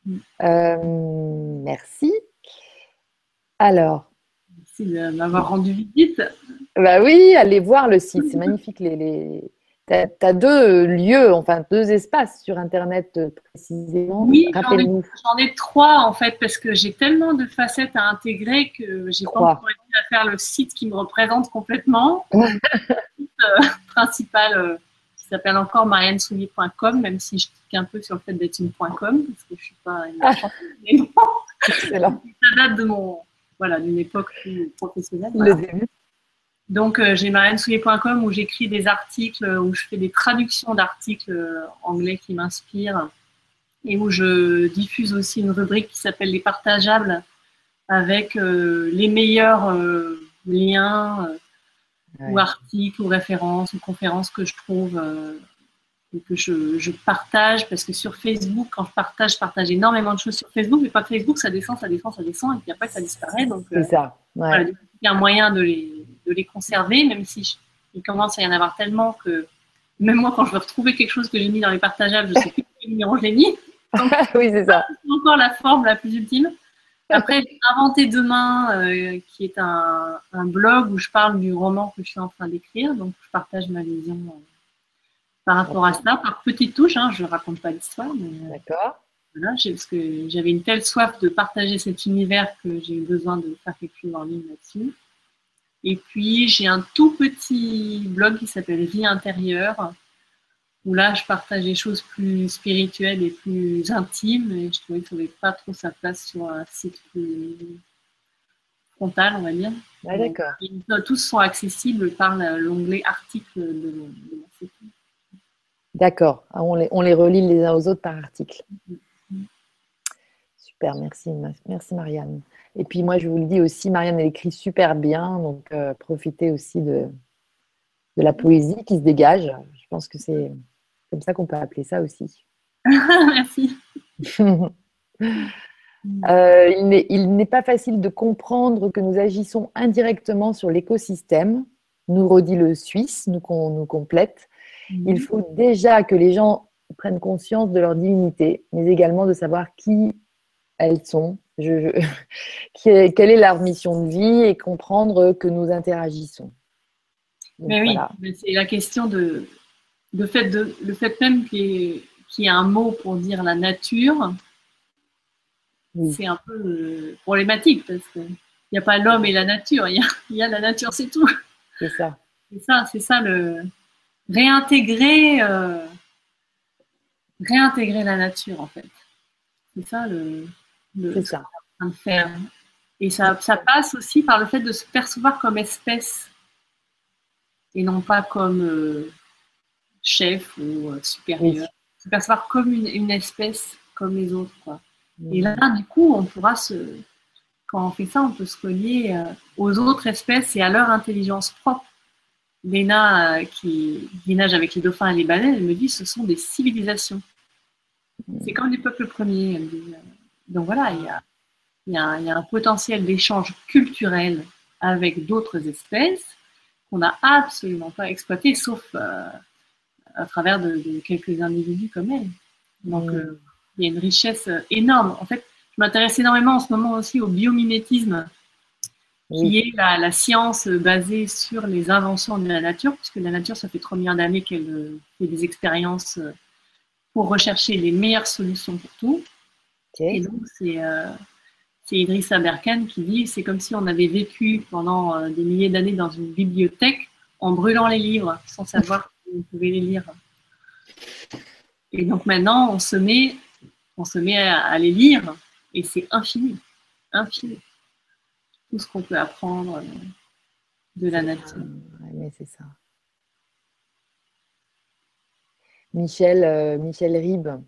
Speaker 1: Mm. Euh, merci. Alors,
Speaker 2: Merci de m'avoir rendu visite.
Speaker 1: Bah oui, allez voir le site, c'est magnifique. Les, les... Tu as, deux lieux, enfin deux espaces sur Internet euh, précisément.
Speaker 2: Oui, j'en ai, trois en fait, parce que j'ai tellement de facettes à intégrer que j'ai pas encore réussi à faire le site qui me représente complètement. le site euh, principal euh, qui s'appelle encore mariannesoulier.com, même si je tique un peu sur le fait d'être une .com, parce que je suis pas une ah. Excellent. Ça date de mon voilà, d'une époque plus professionnelle. Donc, euh, j'ai mariannesoulier.com où j'écris des articles, où je fais des traductions d'articles euh, anglais qui m'inspirent et où je diffuse aussi une rubrique qui s'appelle Les partageables avec euh, les meilleurs liens ou articles ou références ou conférences que je trouve que je, partage parce que sur Facebook, quand je partage, je partage énormément de choses sur Facebook, mais pas Facebook, ça descend, ça descend, ça descend, et puis après ça disparaît. Donc,
Speaker 1: c'est ça.
Speaker 2: il y a un moyen de les, de les conserver, même si il commence à y en avoir tellement que même moi, quand je veux retrouver quelque chose que j'ai mis dans les partageables, je sais plus quel numéro je l'ai mis.
Speaker 1: oui, c'est ça.
Speaker 2: C'est encore la forme la plus ultime. Après, Inventer demain, euh, qui est un, un, blog où je parle du roman que je suis en train d'écrire. Donc, je partage ma vision euh, par rapport à ça, par petites touches. Hein, je ne raconte pas l'histoire. Euh,
Speaker 1: D'accord.
Speaker 2: Voilà, parce que j'avais une telle soif de partager cet univers que j'ai eu besoin de faire quelque chose en ligne là-dessus. Et puis, j'ai un tout petit blog qui s'appelle Vie intérieure, où là, je partage des choses plus spirituelles et plus intimes. Et je trouvais qu'il ne pas trop sa place sur un site plus frontal, on va dire.
Speaker 1: Ah, d'accord.
Speaker 2: Tous sont accessibles par l'onglet articles de, de mon site.
Speaker 1: D'accord. Ah, on les, on les relie les uns aux autres par article. Super, merci, merci Marianne. Et puis moi, je vous le dis aussi, Marianne, elle écrit super bien, donc euh, profitez aussi de, de la poésie qui se dégage. Je pense que c'est comme ça qu'on peut appeler ça aussi.
Speaker 2: merci.
Speaker 1: Euh, il n'est pas facile de comprendre que nous agissons indirectement sur l'écosystème nous redit le Suisse, nous, nous complète.
Speaker 2: Mhm.
Speaker 1: Il faut déjà que les gens prennent conscience de leur divinité, mais également de savoir qui elles sont, je, quelle est leur mission de vie et comprendre que nous interagissons.
Speaker 2: mais oui, c'est la question de le fait, de, le fait même qu'il y, ait un mot pour dire la nature, c'est un peu euh, problématique parce qu'il n'y a pas l'homme et la nature, il y a, la nature, c'est tout.
Speaker 1: C'est ça.
Speaker 2: C'est ça, c'est ça le réintégrer, euh, réintégrer la nature en fait. C'est ça le,
Speaker 1: c'est ça.
Speaker 2: faire. Et ça, ça passe aussi par le fait de se percevoir comme espèce et non pas comme euh, chef ou euh, supérieur. Se percevoir comme une, espèce comme les autres. Quoi. Et là, du coup, on pourra se. Quand on fait ça, on peut se relier euh, aux autres espèces et à leur intelligence propre. Léna, qui, qui, nage avec les dauphins et les baleines, elle me dit ce sont des civilisations. C'est comme des peuples premiers. Elle dit, donc voilà, il y a, un potentiel d'échange culturel avec d'autres espèces qu'on n'a absolument pas exploité, sauf euh, à travers de, quelques individus comme elle. Donc mm. euh, il y a une richesse énorme. En fait, je m'intéresse énormément en ce moment aussi au biomimétisme, qui est la, science basée sur les inventions de la nature, puisque la nature, ça fait trop millions d'années qu'elle euh, fait des expériences pour rechercher les meilleures solutions pour tout. Et donc, euh, c'est Idriss Aberkan qui dit c'est comme si on avait vécu pendant euh, des milliers d'années dans une bibliothèque en brûlant les livres sans savoir qu'on pouvait les lire. Et donc maintenant, on se met, on se met à, les lire et c'est infini, infini. Tout ce qu'on peut apprendre euh, de la nature.
Speaker 1: mais c'est ça. Michel, Michel Ribes,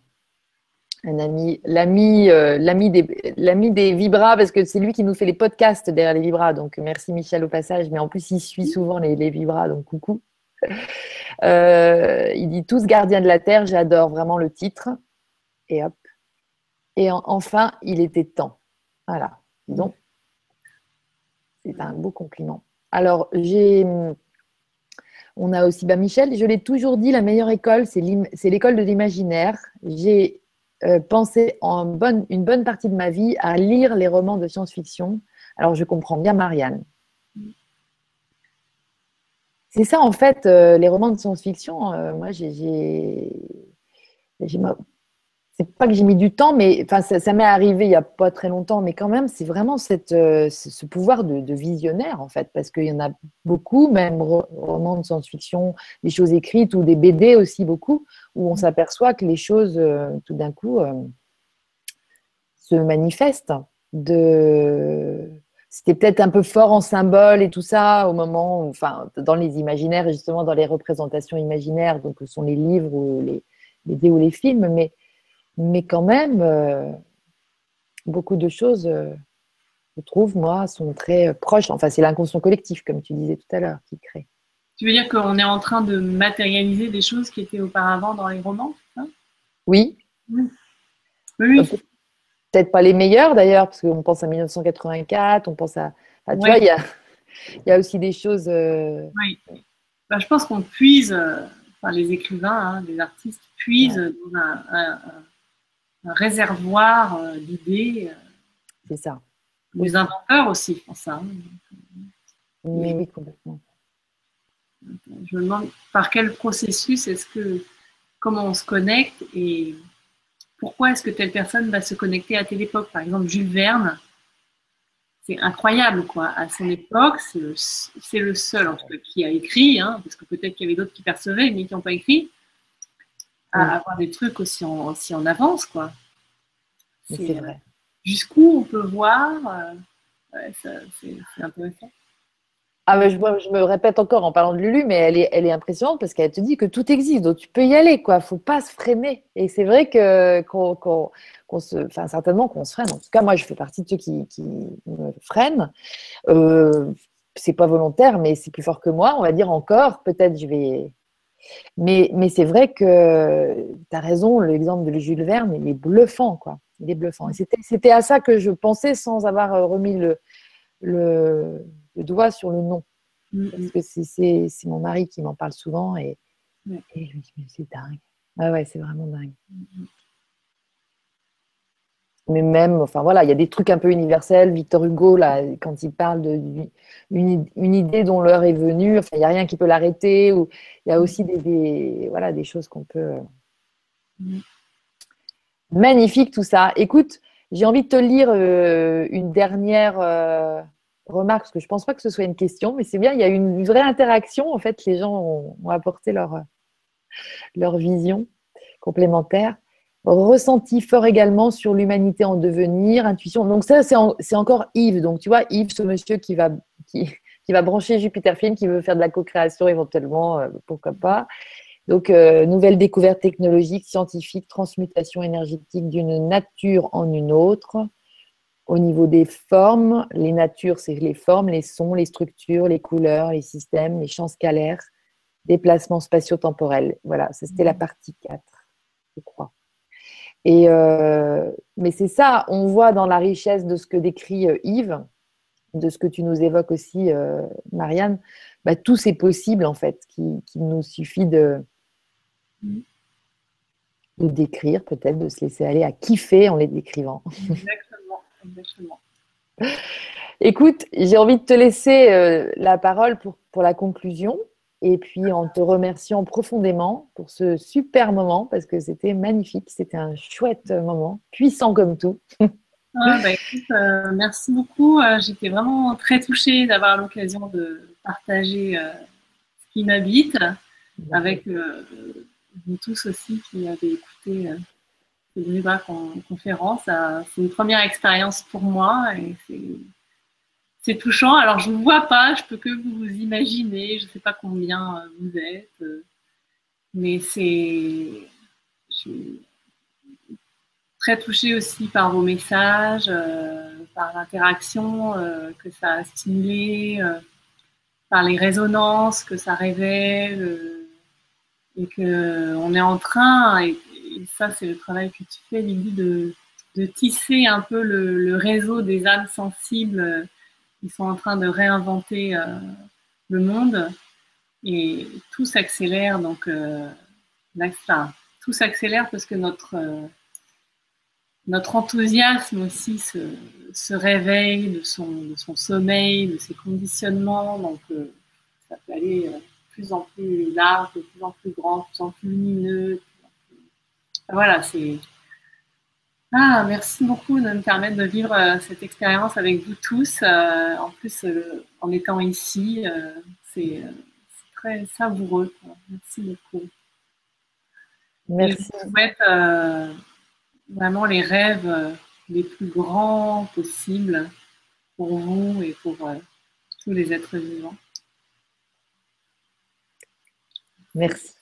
Speaker 1: un ami, l'ami, euh, l'ami des, l'ami des Vibras, parce que c'est lui qui nous fait les podcasts derrière les Vibras. Donc merci Michel au passage, mais en plus il suit souvent les, les Vibras, donc coucou. Euh, il dit tous gardiens de la terre, j'adore vraiment le titre. Et hop. Et enfin, il était temps. Voilà. Donc, c'est un beau compliment. Alors, j'ai. On a aussi bah, Michel, je l'ai toujours dit, la meilleure école, c'est, c'est l'école de l'imaginaire. J'ai euh, pensé en bonne, une bonne partie de ma vie à lire les romans de science-fiction. Alors, je comprends bien Marianne. C'est ça, en fait, euh, les romans de science-fiction. Euh, moi, j'ai c'est pas que j'ai mis du temps, mais enfin, ça, m'est arrivé il n'y a pas très longtemps, mais quand même, c'est vraiment cette, euh, ce pouvoir de, visionnaire, en fait, parce qu'il y en a beaucoup, même romans de science-fiction, des choses écrites ou des BD aussi beaucoup, où on s'aperçoit que les choses, euh, tout d'un coup, euh, se manifestent. De... C'était peut-être un peu fort en symbole et tout ça, au moment, enfin, dans les imaginaires, justement, dans les représentations imaginaires, donc ce sont les livres ou les BD ou les films, mais mais quand même, euh, beaucoup de choses, euh, je trouve, moi, sont très euh, proches. Enfin, c'est l'inconscient collectif, comme tu disais tout à l'heure, qui crée.
Speaker 2: Tu veux dire qu'on est en train de matérialiser des choses qui étaient auparavant dans les romans
Speaker 1: Oui.
Speaker 2: Oui. oui.
Speaker 1: Peut-être pas les meilleurs d'ailleurs, parce qu'on pense à 1984, on pense à. tu vois, il y a, y a, aussi des choses.
Speaker 2: Oui. Bah, je pense qu'on puise, enfin, les écrivains, hein, les artistes puisent dans un, un réservoir euh, d'idées. Euh,
Speaker 1: c'est ça.
Speaker 2: Les inventeurs aussi font ça. Hein.
Speaker 1: Oui, oui, complètement.
Speaker 2: Je me demande par quel processus est-ce que, comment on se connecte et pourquoi est-ce que telle personne va se connecter à telle époque? Par exemple, Jules Verne, c'est incroyable, quoi. À son époque, c'est le, seul, en tout cas, qui a écrit, hein, parce que peut-être qu'il y avait d'autres qui percevaient, mais qui n'ont pas écrit à avoir des trucs aussi en, aussi en avance, quoi.
Speaker 1: C'est vrai.
Speaker 2: Jusqu'où on peut voir, euh, c'est intéressant.
Speaker 1: Ah, mais je, je, me répète encore en parlant de Lulu, mais elle est, elle est impressionnante parce qu'elle te dit que tout existe, donc tu peux y aller, quoi. Faut pas se freiner. Et c'est vrai que qu'on se, enfin certainement qu'on se freine. En tout cas, moi, je fais partie de ceux qui, qui me freinent. Euh, c'est pas volontaire, mais c'est plus fort que moi. On va dire encore. Peut-être je vais mais, mais c'est vrai que tu as raison, l'exemple de Jules Verne, il est bluffant, quoi. Il est bluffant. Et c'était à ça que je pensais sans avoir euh, remis le, le, doigt sur le nom. Mm, Parce mm. que c'est mon mari qui m'en parle souvent et, et je me dis, mais c'est dingue. Ah ouais, c'est vraiment dingue. Mm, mais même, enfin voilà, il y a des trucs un peu universels. Victor Hugo, là, quand il parle d'une une, idée dont l'heure est venue, enfin, il n'y a rien qui peut l'arrêter. Ou il y a aussi des, voilà, des choses qu'on peut. Euh, magnifique tout ça. Écoute, j'ai envie de te lire euh, une dernière euh, remarque, parce que je ne pense pas que ce soit une question, mais c'est bien, il y a une, vraie interaction. En fait, les gens ont, apporté leur, leur vision complémentaire. Ressenti fort également sur l'humanité en devenir, intuition. Donc ça, c'est encore Yves. Donc tu vois, Yves, ce monsieur qui va, qui, va brancher Jupiter Film, qui veut faire de la co-création éventuellement, euh, pourquoi pas. Donc, euh, nouvelle découverte technologique, scientifique, transmutation énergétique d'une nature en une autre. Au niveau des formes, les natures, c'est les formes, les sons, les structures, les couleurs, les systèmes, les champs scalaires, déplacements spatio-temporels. Voilà, c'était la partie 4, je crois. Et, euh, mais c'est ça, on voit dans la richesse de ce que décrit euh, Yves, de ce que tu nous évoques aussi, euh, Marianne, bah, tout c'est possible en fait, qu'il nous suffit de, de décrire, peut-être de se laisser aller à kiffer en les décrivant. Exactement, exactement. Écoute, j'ai envie de te laisser la parole pour, pour la conclusion et puis en te remerciant profondément pour ce super moment parce que c'était magnifique, c'était un chouette moment, puissant comme tout.
Speaker 2: Ah, bah, euh, merci beaucoup. Euh, j'étais vraiment très touchée d'avoir l'occasion de partager euh, ce qui m'habite avec vous tous aussi qui avez écouté cette conférence. C'est une première expérience pour moi et c'est c'est touchant. Alors, je ne vous vois pas, je peux que vous imaginer. Je ne sais pas combien euh, vous êtes, euh, mais c'est. Je suis très touchée aussi par vos messages, euh, par l'interaction que ça a stimulé, par les résonances que ça révèle, et qu'on est en train, et, ça, c'est le travail que tu fais, Lily, de, de tisser un peu le réseau des âmes sensibles ils sont en train de réinventer euh, le monde et tout s'accélère. Donc, euh, tout s'accélère parce que notre, euh, notre enthousiasme aussi se, réveille de son, de son sommeil, de ses conditionnements. Donc, ça peut aller de plus en plus large, de plus en plus grand, de plus en plus lumineux. Voilà, c'est ah, merci beaucoup de me permettre de vivre euh, cette expérience avec vous tous. Euh, en plus, euh, en étant ici, c'est très savoureux. Merci beaucoup. Merci. je vous souhaite vraiment les rêves les plus grands possibles pour vous et pour tous les êtres vivants.
Speaker 1: Merci.